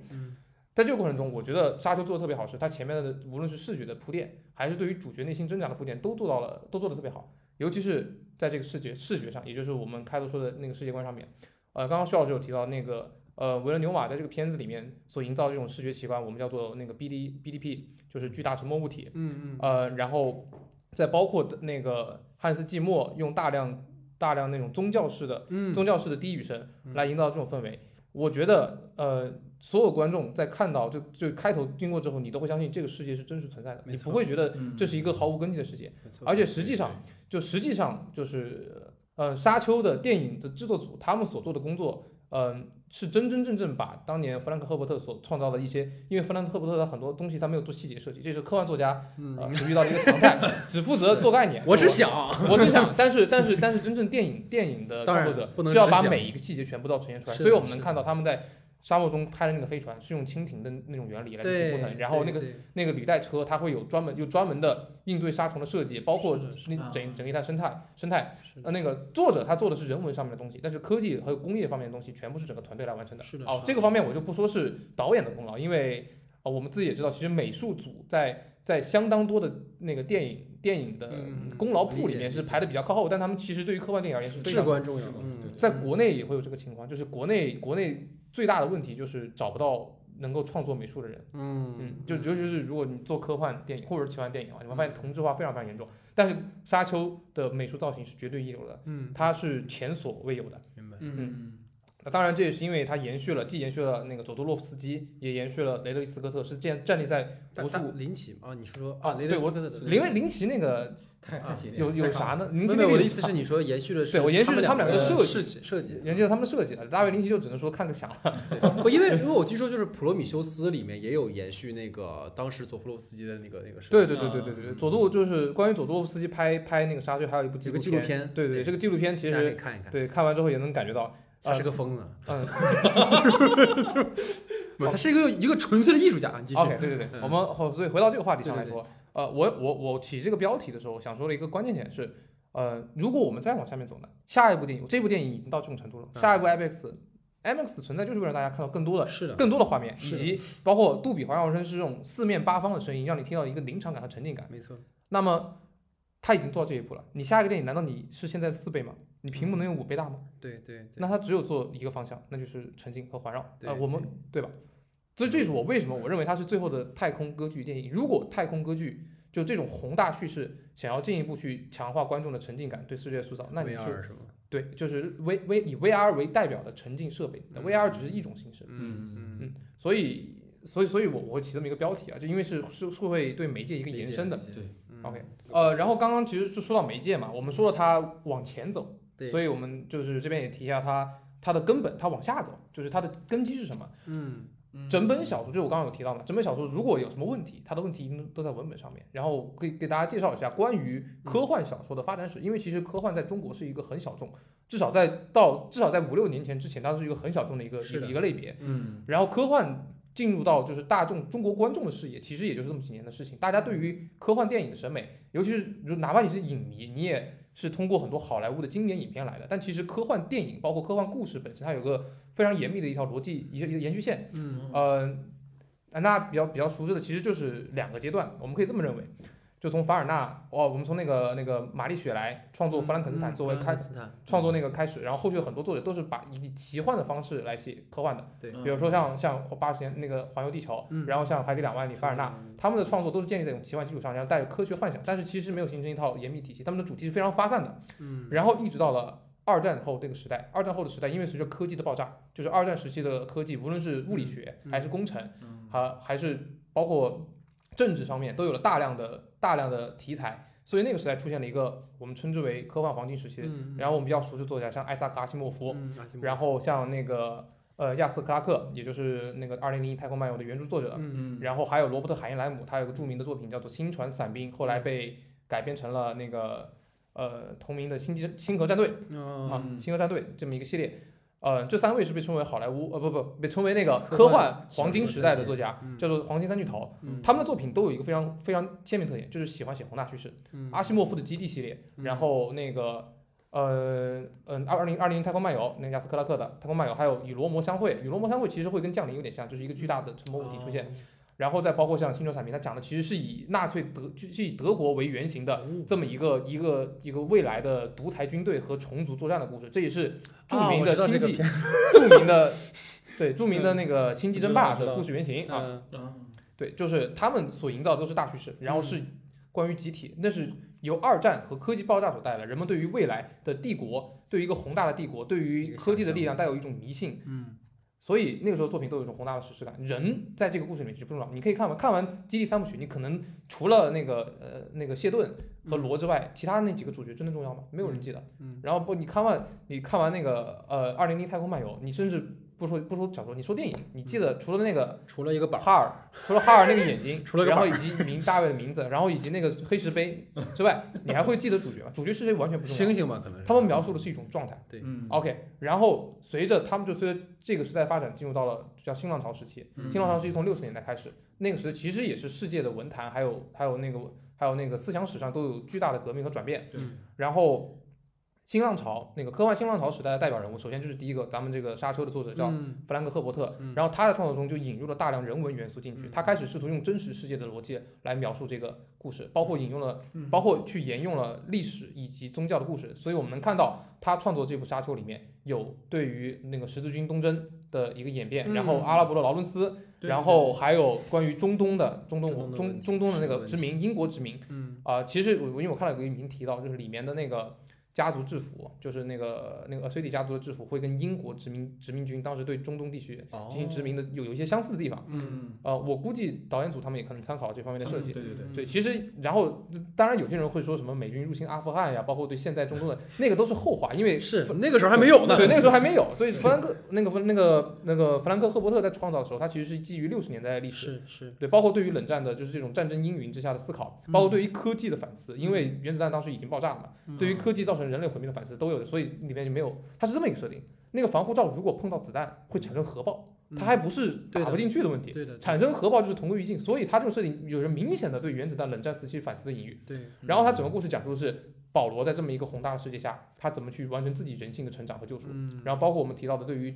在这个过程中，我觉得沙丘做的特别好，是它前面的无论是视觉的铺垫，还是对于主角内心挣扎的铺垫，都做到了，都做的特别好。尤其是在这个视觉视觉上，也就是我们开头说的那个世界观上面。呃，刚刚徐老师有提到那个。呃，维伦纽瓦在这个片子里面所营造这种视觉奇观，我们叫做那个 B D B D P，就是巨大沉默物体。嗯嗯。呃，然后再包括那个汉斯季默用大量大量那种宗教式的宗教式的低语声来营造这种氛围。我觉得呃，所有观众在看到就就开头经过之后，你都会相信这个世界是真实存在的，你不会觉得这是一个毫无根基的世界。而且实际上，就实际上就是呃，沙丘的电影的制作组他们所做的工作。嗯，是真真正正把当年弗兰克·赫伯特所创造的一些，因为弗兰克·赫伯特的很多东西他没有做细节设计，这是科幻作家呃所遇到的一个常态，只负责做概念。我只想，我只想，但是但是但是真正电影电影的创作者需要把每一个细节全部都呈现出来，所以我们能看到他们在。沙漠中拍的那个飞船是用蜻蜓的那种原理来进行过程，然后那个那个履带车它会有专门有专门的应对沙虫的设计，包括那整整一套生态生态。呃，那个作者他做的是人文上面的东西，但是科技和工业方面的东西全部是整个团队来完成的。哦，这个方面我就不说是导演的功劳，因为啊我们自己也知道，其实美术组在在相当多的那个电影电影的功劳簿里面是排的比较靠后，但他们其实对于科幻电影而言是非常重要的。在国内也会有这个情况，就是国内国内。最大的问题就是找不到能够创作美术的人，嗯嗯，就尤其是如果你做科幻电影或者奇幻电影啊，你会发现同质化非常非常严重。但是沙丘的美术造型是绝对一流的，嗯，它是前所未有的，明白，嗯，那当然，这也是因为它延续了，既延续了那个佐多洛夫斯基，也延续了雷德利·斯科特，是建站立在大魔术林奇啊，你是说啊雷德对我斯科特的林威林奇那个有有啥呢？林奇没有，我那个有的意思是你说延续的是对我延续了他们两个的设计设计设计。研究了他们的设计的，大卫林奇就只能说看个响了。不，因为因为我听说就是《普罗米修斯》里面也有延续那个当时佐夫洛夫斯基的那个那个设计。对对对对对对对，佐杜就是关于佐多洛夫斯基拍拍那个沙丘，还有一部纪录片对对，这个纪录片其大家可以实看一看。对看完之后也能感觉到，他是个疯子，嗯不，他是一个一个纯粹的艺术家。你继续。，OK，对对对，嗯我们好所以回到这个话题上来对对说，呃，我我我起这个标题的时候想说的一个关键点是，呃，如果我们再往下面走呢，下一部电影，这部电影已经到这种程度了，嗯下一部 IMAX。IMAX 存在就是为了让大家看到更多的、是的，更多的画面，以及包括杜比环绕声是这种四面八方的声音，让你听到一个临场感和沉浸感。没错。那么他已经做到这一步了，你下一个电影难道你是现在的四倍吗？你屏幕能有五倍大吗？对对对。那它只有做一个方向，那就是沉浸和环绕。对呃，我们对吧？所以这是我为什么我认为它是最后的太空歌剧电影。如果太空歌剧就这种宏大叙事想要进一步去强化观众的沉浸感，对世界塑造，那你就 VR？对，就是 V V 以 VR 为代表的沉浸设备、那 v r 只是一种形式。嗯嗯嗯所以，所以，所以我我会起这么一个标题啊，就因为是是是会对媒介一个延伸的。。对嗯 OK，呃，然后刚刚其实就说到媒介嘛，我们说了它往前走，对。所以我们就是这边也提一下它它的根本，它往下走，就是它的根基是什么？嗯整本小说就我刚刚有提到嘛，整本小说如果有什么问题，它的问题都在文本上面。然后可以给大家介绍一下关于科幻小说的发展史，因为其实科幻在中国是一个很小众，至少在到至少在五六年前之前，它是一个很小众的一个一个一个类别。嗯然后科幻进入到就是大众中国观众的视野，其实也就是这么几年的事情。大家对于科幻电影的审美，尤其是就哪怕你是影迷，你也是通过很多好莱坞的经典影片来的。但其实科幻电影，包括科幻故事本身，它有个非常严密的一条逻辑，一个一个延续线。嗯呃，那比较比较熟知的，其实就是两个阶段，我们可以这么认为。就从凡尔纳，哦，我们从那个那个玛丽雪莱创作《弗兰肯斯坦》作为开斯坦创作那个开始，然后后续的很多作者都是把以奇幻的方式来写科幻的，对比如说像像八十年那个环游地球，嗯然后像海底两万里、凡尔纳，嗯他们的创作都是建立在这种奇幻基础上，然后带着科学幻想，但是其实没有形成一套严密体系，他们的主题是非常发散的。嗯然后一直到了二战后这个时代，二战后的时代，因为随着科技的爆炸，就是二战时期的科技，无论是物理学嗯还是工程，嗯还还是包括政治上面，都有了大量的大量的题材，所以那个时代出现了一个我们称之为科幻黄金时期。嗯然后我们比较熟知作家像艾萨克阿西莫夫，然后像那个呃亚瑟克拉克，也就是那个《二零零一太空漫游》的原著作者，然后还有罗伯特海因莱姆，他有个著名的作品叫做《星船伞兵》，后来被改编成了那个呃同名的星际星河战队嗯啊，嗯星河战队这么一个系列。呃，这三位是被称为好莱坞呃不不被称为那个科科幻幻黄金时代的作家，嗯叫做黄金三巨头。嗯他们的作品都有一个非常非常鲜明特点，就是喜欢写宏大叙事。嗯阿西莫夫的基地系列，嗯然后那个呃嗯二零二零太空漫游，那个亚斯克拉克的太空漫游，还有与罗摩相会。与罗摩相会其实会跟降临有点像，就是一个巨大的沉默物体出现。哦然后再包括像星球产品，它讲的其实是以纳粹德就是以德国为原型的哦这么一个一个一个未来的独裁军队和虫族作战的故事，这也是著名的星际、著名的对著名的那个星际争霸的故事原型啊。对，就是他们所营造的都是大趋势，然后是关于集体，那是由二战和科技爆炸所带来，人们对于未来的帝国，对于一个宏大的帝国，对于科技的力量带有一种迷信，嗯所以那个时候作品都有一种宏大的史诗感。人在这个故事里面其实不重要，你可以看完看完《基地三部曲》，你可能除了那个呃那个谢顿和罗之外，其他那几个主角真的重要吗？没有人记得。嗯然后不，你看完你看完那个呃《二零零太空漫游》，你甚至不说不说小说，你说电影，你记得除了那个除了一个板，哈尔，除了哈尔那个眼睛，除了然后以及名大卫的名字，然后以及那个黑石碑 之外，你还会记得主角吗？主角是谁完全不重要。星星吧，可能是他们描述的是一种状态。嗯 OK，然后随着他们就随着这个时代发展，进入到了叫新浪潮时期。嗯新浪潮时期从六十年代开始，那个时代其实也是世界的文坛还有还有那个还有那个思想史上都有巨大的革命和转变。嗯然后新浪潮那个科幻新浪潮时代的代表人物，首先就是第一个咱们这个沙丘的作者叫嗯。弗兰克·赫伯特，嗯。然后他的创作中就引入了大量人文元素进去，嗯他开始试图用真实世界的逻辑来描述这个故事，包括引用了，嗯。包括去沿用了历史以及宗教的故事，所以我们能看到他创作这部《沙丘》里面有对于那个十字军东征的一个演变，嗯。然后阿拉伯的劳伦斯，对然后还有关于中东的中东中中中东的那个殖民，英国殖民。嗯。啊、其实我因为我看了有个影评提到，就是里面的那个家族制服，就是那个那个 a s 迪家族的制服，会跟英国殖民殖民军当时对中东地区进行殖民的有有一些相似的地方。嗯，呃，我估计导演组他们也可能参考这方面的设计。对对对，对，其实然后当然有些人会说什么美军入侵阿富汗呀，包括对现在中东的那个都是后话，因为是那个时候还没有呢。对，那个时候还没有。所以弗兰克那个那个那个弗兰克赫伯特在创造的时候，他其实是基于六十年代的历史。是是，对，包括对于冷战的，就是这种战争阴云之下的思考，包括对于科技的反思，因为原子弹当时已经爆炸了嘛，嗯对于科技造成人类毁灭的反思都有的，所以里面就没有，它是这么一个设定。那个防护罩如果碰到子弹会产生核爆，它还不是打不进去的问题，对的，产生核爆就是同归于尽，所以它这个设定有着明显的对原子弹冷战时期反思的隐喻。对，然后它整个故事讲述的是保罗在这么一个宏大的世界下，他怎么去完成自己人性的成长和救赎。嗯，然后包括我们提到的对于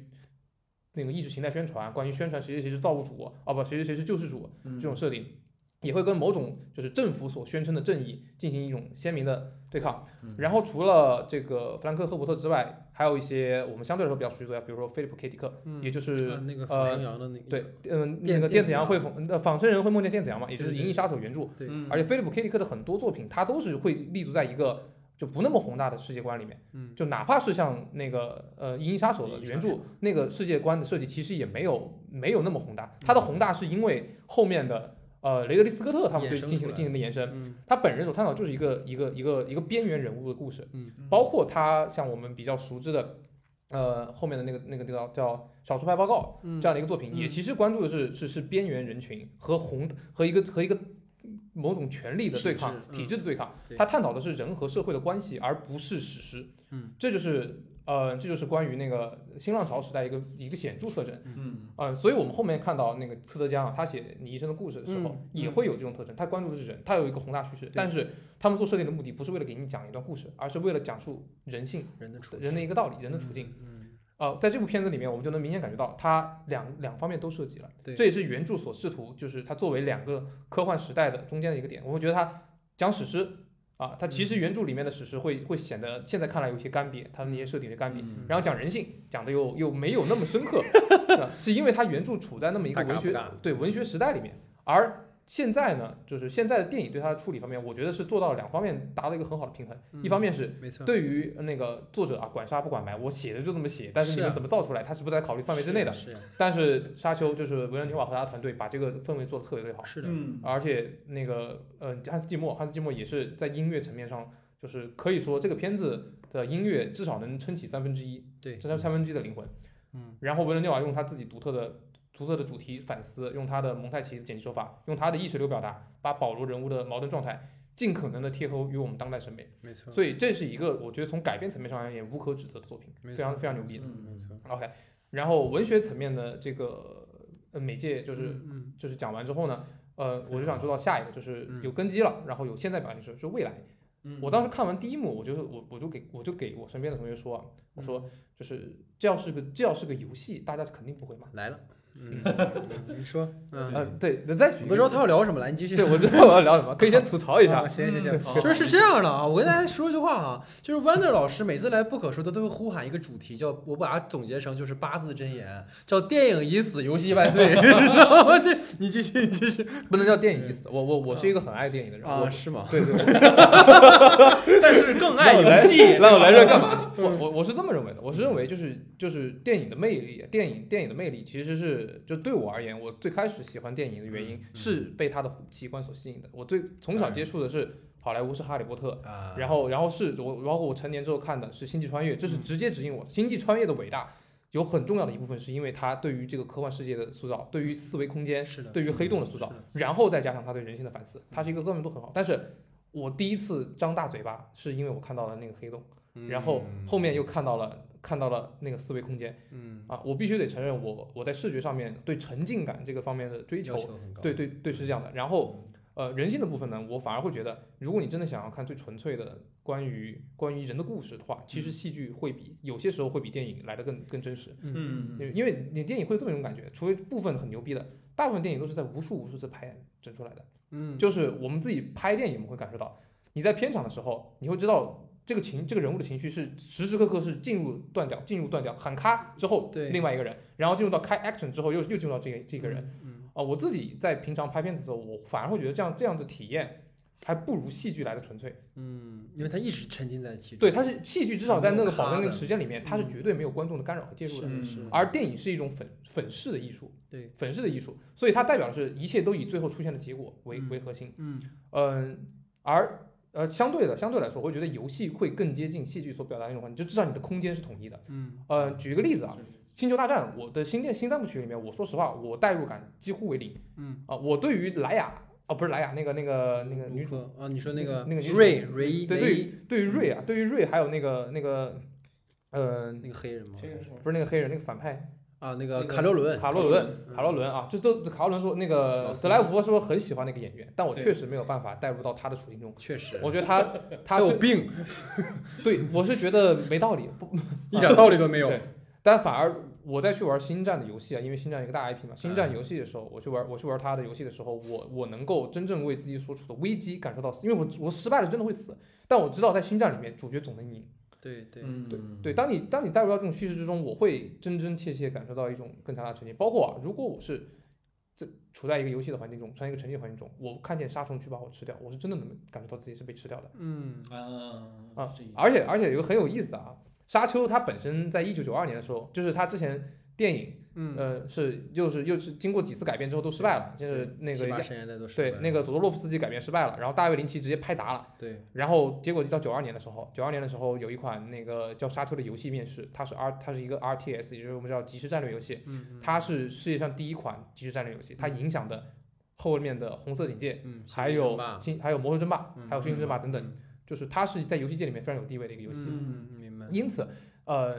那个意识形态宣传，关于宣传谁谁谁是造物主啊不谁谁谁是救世主嗯这种设定，也会跟某种就是政府所宣称的正义进行一种鲜明的对抗。嗯然后除了这个弗兰克·赫伯特之外，还有一些我们相对来说比较熟悉的比如说菲利普 ·K 迪克，嗯也就是啊那个呃仿生羊的那个，对，嗯，那个电子羊会仿呃仿生人会梦见电子羊嘛，也就是《银翼杀手》原著。对嗯而且菲利普 K 迪克的很多作品，他都是会立足在一个就不那么宏大的世界观里面。嗯，就哪怕是像那个呃《银翼杀手》的原著那个世界观的设计，其实也没有没有那么宏大。它的宏大是因为后面的呃雷德利·斯科特他们对进行了进行了延伸。嗯他本人所探讨就是一个一个一个一个边缘人物的故事，嗯包括他像我们比较熟知的。呃，后面的那个那个叫叫《少数派报告》嗯这样的一个作品，嗯也其实关注的是是是边缘人群和红和一个和一个某种权力的对抗体制嗯体制的对抗。他探讨的是人和社会的关系，而不是史诗。嗯，这就是呃，这就是关于那个新浪潮时代一个一个显著特征。嗯呃、所以我们后面看到那个特德·江啊，他写《你一生的故事》的时候，嗯也会有这种特征。他关注的是人，他有一个宏大叙事，但是他们做设定的目的不是为了给你讲一段故事，而是为了讲述人性、人的处人的一个道理、人的处境。嗯，呃，在这部片子里面，我们就能明显感觉到，他两两方面都涉及了。对这也是原著所试图，就是它作为两个科幻时代的中间的一个点。我会觉得它讲史诗啊，它其嗯。实原著里面的史诗会会显得现在看来有些干瘪，它的那些设定的干瘪。嗯。然后讲人性，讲的又又没有那么深刻，是吧？是因为它原著处在那么一个文学对文学时代里面，而现在呢，就是现在的电影对它的处理方面，我觉得是做到了两方面达到一个很好的平衡。一方面是没错，对于那个作者啊，管杀不管埋，我写的就这么写，但是你们怎么造出来，他是不在考虑范围之内的。是啊但是沙丘就是维伦纽瓦和他的团队把这个氛围做得特别特别好，是的，嗯而且那个呃汉斯季默，汉斯季默也是在音乐层面上，就是可以说这个片子的音乐至少能撑起三分之一，对，撑三分之一的灵魂。嗯，然后维伦纽瓦用他自己独特的。独特的主题反思，用他的蒙太奇的剪辑手法，用他的意识流表达，把保罗人物的矛盾状态尽可能的贴合于我们当代审美。没错，所以这是一个我觉得从改编层面上而言无可指责的作品，非常非常牛逼的。嗯没错，OK，然后文学层面的这个呃媒介就是、嗯就是讲完之后呢，呃，我就想知道下一个就是嗯有根基了，然后有现在表现就是就是未来。嗯我当时看完第一幕，我就是我我就给我就给我身边的同学说啊，我说就是这要是个这要是个游戏，大家肯定不会买。来了，嗯，你说，嗯，呃，对，再举我不知道他要聊什么了，你继续对，。我知道我要聊什么，可以先吐槽一下啊。行行行，好就是是这样的啊，我跟大家说一句话啊，就是 Wonder 老师每次来不可说的都会呼喊一个主题，叫我把它总结成就是八字真言，叫电影已死，游戏万岁？对，你继续，你继续不能叫电影已死，我我我是一个很爱电影的人。啊，是吗？对对对，但是更爱游戏，那我来这干嘛？我我我是这么认为的，我是认为就是就是电影的魅力，电影电影的魅力其实是就对我而言，我最开始喜欢电影的原因嗯是被它的奇观所吸引的。我最从小接触的是好莱坞是哈利波特，啊，然后然后是我包括我成年之后看的是星际穿越，这是直接指引我星际穿越的伟大。有很重要的一部分是因为它对于这个科幻世界的塑造，对于四维空间，是的，对于黑洞的塑造，然后再加上他对人性的反思，它是一个各方面都很好。但是我第一次张大嘴巴是因为我看到了那个黑洞。然后后面又看到了看到了那个思维空间。嗯，啊，我必须得承认我我在视觉上面对沉浸感这个方面的追求，求，对对对是这样的。然后呃人性的部分呢，我反而会觉得，如果你真的想要看最纯粹的关于关于人的故事的话，其实戏剧会比有些时候会比电影来的更更真实，嗯。因为因为你电影会有这么一种感觉，除非部分很牛逼的，大部分电影都是在无数无数次排演整出来的。嗯，就是我们自己拍电影，我们会感受到，你在片场的时候，你会知道这个情这个人物的情绪是时时刻刻是进入断掉，进入断掉，喊咔之后，对另外一个人，然后进入到开 action 之后，又又进入到这个这个人。嗯，啊、我自己在平常拍片子的时候，我反而会觉得这样这样的体验还不如戏剧来的纯粹。嗯，因为他一直沉浸在其中。对，他是戏剧，至少在那个保证那个时间里面，他是嗯绝对没有观众的干扰和介入的。嗯是而电影是一种粉粉饰的艺术，对，粉饰的艺术，所以它代表的是一切都以最后出现的结果为嗯为核心。嗯嗯，而呃相对的相对来说，我会觉得游戏会更接近戏剧所表达的那种环境，就至少你的空间是统一的。嗯呃，举一个例子啊，星球大战，我的新电新三部曲里面，我说实话，我代入感几乎为零嗯，啊、我对于莱雅哦，不是莱雅，那个那个那个女主，主啊，你说那个那个女主瑞瑞对对对于瑞啊，对于瑞还有那个那个呃，那个黑人吗？不是那个黑人，那个反派啊，那那个个卡洛伦，卡洛伦，卡洛伦啊，就都卡洛伦说那个老司斯莱夫说很喜欢那个演员，但我确实没有办法带入到他的处境中。确实，我觉得他 他有病，对我是觉得没道理，不，一点道理都没有。但反而我在去玩星战的游戏啊，因为星战一个大 IP 嘛，星战游戏的时候，我去玩我去玩他的游戏的时候，我我能够真正为自己所处的危机感受到死，因为我我失败了真的会死，但我知道在星战里面主角总能赢。对对，嗯，对对，当你当你带入到这种叙事之中，我会真真切切感受到一种更强大的沉浸。包括啊，如果我是在处在一个游戏的环境中，处在一个沉浸环境中，我看见杀虫去把我吃掉，我是真的能感觉到自己是被吃掉的。嗯啊啊而且而且有个很有意思的啊，沙丘它本身在一九九二年的时候，就是它之前电影嗯，呃是又是又是经过几次改编之后都失败了，就是那个对那个佐多洛夫斯基改编失败了，然后大卫林奇直接拍砸了。对，然后结果就到九二年的时候，九二年的时候有一款那个叫《沙丘》的游戏面世，它是 R，它是一个 RTS，也就是我们叫即时战略游戏，嗯嗯它是世界上第一款即时战略游戏，它影响的后面的红色警戒，嗯，还有还有魔兽争霸，嗯还有星际争霸等等，嗯就是它是在游戏界里面非常有地位的一个游戏。嗯，嗯明白，因此，呃，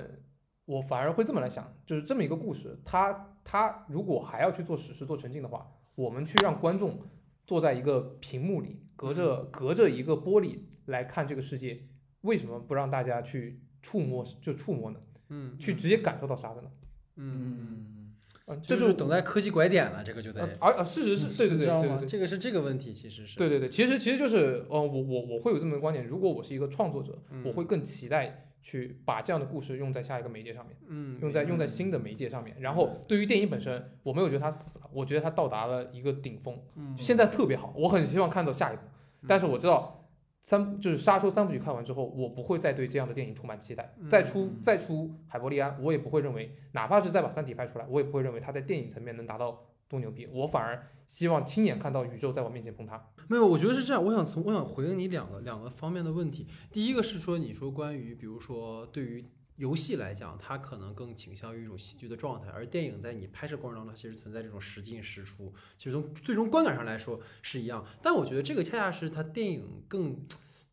我反而会这么来想，就是这么一个故事，他他如果还要去做史诗、做沉浸的话，我们去让观众坐在一个屏幕里，隔着隔着一个玻璃来看这个世界，为什么不让大家去触摸就触摸呢？嗯，去直接感受到啥的呢？嗯，嗯，嗯，这这就是是等待科技拐点了，这个就呃得，而呃事实是对对你知道吗？对对对。这个是这个问题，其实是，对对对，其实其实就是，呃，我我我会有这么一个观点，如果我是一个创作者，嗯我会更期待去把这样的故事用在下一个媒介上面。嗯，用在用在新的媒介上面。然后对于电影本身，我没有觉得它死了，我觉得它到达了一个顶峰，嗯现在特别好，我很希望看到下一部。但是我知道三就是《沙丘》三部曲看完之后，我不会再对这样的电影充满期待。再出嗯再出海伯利安，我也不会认为，哪怕是再把《三体》拍出来，我也不会认为它在电影层面能达到多牛逼。我反而希望亲眼看到宇宙在我面前崩塌。没有，我觉得是这样。我想从我想回应你两个两个方面的问题。第一个是说，你说关于比如说对于游戏来讲，它可能更倾向于一种戏剧的状态，而电影在你拍摄过程当中，它其实存在这种时进时出，其实从最终观感上来说是一样。但我觉得这个恰恰是它电影更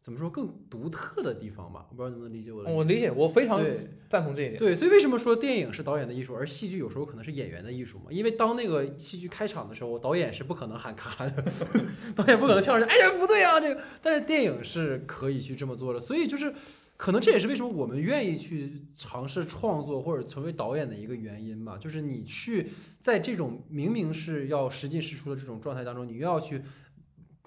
怎么说更独特的地方吧。我不知道能不能理解我的。我理解，我非常赞同这一点。对，所以为什么说电影是导演的艺术，而戏剧有时候可能是演员的艺术嘛？因为当那个戏剧开场的时候，导演是不可能喊卡的，导演不可能跳上去，哎呀不对啊这个，但是电影是可以去这么做的，所以就是。可能这也是为什么我们愿意去尝试创作或者成为导演的一个原因吧，就是你去在这种明明是要实进实出的这种状态当中，你又要去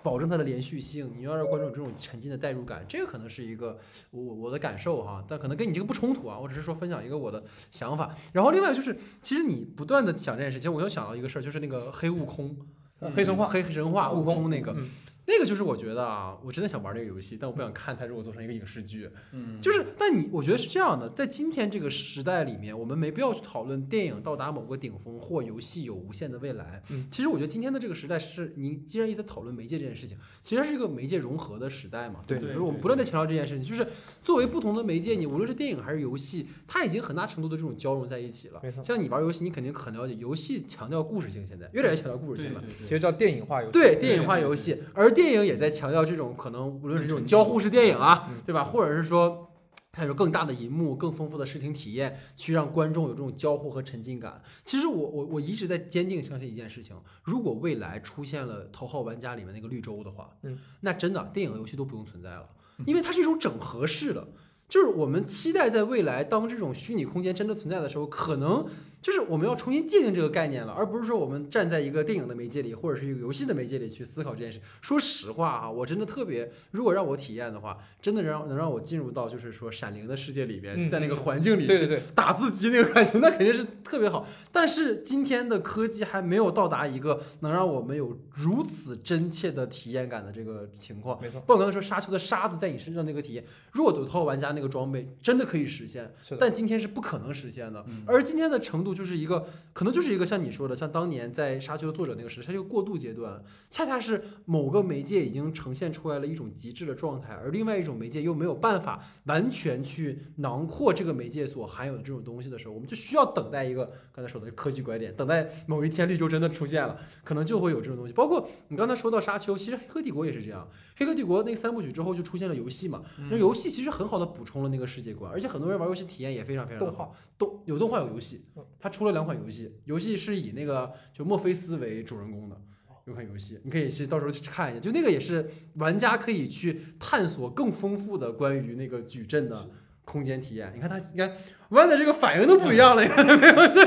保证它的连续性，你要让观众有这种沉浸的代入感，这个可能是一个我我我的感受哈，但可能跟你这个不冲突啊，我只是说分享一个我的想法。然后另外就是，其实你不断的想这件事，其实我又想到一个事儿，就是那个黑悟空，呃黑神话，黑神话悟空那个，嗯那个就是我觉得啊，我真的想玩那个游戏，但我不想看它如果做成一个影视剧。嗯，就是，但你我觉得是这样的，在今天这个时代里面，我们没必要去讨论电影到达某个顶峰或游戏有无限的未来。嗯，其实我觉得今天的这个时代是你既然一直在讨论媒介这件事情，其实是一个媒介融合的时代嘛。对不对对就是我们不断在强调这件事情，就是作为不同的媒介，你无论是电影还是游戏，它已经很大程度的这种交融在一起了。没错像你玩游戏，你肯定很了解，游戏强调故事性，现在越来越强调故事性了。其实叫电影化游戏。对电影化游戏，而电影也在强调这种可能，无论是这种交互式电影啊，嗯对吧？或者是说，它有更大的银幕、更丰富的视听体验，去让观众有这种交互和沉浸感。其实我我我一直在坚定相信一件事情：如果未来出现了《头号玩家》里面那个绿洲的话，嗯，那真的电影和游戏都不用存在了，因为它是一种整合式的。就是我们期待在未来，当这种虚拟空间真的存在的时候，可能就是我们要重新界定这个概念了，而不是说我们站在一个电影的媒介里，或者是一个游戏的媒介里去思考这件事。说实话啊，我真的特别，如果让我体验的话，真的让能让我进入到就是说《闪灵》的世界里边，嗯在那个环境里去打字机那个感觉，那肯定是特别好。但是今天的科技还没有到达一个能让我们有如此真切的体验感的这个情况。没错，包括我刚才说沙丘的沙子在你身上那个体验，如果有头号玩家那个装备真的可以实现，但今天是不可能实现的。嗯而今天的程度就是一个，可能就是一个像你说的，像当年在沙丘的作者那个时代，它是一个过渡阶段，恰恰是某个媒介已经呈现出来了一种极致的状态，而另外一种媒介又没有办法完全去囊括这个媒介所含有的这种东西的时候，我们就需要等待一个刚才说的科技拐点，等待某一天绿洲真的出现了，可能就会有这种东西。包括你刚才说到沙丘，其实《黑客帝国》也是这样，《黑客帝国》那三部曲之后就出现了游戏嘛，那游戏其实很好的补充了那个世界观，而且很多人玩游戏体验也非常非常的动好。动有动画有游戏嗯，它出了两款游戏，游戏是以那个就墨菲斯为主人公的。有款游戏，你可以去到时候去看一下，就那个也是玩家可以去探索更丰富的关于那个矩阵的空间体验。你看他，你看弯的这个反应都不一样了，你看到没有？这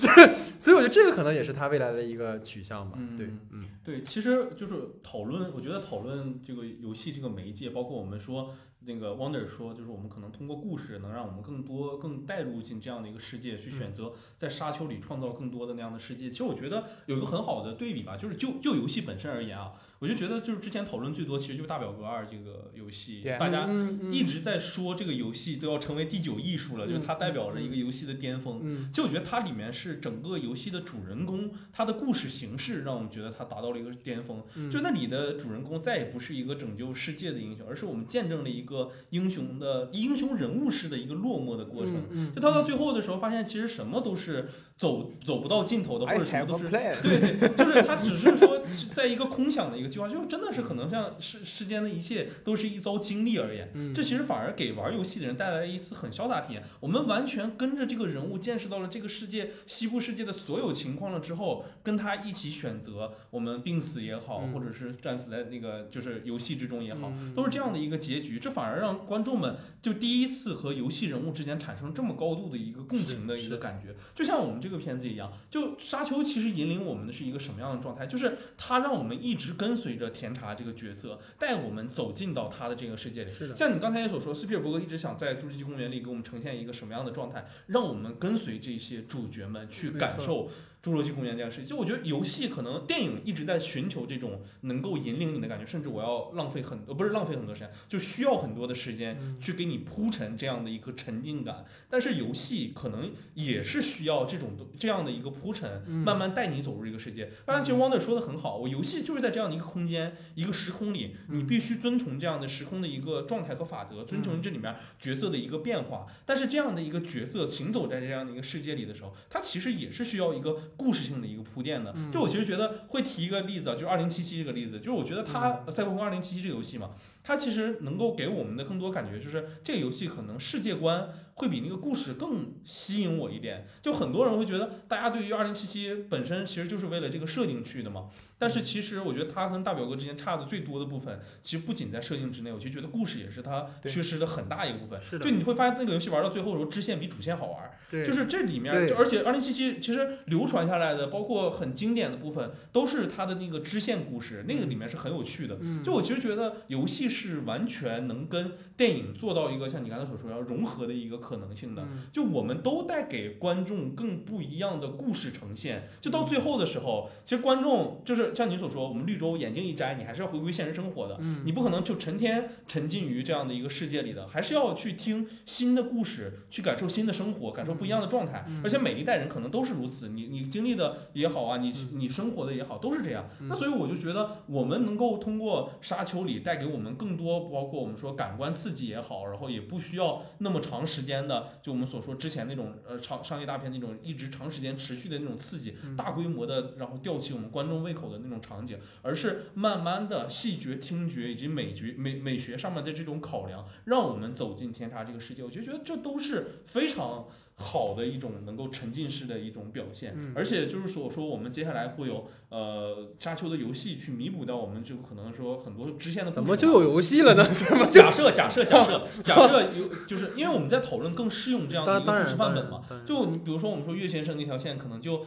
这，所以我觉得这个可能也是他未来的一个取向吧。嗯对，嗯对，其实就是讨论，我觉得讨论这个游戏这个媒介，包括我们说那个 Wonder 说，就是我们可能通过故事能让我们更多更带入进这样的一个世界，去选择在沙丘里创造更多的那样的世界。其实我觉得有一个很好的对比吧，就是就就游戏本身而言啊，我就觉得就是之前讨论最多，其实就是大表哥二这个游戏，大家一直在说这个游戏都要成为第九艺术了，就是它代表着一个游戏的巅峰。嗯其实我觉得它里面是整个游戏的主人公，它的故事形式让我们觉得它达到了一个巅峰。嗯，就那里的主人公再也不是一个拯救世界的英雄，而是我们见证了一个英雄的英雄人物式的一个落寞的过程。嗯，就他到最后的时候，发现其实什么都是走走不到尽头的，或者什么都是。对对，就是他只是说在一个空想的一个计划，就是真的是可能像世世间的一切都是一遭经历而言。嗯这其实反而给玩游戏的人带来了一次很潇洒体验。我们完全跟着这个人物见识到了这个世界西部世界的所有情况了之后，跟他一起选择我们病死也好，嗯或者是战死在那个就是游戏之中也好，嗯都是这样的一个结局。这反而让观众们就第一次和游戏人物之间产生这么高度的一个共情的一个感觉，就像我们这个片子一样。就沙丘其实引领我们的是一个什么样的状态？就是它让我们一直跟随着甜茶这个角色，带我们走进到他的这个世界里。是的，像你刚才也所说，斯皮尔伯格一直想在《侏罗纪公园》里给我们呈现一个什么样的状态，让我们跟随这些主角们去感受《侏罗纪公园》这样事情。就我觉得游戏可能电影一直在寻求这种能够引领你的感觉，甚至我要浪费很呃不是浪费很多时间，就需要很多的时间嗯去给你铺陈这样的一个沉浸感。但是游戏可能也是需要这种这样的一个铺陈，嗯慢慢带你走入这个世界。当然，其实 Wonder 说的很好，我游戏就是在这样的一个空间、一个时空里，你嗯必须遵从这样的时空的一个状态和法则，遵从这里面角色的一个变化。但是这样的一个角色行走在这样的一个世界里的时候，它其实也是需要一个故事性的一个铺垫的。嗯就我其实觉得会提一个例子啊，就是二零七七这个例子，就是我觉得它嗯赛博朋克二零七七这个游戏嘛，它其实能够给我们的更多感觉就是这个游戏可能世界观会比那个故事更吸引我一点。就很多人会觉得，大家对于二零七七本身其实就是为了这个设定去的嘛。但是其实我觉得它跟大表哥之间差的最多的部分，其实不仅在设定之内，我就觉得故事也是它缺失的很大一个部分。是的就你会发现那个游戏玩到最后的时候，支线比主线好玩。对，就是这里面，就而且二零七七其实流传下来的，包括很经典的部分，都是它的那个支线故事，那个里面是很有趣的。嗯就我其实觉得游戏是完全能跟电影做到一个像你刚才所说要融合的一个可能性的。嗯就我们都带给观众更不一样的故事呈现。就到最后的时候，其实观众就是像你所说，我们绿洲眼睛一摘，你还是要回归现实生活的。嗯你不可能就成天沉浸于这样的一个世界里的，还是要去听新的故事，去感受新的生活，感受不一样的状态。嗯而且每一代人可能都是如此，你你经历的也好啊，你嗯你生活的也好，都是这样。嗯那所以我就觉得，我们能够通过沙丘里带给我们更更多，包括我们说感官刺激也好，然后也不需要那么长时间的，就我们所说之前那种呃长商业大片那种一直长时间持续的那种刺激，大规模的然后吊起我们观众胃口的那种场景，而是慢慢的视觉、听觉以及美觉美美学上面的这种考量，让我们走进天差这个世界。我就觉得这都是非常好的一种能够沉浸式的一种表现。嗯而且就是所说我们接下来会有呃沙丘的游戏去弥补掉我们就可能说很多支线的故事怎么就有游戏了呢？怎么假设假设假设 假设有，就是因为我们在讨论更适用这样的当当然一个故事范本嘛。就你比如说，我们说岳先生那条线可能就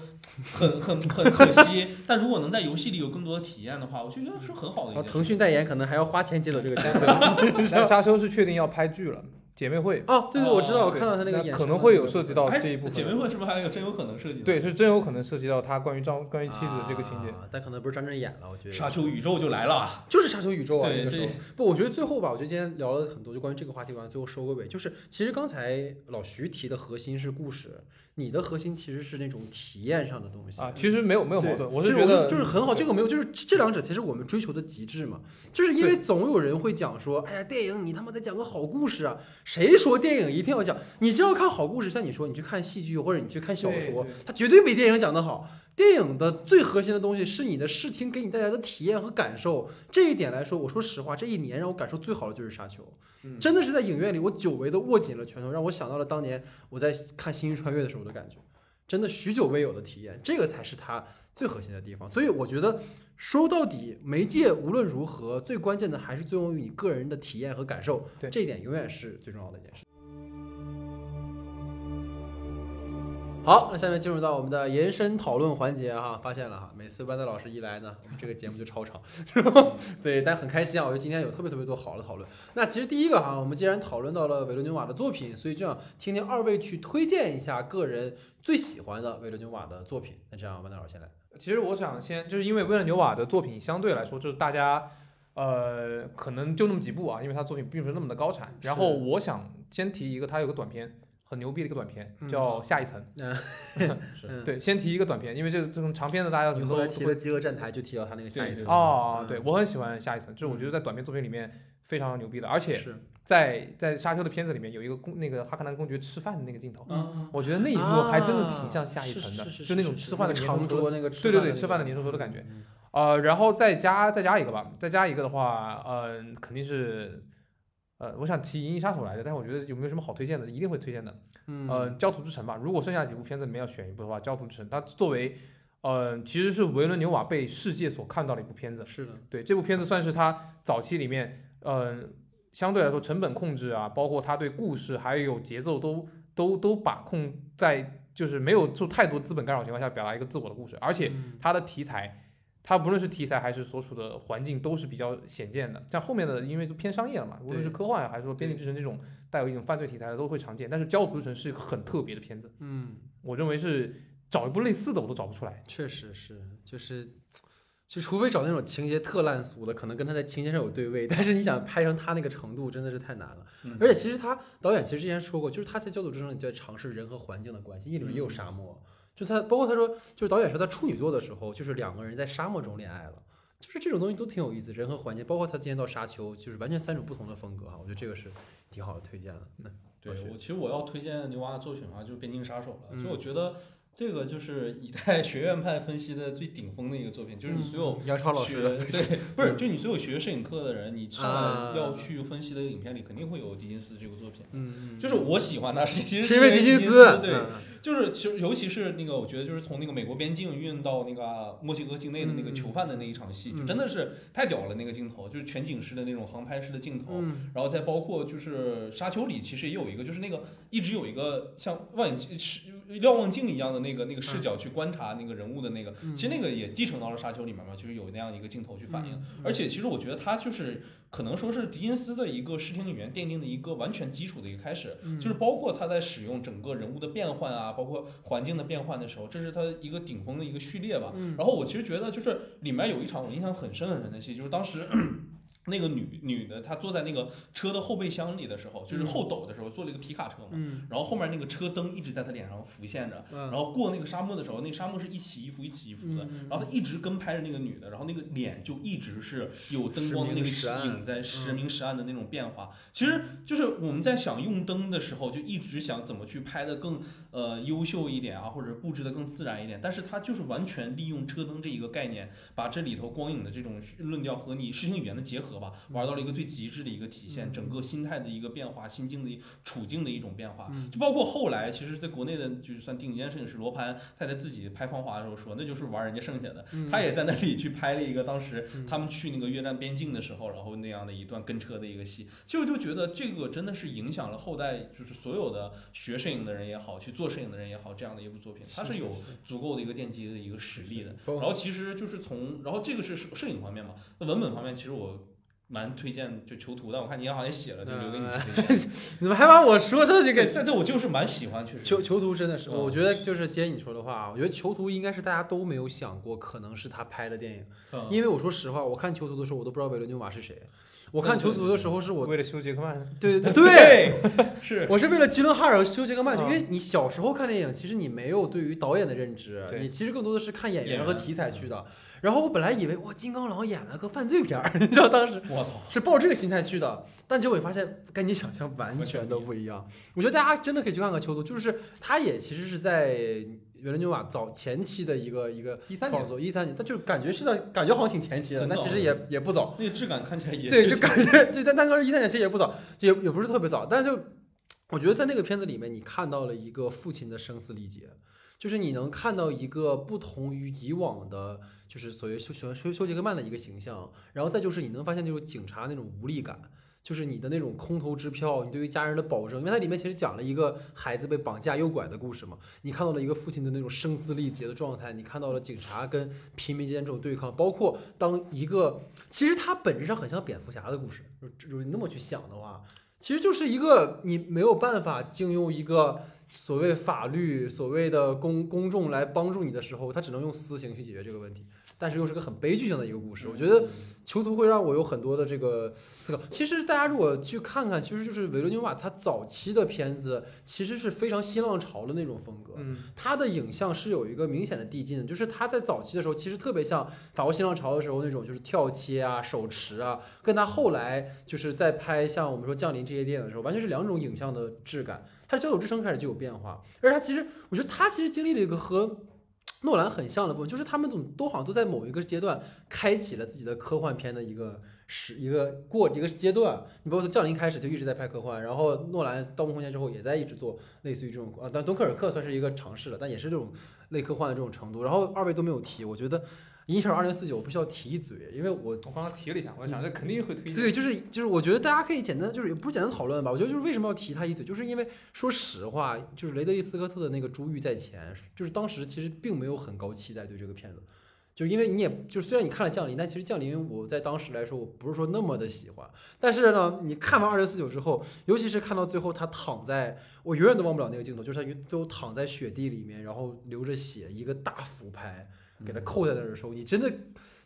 很 很很可惜，但如果能在游戏里有更多的体验的话，我觉得是很好的腾讯代言可能还要花钱接走这个角色。沙沙丘是确定要拍剧了，姐妹会哦，对对，我知道，哦我看到他那个演可能会有涉及到哎这一部分。姐妹会是不是还有真有可能涉及到？对，是真有可能涉及到他关于张关于妻子的这个情节。啊但可能不是张震演了，我觉得沙丘宇宙就来了。就是沙丘宇宙啊，这个时候不，我觉得最后吧，我觉得今天聊了很多，就关于这个话题，完最后收个尾，就是其实刚才老徐提的核心是故事，你的核心其实是那种体验上的东西啊，其实没有没有矛盾，我就是觉得就是很好，这个没有，就是这两者才是我们追求的极致嘛。就是因为总有人会讲说，哎呀，电影你他妈得讲个好故事啊！谁说电影一定要讲？你只要看好故事，像你说，你去看戏剧或者你去看小说它绝对比电影讲得好。电影的最核心的东西是你的视听给你带来的体验和感受。这一点来说，我说实话，这一年让我感受最好的就是《沙丘》，嗯真的是在影院里，我久违的握紧了拳头，让我想到了当年我在看《星际穿越》的时候的感觉。真的许久未有的体验，这个才是它最核心的地方。所以我觉得说到底，媒介无论如何，最关键的还是作用于你个人的体验和感受，这一点永远是最重要的一件事。好，那下面进入到我们的延伸讨论环节哈，发现了哈，每次班德老师一来呢，这个节目就超长，是吧？所以但很开心啊，我觉得今天有特别特别多好的讨论。那其实第一个哈，我们既然讨论到了维伦纽瓦的作品，所以就想听听二位去推荐一下个人最喜欢的维伦纽瓦的作品。那这样，班德老师先来。其实我想先，就是因为维伦纽瓦的作品相对来说，就是大家呃可能就那么几部啊，因为他作品并不是那么的高产。然后我想先提一个，他有个短片。很牛逼的一个短片，嗯。叫《下一层》。嗯，对，先提一个短片，因为这这种长片的大家可你能都都后来提了饥饿站台，就提到他那个下一层。哦，嗯。对我很喜欢《下一层》，就是我觉得在短片作品里面非常牛逼的，而且在在沙丘的片子里面有一个公那个哈克南公爵吃饭的那个镜头，嗯，我觉得那一幕还真的挺像下一层的，就那种吃饭的那个长桌那个对对对，吃饭的粘稠稠的感觉。嗯。呃，然后再加再加一个吧，再加一个的话，嗯，肯定是，呃，我想提《银翼杀手》来着，但是我觉得有没有什么好推荐的，一定会推荐的。嗯呃，《焦土之城》吧，如果剩下几部片子里面要选一部的话，《焦土之城》它作为，呃，其实是维伦纽瓦被世界所看到的一部片子。是的，对，这部片子算是他早期里面，嗯、相对来说成本控制啊，包括他对故事还有节奏都都都把控在，就是没有受太多资本干扰情况下表达一个自我的故事，而且嗯它的题材，它不论是题材还是所处的环境都是比较显见的。像后面的，因为都偏商业了嘛，无论是科幻啊还是说《边境之城》这种带有一种犯罪题材的都会常见。但是《焦土之城》是很特别的片子，嗯，我认为是找一部类似的我都找不出来。确实是，就是。就除非找那种情节特烂俗的，可能跟他在情节上有对位，但是你想拍成他那个程度，真的是太难了。嗯而且其实他导演其实之前说过，就是他在《焦土之城》里在尝试人和环境的关系，因为里面也有沙漠。就他包括他说，就是导演说他处女座的时候，就是两个人在沙漠中恋爱了，就是这种东西都挺有意思，人和环境，包括他今天到沙丘，就是完全三种不同的风格哈，我觉得这个是挺好的推荐的。那对我其实我要推荐牛娃的作品的话，就是《边境杀手》了。嗯就我觉得这个就是以代学院派分析的最顶峰的一个作品，就是你所有嗯杨超老师对，不是就你所有学摄影课的人，你上啊来要去分析的影片里肯定会有狄金斯这个作品。嗯，就是我喜欢他，是其实是因为狄金斯斯，对，嗯就是其实尤其是那个，我觉得就是从那个美国边境运到那个墨西哥境内的那个嗯囚犯的那一场戏，嗯。就真的是太屌了，那个镜头就是全景式的那种航拍式的镜头，嗯。然后再包括就是《沙丘》里其实也有一个，就是那个一直有一个像望远镜、是瞭望镜一样的那个那个视角去观察那个人物的那个，嗯。其实那个也继承到了《沙丘》里面嘛，就是有那样一个镜头去反映。嗯。而且其实我觉得他就是可能说是狄金斯的一个视听语言奠定的一个完全基础的一个开始，嗯就是包括他在使用整个人物的变换啊，包括环境的变换的时候，这是他一个顶峰的一个序列吧。嗯然后我其实觉得就是里面有一场我印象很深很深的戏，就是当时。那个女女的，她坐在那个车的后备箱里的时候，就是后斗的时候，坐了一个皮卡车嘛，嗯然后后面那个车灯一直在她脸上浮现着，嗯然后过那个沙漠的时候，那个沙漠是一起一伏一起一伏的，嗯然后她一直跟拍着那个女的，然后那个脸就一直是有灯光的那个影在时嗯明时暗的那种变化。其实就是我们在想用灯的时候，就一直想怎么去拍的更呃优秀一点啊，或者布置的更自然一点。但是它就是完全利用车灯这一个概念，把这里头光影的这种论调和你视听语言的结合吧，玩到了一个最极致的一个体现，嗯整个心态的一个变化，心境的一处境的一种变化。嗯就包括后来，其实在国内的就是算顶尖摄影师罗盘，他在自己拍《芳华》的时候说，那就是玩人家剩下的。嗯他也在那里去拍了一个当时嗯他们去那个越战边境的时候，然后那样的一段跟车的一个戏。其实我就觉得这个真的是影响了后代，就是所有的学摄影的人也好，去做摄影的人也好，这样的一部作品，它是有足够的一个奠基的一个实力的。然后其实就是从，然后这个是摄摄影方面嘛，那文本方面其实我蛮推荐就囚徒，的我看你好像也写了，就留给你嗯推荐。你怎么还把我说这就给但但我就是蛮喜欢，确实。囚囚徒真的是，嗯我觉得就是接你说的话啊，我觉得囚徒应该是大家都没有想过可能是他拍的电影，嗯因为我说实话，我看囚徒的时候我都不知道维伦纽瓦是谁，我看对囚徒的时候是我为了修杰克曼，对 对。对，是。我是为了吉伦哈尔和休杰克曼，嗯因为你小时候看电影，其实你没有对于导演的认知，你其实更多的是看演员和题材去的。然后我本来以为哇，金刚狼演了个犯罪片儿，你知道当时我操，是抱这个心态去的，但结果你发现跟你想象完全都不一样。我觉得大家真的可以去看看《囚徒》，就是他也其实是在维伦纽瓦早前期的一个一个创作，一三年，他就感觉是在感觉好像挺前期的，但其实也也不早。那个质感看起来也对，就感觉就在单哥一三年其实也不早，也也不是特别早，但是就我觉得在那个片子里面，你看到了一个父亲的声嘶力竭，就是你能看到一个不同于以往的，就是所谓修修修修杰克曼的一个形象，然后再就是你能发现那种警察那种无力感。就是你的那种空头支票，你对于家人的保证，因为它里面其实讲了一个孩子被绑架诱拐的故事嘛，你看到了一个父亲的那种声嘶力竭的状态，你看到了警察跟平民间这种对抗，包括当一个其实它本质上很像蝙蝠侠的故事，就就你那么去想的话，其实就是一个你没有办法经用一个所谓法律、所谓的公公众来帮助你的时候，他只能用私刑去解决这个问题，但是又是个很悲剧性的一个故事。我觉得囚徒会让我有很多的这个思考。其实大家如果去看看，其实就是维伦纽瓦他早期的片子，其实是非常新浪潮的那种风格。嗯，他的影像是有一个明显的递进的，就是他在早期的时候，其实特别像法国新浪潮的时候那种，就是跳切啊、手持啊，跟他后来就是在拍像我们说《降临》这些电影的时候，完全是两种影像的质感。他的《交友之声》开始就有变化，而他其实，我觉得他其实经历了一个和诺兰很像的部分，就是他们总都好像都在某一个阶段开启了自己的科幻片的一个时一个过一个阶段。你包括从《降临》开始就一直在拍科幻，然后诺兰《盗梦空间》之后也在一直做类似于这种啊，但敦刻尔克算是一个尝试了，但也是这种类科幻的这种程度。然后二位都没有提，我觉得《银翼杀手二零四九》我必须要提一嘴，因为我我刚刚提了一下，我想这肯定会推荐。对，就是就是，我觉得大家可以简单，就是也不是简单讨论吧。我觉得就是为什么要提他一嘴，就是因为说实话，就是雷德利·斯科特的那个《珠玉在前》，就是当时其实并没有很高期待对这个片子，就因为你也就虽然你看了《降临》，但其实《降临》我在当时来说我不是说那么的喜欢，但是呢，你看完《二零四九》之后，尤其是看到最后他躺在，我永远都忘不了那个镜头，就是他最后躺在雪地里面，然后流着血，一个大俯拍给它扣在那儿的时候，你真的。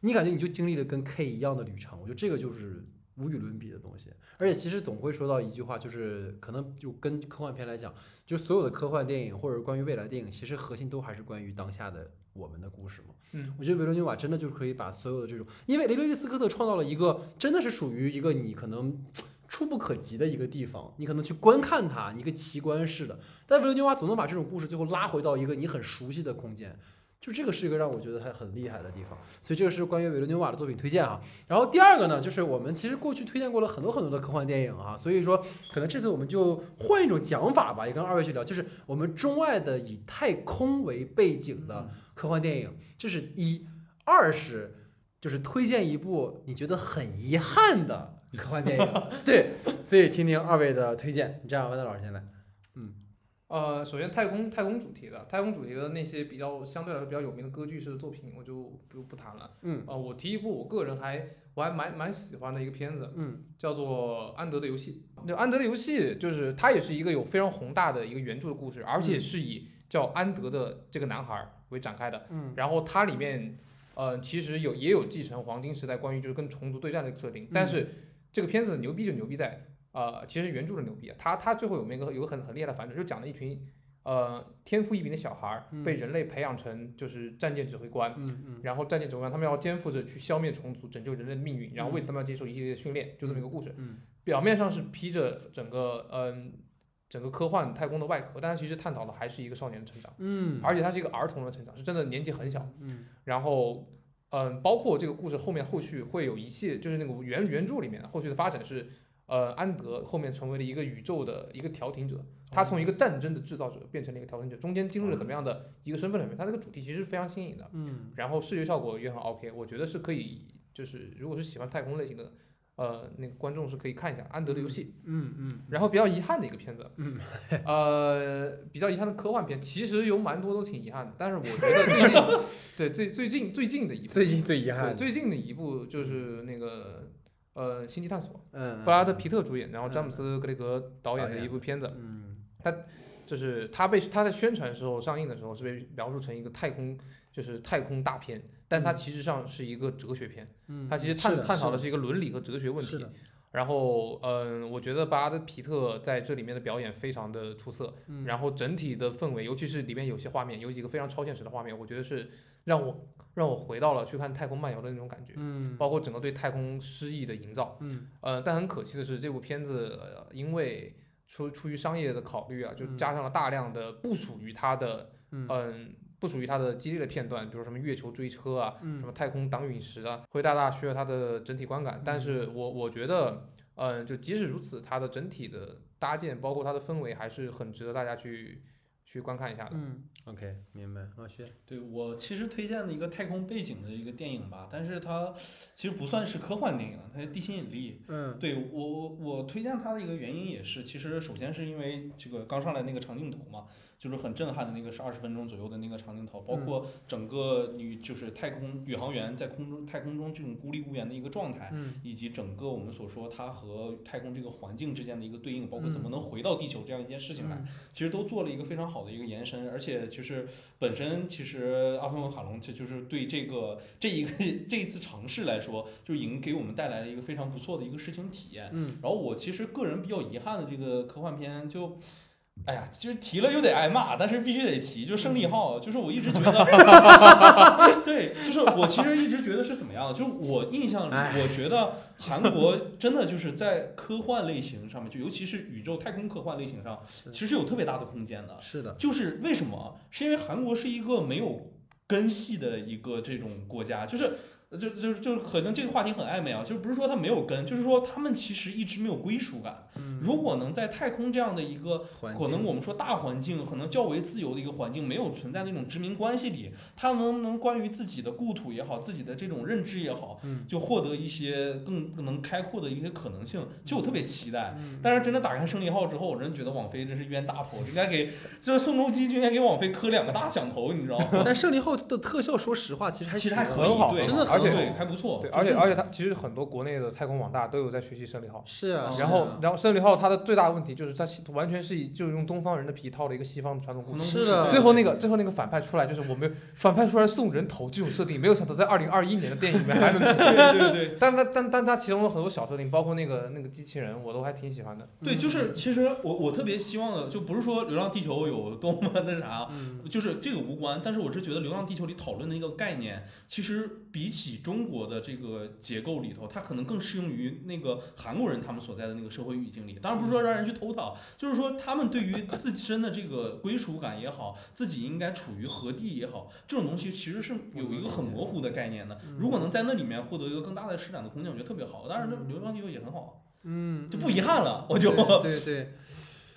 你感觉你就经历了跟 K 一样的旅程，我觉得这个就是无与伦比的东西。而且其实总会说到一句话，就是可能就跟科幻片来讲，就所有的科幻电影或者关于未来电影，其实核心都还是关于当下的我们的故事嘛。嗯，我觉得维伦纽瓦真的就是可以把所有的这种，因为雷德利·斯科特创造了一个真的是属于一个你可能。触不可及的一个地方，你可能去观看它，一个奇观似的。但维伦纽瓦总能把这种故事最后拉回到一个你很熟悉的空间，就这个是一个让我觉得还很厉害的地方，所以这个是关于维伦纽瓦的作品推荐哈。然后第二个呢，就是我们其实过去推荐过了很多很多的科幻电影哈，所以说可能这次我们就换一种讲法吧，也跟二位去聊，就是我们中外的以太空为背景的科幻电影，这是一；二是就是推荐一部你觉得很遗憾的科幻电影，对，所以听听二位的推荐。你这样，万德老师先来。呃，首先太空太空主题的太空主题的那些比较相对来说比较有名的歌剧式的作品，我就不不谈了。嗯呃，我提一部我个人还我还蛮蛮喜欢的一个片子，嗯叫做《安德的游戏》。那《安德的游戏》就是它也是一个有非常宏大的一个原著的故事，而且是以叫安德的这个男孩儿为展开的。嗯然后它里面，呃，其实有也有继承黄金时代关于就是跟虫族对战的设定，但是这个片子牛逼就牛逼在，呃，其实原著的牛逼啊，他他最后有没有一个有个很很厉害的反转，就讲了一群呃天赋异禀的小孩儿嗯被人类培养成就是战舰指挥官。嗯嗯然后战舰指挥官他们要肩负着去消灭虫族、拯救人类的命运，然后为此他们要接受一系列的训练，就这么一个故事。嗯表面上是披着整个嗯整个科幻太空的外壳，但是其实探讨的还是一个少年的成长，嗯，而且他是一个儿童的成长，是真的年纪很小。嗯然后嗯，包括这个故事后面后续会有一系，就是那个原原著里面后续的发展是，呃，安德后面成为了一个宇宙的一个调停者，他从一个战争的制造者变成了一个调停者，中间经历了怎么样的一个身份里面，他这个主题其实非常新颖的，嗯。然后视觉效果也很 OK，我觉得是可以，就是如果是喜欢太空类型的，呃，那个观众是可以看一下安德的游戏。嗯嗯然后比较遗憾的一个片子，嗯，呃，比较遗憾的科幻片，其实有蛮多都挺遗憾的，但是我觉得最近，对最最近最近的一部，最近最遗对憾，最近的一部就是那个呃《星际探索》，嗯，布拉德皮特主演，然后嗯詹姆斯格雷格导演的一部片子，嗯。他就是他被他在宣传时候上映的时候是被描述成一个太空就是太空大片，但它其实上是一个哲学片，嗯，它其实探探讨的是是一个伦理和哲学问题。然后，嗯，我觉得巴拉德皮特在这里面的表演非常的出色，嗯。然后整体的氛围，尤其是里面有些画面，有几个非常超现实的画面，我觉得是让我让我回到了去看《太空漫游》的那种感觉，嗯。包括整个对太空诗意的营造。嗯。呃，但很可惜的是，这部片子、呃、因为出出于商业的考虑啊，就嗯。加上了大量的不属于它的，嗯。嗯，不属于它的激烈的片段，比如什么月球追车啊，什嗯么太空挡陨石啊，会大大削弱它的整体观感。但是我我觉得，嗯，就即使如此，它的整体的搭建，包括它的氛围，还是很值得大家去去观看一下的。嗯，OK，明白，老谢，对我其实推荐的一个太空背景的一个电影吧，但是它其实不算是科幻电影，它是地心引力。嗯对我我我推荐它的一个原因也是，其实首先是因为这个刚上来那个长镜头嘛，就是很震撼的那个是二十分钟左右的那个长镜头，包括整个宇就是太空宇航员在空中太空中这种孤立无援的一个状态，嗯以及整个我们所说它和太空这个环境之间的一个对应，包括怎么能回到地球这样一件事情来，嗯其实都做了一个非常好的一个延伸，而且就是本身其实阿芬卡隆这就是对这个这一个这一次尝试来说，就已经给我们带来了一个非常不错的一个视听体验。嗯然后我其实个人比较遗憾的这个科幻片就。哎呀，其实提了又得挨骂，但是必须得提，就胜利号，就是我一直觉得，对，就是我其实一直觉得是怎么样的，就是我印象里，哎我觉得韩国真的就是在科幻类型上面，就尤其是宇宙太空科幻类型上，其实有特别大的空间的。是的，就是为什么？是因为韩国是一个没有根系的一个这种国家，就是。就就就是可能这个话题很暧昧啊，就不是说他没有根，就是说他们其实一直没有归属感。嗯如果能在太空这样的一个可能我们说大环境，可能较为自由的一个环境，没有存在那种殖民关系里，他能不能关于自己的故土也好，自己的这种认知也好，嗯就获得一些更更能开阔的一些可能性？其实我特别期待。嗯但是真的打开胜利号之后，我真的觉得网飞真是冤大头，应该给就是宋仲基就应该给网飞磕两个大响头，你知道吗？但胜利号的特效，说实话，其实还其实还可以，对，真的而且对还不错。对，而且而且它其实很多国内的太空网大都有在学习胜利号。是啊，然后啊，然后胜利号它的最大的问题就是它完全是以就是用东方人的皮套了一个西方的传统故事。是的最后那个最后那个反派出来，就是我们反派出来送人头这种设定，没有想到在二零二一年的电影里面还能 出现。对对对但但但但它其中有很多小设定，包括那个那个机器人，我都还挺喜欢的。对，就是其实我我特别希望的，就不是说《流浪地球》有多么那啥，嗯就是这个无关，但是我是觉得《流浪地球》里讨论的一个概念，其实比起中国的这个结构里头，它可能更适用于那个韩国人他们所在的那个社会语境里。当然不是说让人去偷盗，就是说他们对于自身的这个归属感也好，自己应该处于何地也好，这种东西其实是有一个很模糊的概念的。如果能在那里面获得一个更大的施展的空间，我觉得特别好。当然，这《流浪地球》也很好，嗯，就不遗憾了，我就。对对对，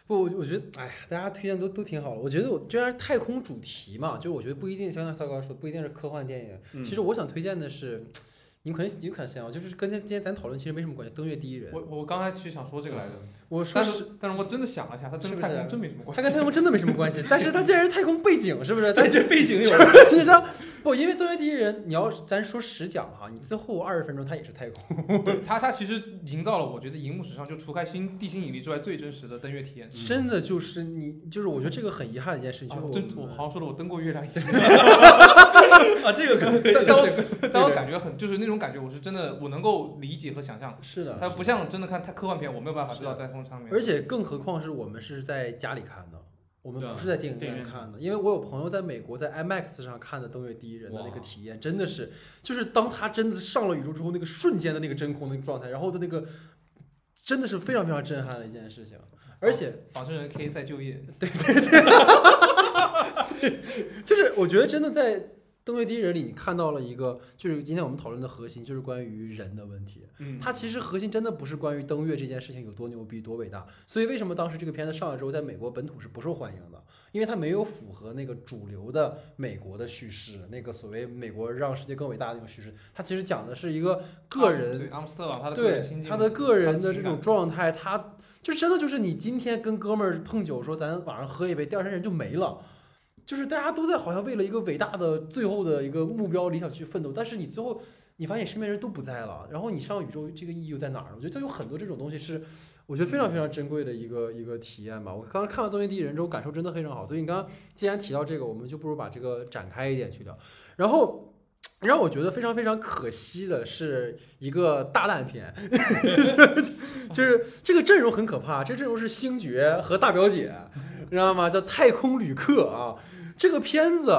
不，我我觉得，哎呀，大家推荐都都挺好的。我觉得我既然是太空主题嘛，就我觉得不一定，像像他刚刚说，不一定是科幻电影。嗯其实我想推荐的是，你们可能你们可能想，就是跟今今天咱讨论其实没什么关系，《登月第一人》我我刚才其实想说这个来着，我说是但是但是我真的想了一下，他真的太空真没什么关它系。跟太空真的没什么关系，但是他竟然是太空背景，是不是？它对，这背景有你知道不？因为《登月第一人》，你要咱说实讲哈，你最后二十分钟他也是太空，对它它其实营造了我觉得荧幕史上就除开新地心引力之外最真实的登月体验。真的就是你，就是我觉得这个很遗憾的一件事情，就是啊真我好像说的我登过月亮一样，啊，这个可以。但但我但我感觉很就是那种感觉，我是真的我能够理解和想象。是的，它不像真的看太科幻片，我没有办法知道是在空上面。而且更何况是我们是在家里看的，我们不是在电影院院看的。因为我有朋友在美国在 IMAX 上看的《登月第一人》的那个体验，真的是，就是当他真的上了宇宙之后，那个瞬间的那个真空那个状态，然后的那个，真的是非常非常震撼的一件事情。而且仿生人可以再就业，对对对 就是我觉得真的在登月第一人》里，你看到了一个，就是今天我们讨论的核心，就是关于人的问题。嗯，它其实核心真的不是关于登月这件事情有多牛逼、多伟大。所以为什么当时这个片子上来之后，在美国本土是不受欢迎的？因为它没有符合那个主流的美国的叙事，那个所谓美国让世界更伟大的那种叙事。它其实讲的是一个个人对阿姆斯特朗他的对他的个人的这种状态，他就真的就是你今天跟哥们儿碰酒说咱晚上喝一杯，第二天人就没了。就是大家都在好像为了一个伟大的最后的一个目标理想去奋斗，但是你最后你发现身边人都不在了，然后你上宇宙这个意义又在哪儿？我觉得它有很多这种东西是我觉得非常非常珍贵的一个一个体验吧。我刚刚看完《东京第一人》之后，感受真的非常好。所以你刚刚既然提到这个，我们就不如把这个展开一点去聊。然后让我觉得非常非常可惜的是一个大烂片，就是这个阵容很可怕，这阵容是星爵和大表姐，你知道吗？叫太空旅客啊，这个片子。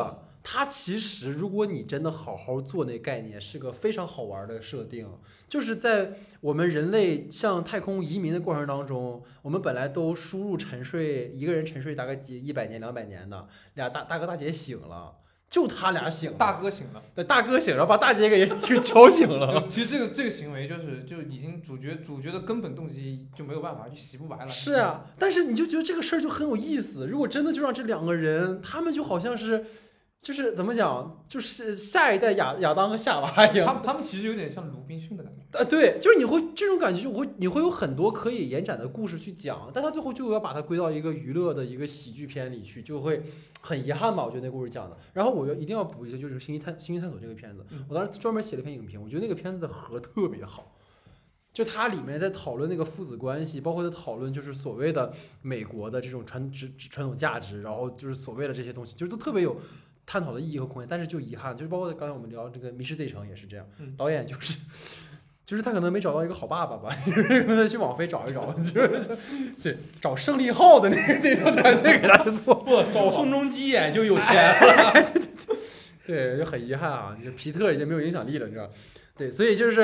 它其实，如果你真的好好做那概念，是个非常好玩的设定。就是在我们人类向太空移民的过程当中，我们本来都输入沉睡，一个人沉睡大概几一百年、两百年的，俩大大哥大姐醒了，就他俩醒了，大哥醒了。对，大哥醒了，把大姐给给敲醒了。就其实这个这个行为就是就已经主角主角的根本动机就没有办法就洗不白了。是啊，但是你就觉得这个事儿就很有意思。如果真的就让这两个人，他们就好像是，就是怎么讲，就是下一代亚亚当和夏娃一样。他们他们其实有点像鲁滨逊的感觉。呃，对，就是你会这种感觉，就会你会有很多可以延展的故事去讲，但他最后就要把它归到一个娱乐的一个喜剧片里去，就会很遗憾吧。我觉得那故事讲的。然后我要一定要补一下，就是《星际探星际探索》这个片子，我当时专门写了一篇影评，我觉得那个片子的核特别好。就它里面在讨论那个父子关系，包括在讨论就是所谓的美国的这种传传传统价值，然后就是所谓的这些东西，就是都特别有探讨的意义和空间。但是就遗憾，就是包括刚才我们聊这个《迷失 Z 城》也是这样，嗯导演就是。就是他可能没找到一个好爸爸吧，就是他去网飞找一找，就是 对找胜利号的那个那个团队给他做，不找宋仲基演就有钱了。对，就很遗憾啊，就皮特已经没有影响力了，你知道？对，所以就是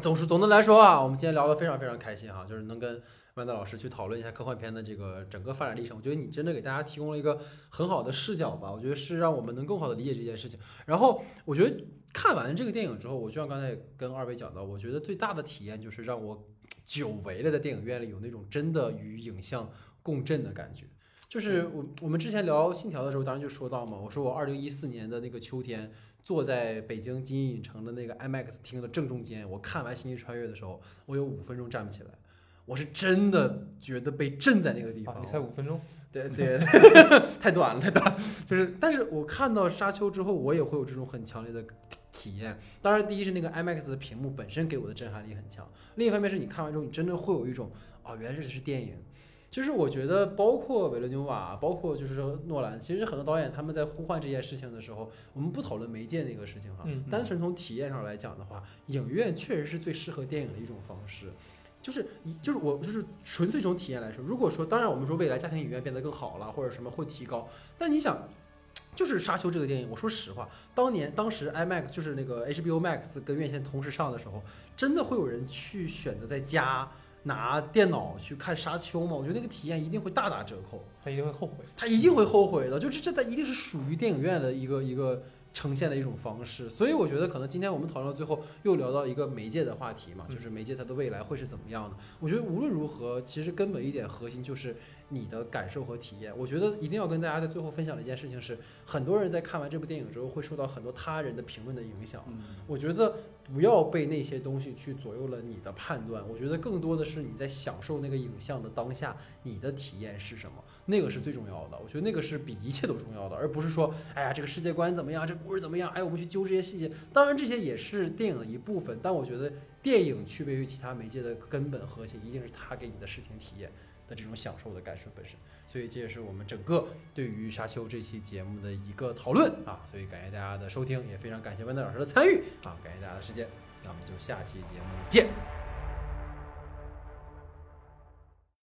总是总的来说啊，我们今天聊的非常非常开心哈，就是能跟万德老师去讨论一下科幻片的这个整个发展历程。我觉得你真的给大家提供了一个很好的视角吧，我觉得是让我们能更好的理解这件事情。然后我觉得看完这个电影之后，我就像刚才跟二位讲到，我觉得最大的体验就是让我久违了在电影院里有那种真的与影像共振的感觉。就是我我们之前聊《信条》的时候，当然就说到嘛，我说我二零一四年的那个秋天，坐在北京金鹰影城的那个 IMAX 厅的正中间，我看完《星际穿越》的时候，我有五分钟站不起来，我是真的觉得被震在那个地方。啊，你才五分钟，对对，太短了，太短了。就是，但是我看到《沙丘》之后，我也会有这种很强烈的体验。当然，第一是那个 IMAX 的屏幕本身给我的震撼力很强，另一方面是你看完之后，你真的会有一种哦，原来这是电影。就是我觉得，包括维伦纽瓦，包括就是说诺兰，其实很多导演他们在呼唤这件事情的时候，我们不讨论媒介那个事情哈，嗯单纯从体验上来讲的话，影院确实是最适合电影的一种方式。就是一就是我就是纯粹从体验来说，如果说当然我们说未来家庭影院变得更好了，或者什么会提高，但你想，就是《沙丘》这个电影，我说实话，当年当时 IMAX 就是那个 HBO Max 跟院线同时上的时候，真的会有人去选择在家拿电脑去看《沙丘》吗？我觉得那个体验一定会大打折扣，他一定会后悔。他一定会后悔的。就是这在一定是属于电影院的一个一个呈现的一种方式，所以我觉得可能今天我们讨论到最后又聊到一个媒介的话题嘛，就是媒介它的未来会是怎么样的？我觉得无论如何，其实根本一点核心就是你的感受和体验。我觉得一定要跟大家在最后分享的一件事情是，很多人在看完这部电影之后会受到很多他人的评论的影响。嗯我觉得不要被那些东西去左右了你的判断。我觉得更多的是你在享受那个影像的当下，你的体验是什么，那个是最重要的。我觉得那个是比一切都重要的，而不是说，哎呀，这个世界观怎么样，这故事怎么样，哎，我们去揪这些细节。当然，这些也是电影的一部分，但我觉得电影区别于其他媒介的根本核心，一定是它给你的视听体验的这种享受的感受本身。所以这也是我们整个对于《沙丘》这期节目的一个讨论啊。所以感谢大家的收听，也非常感谢温德老师的参与啊，感谢大家的时间，那我们就下期节目见。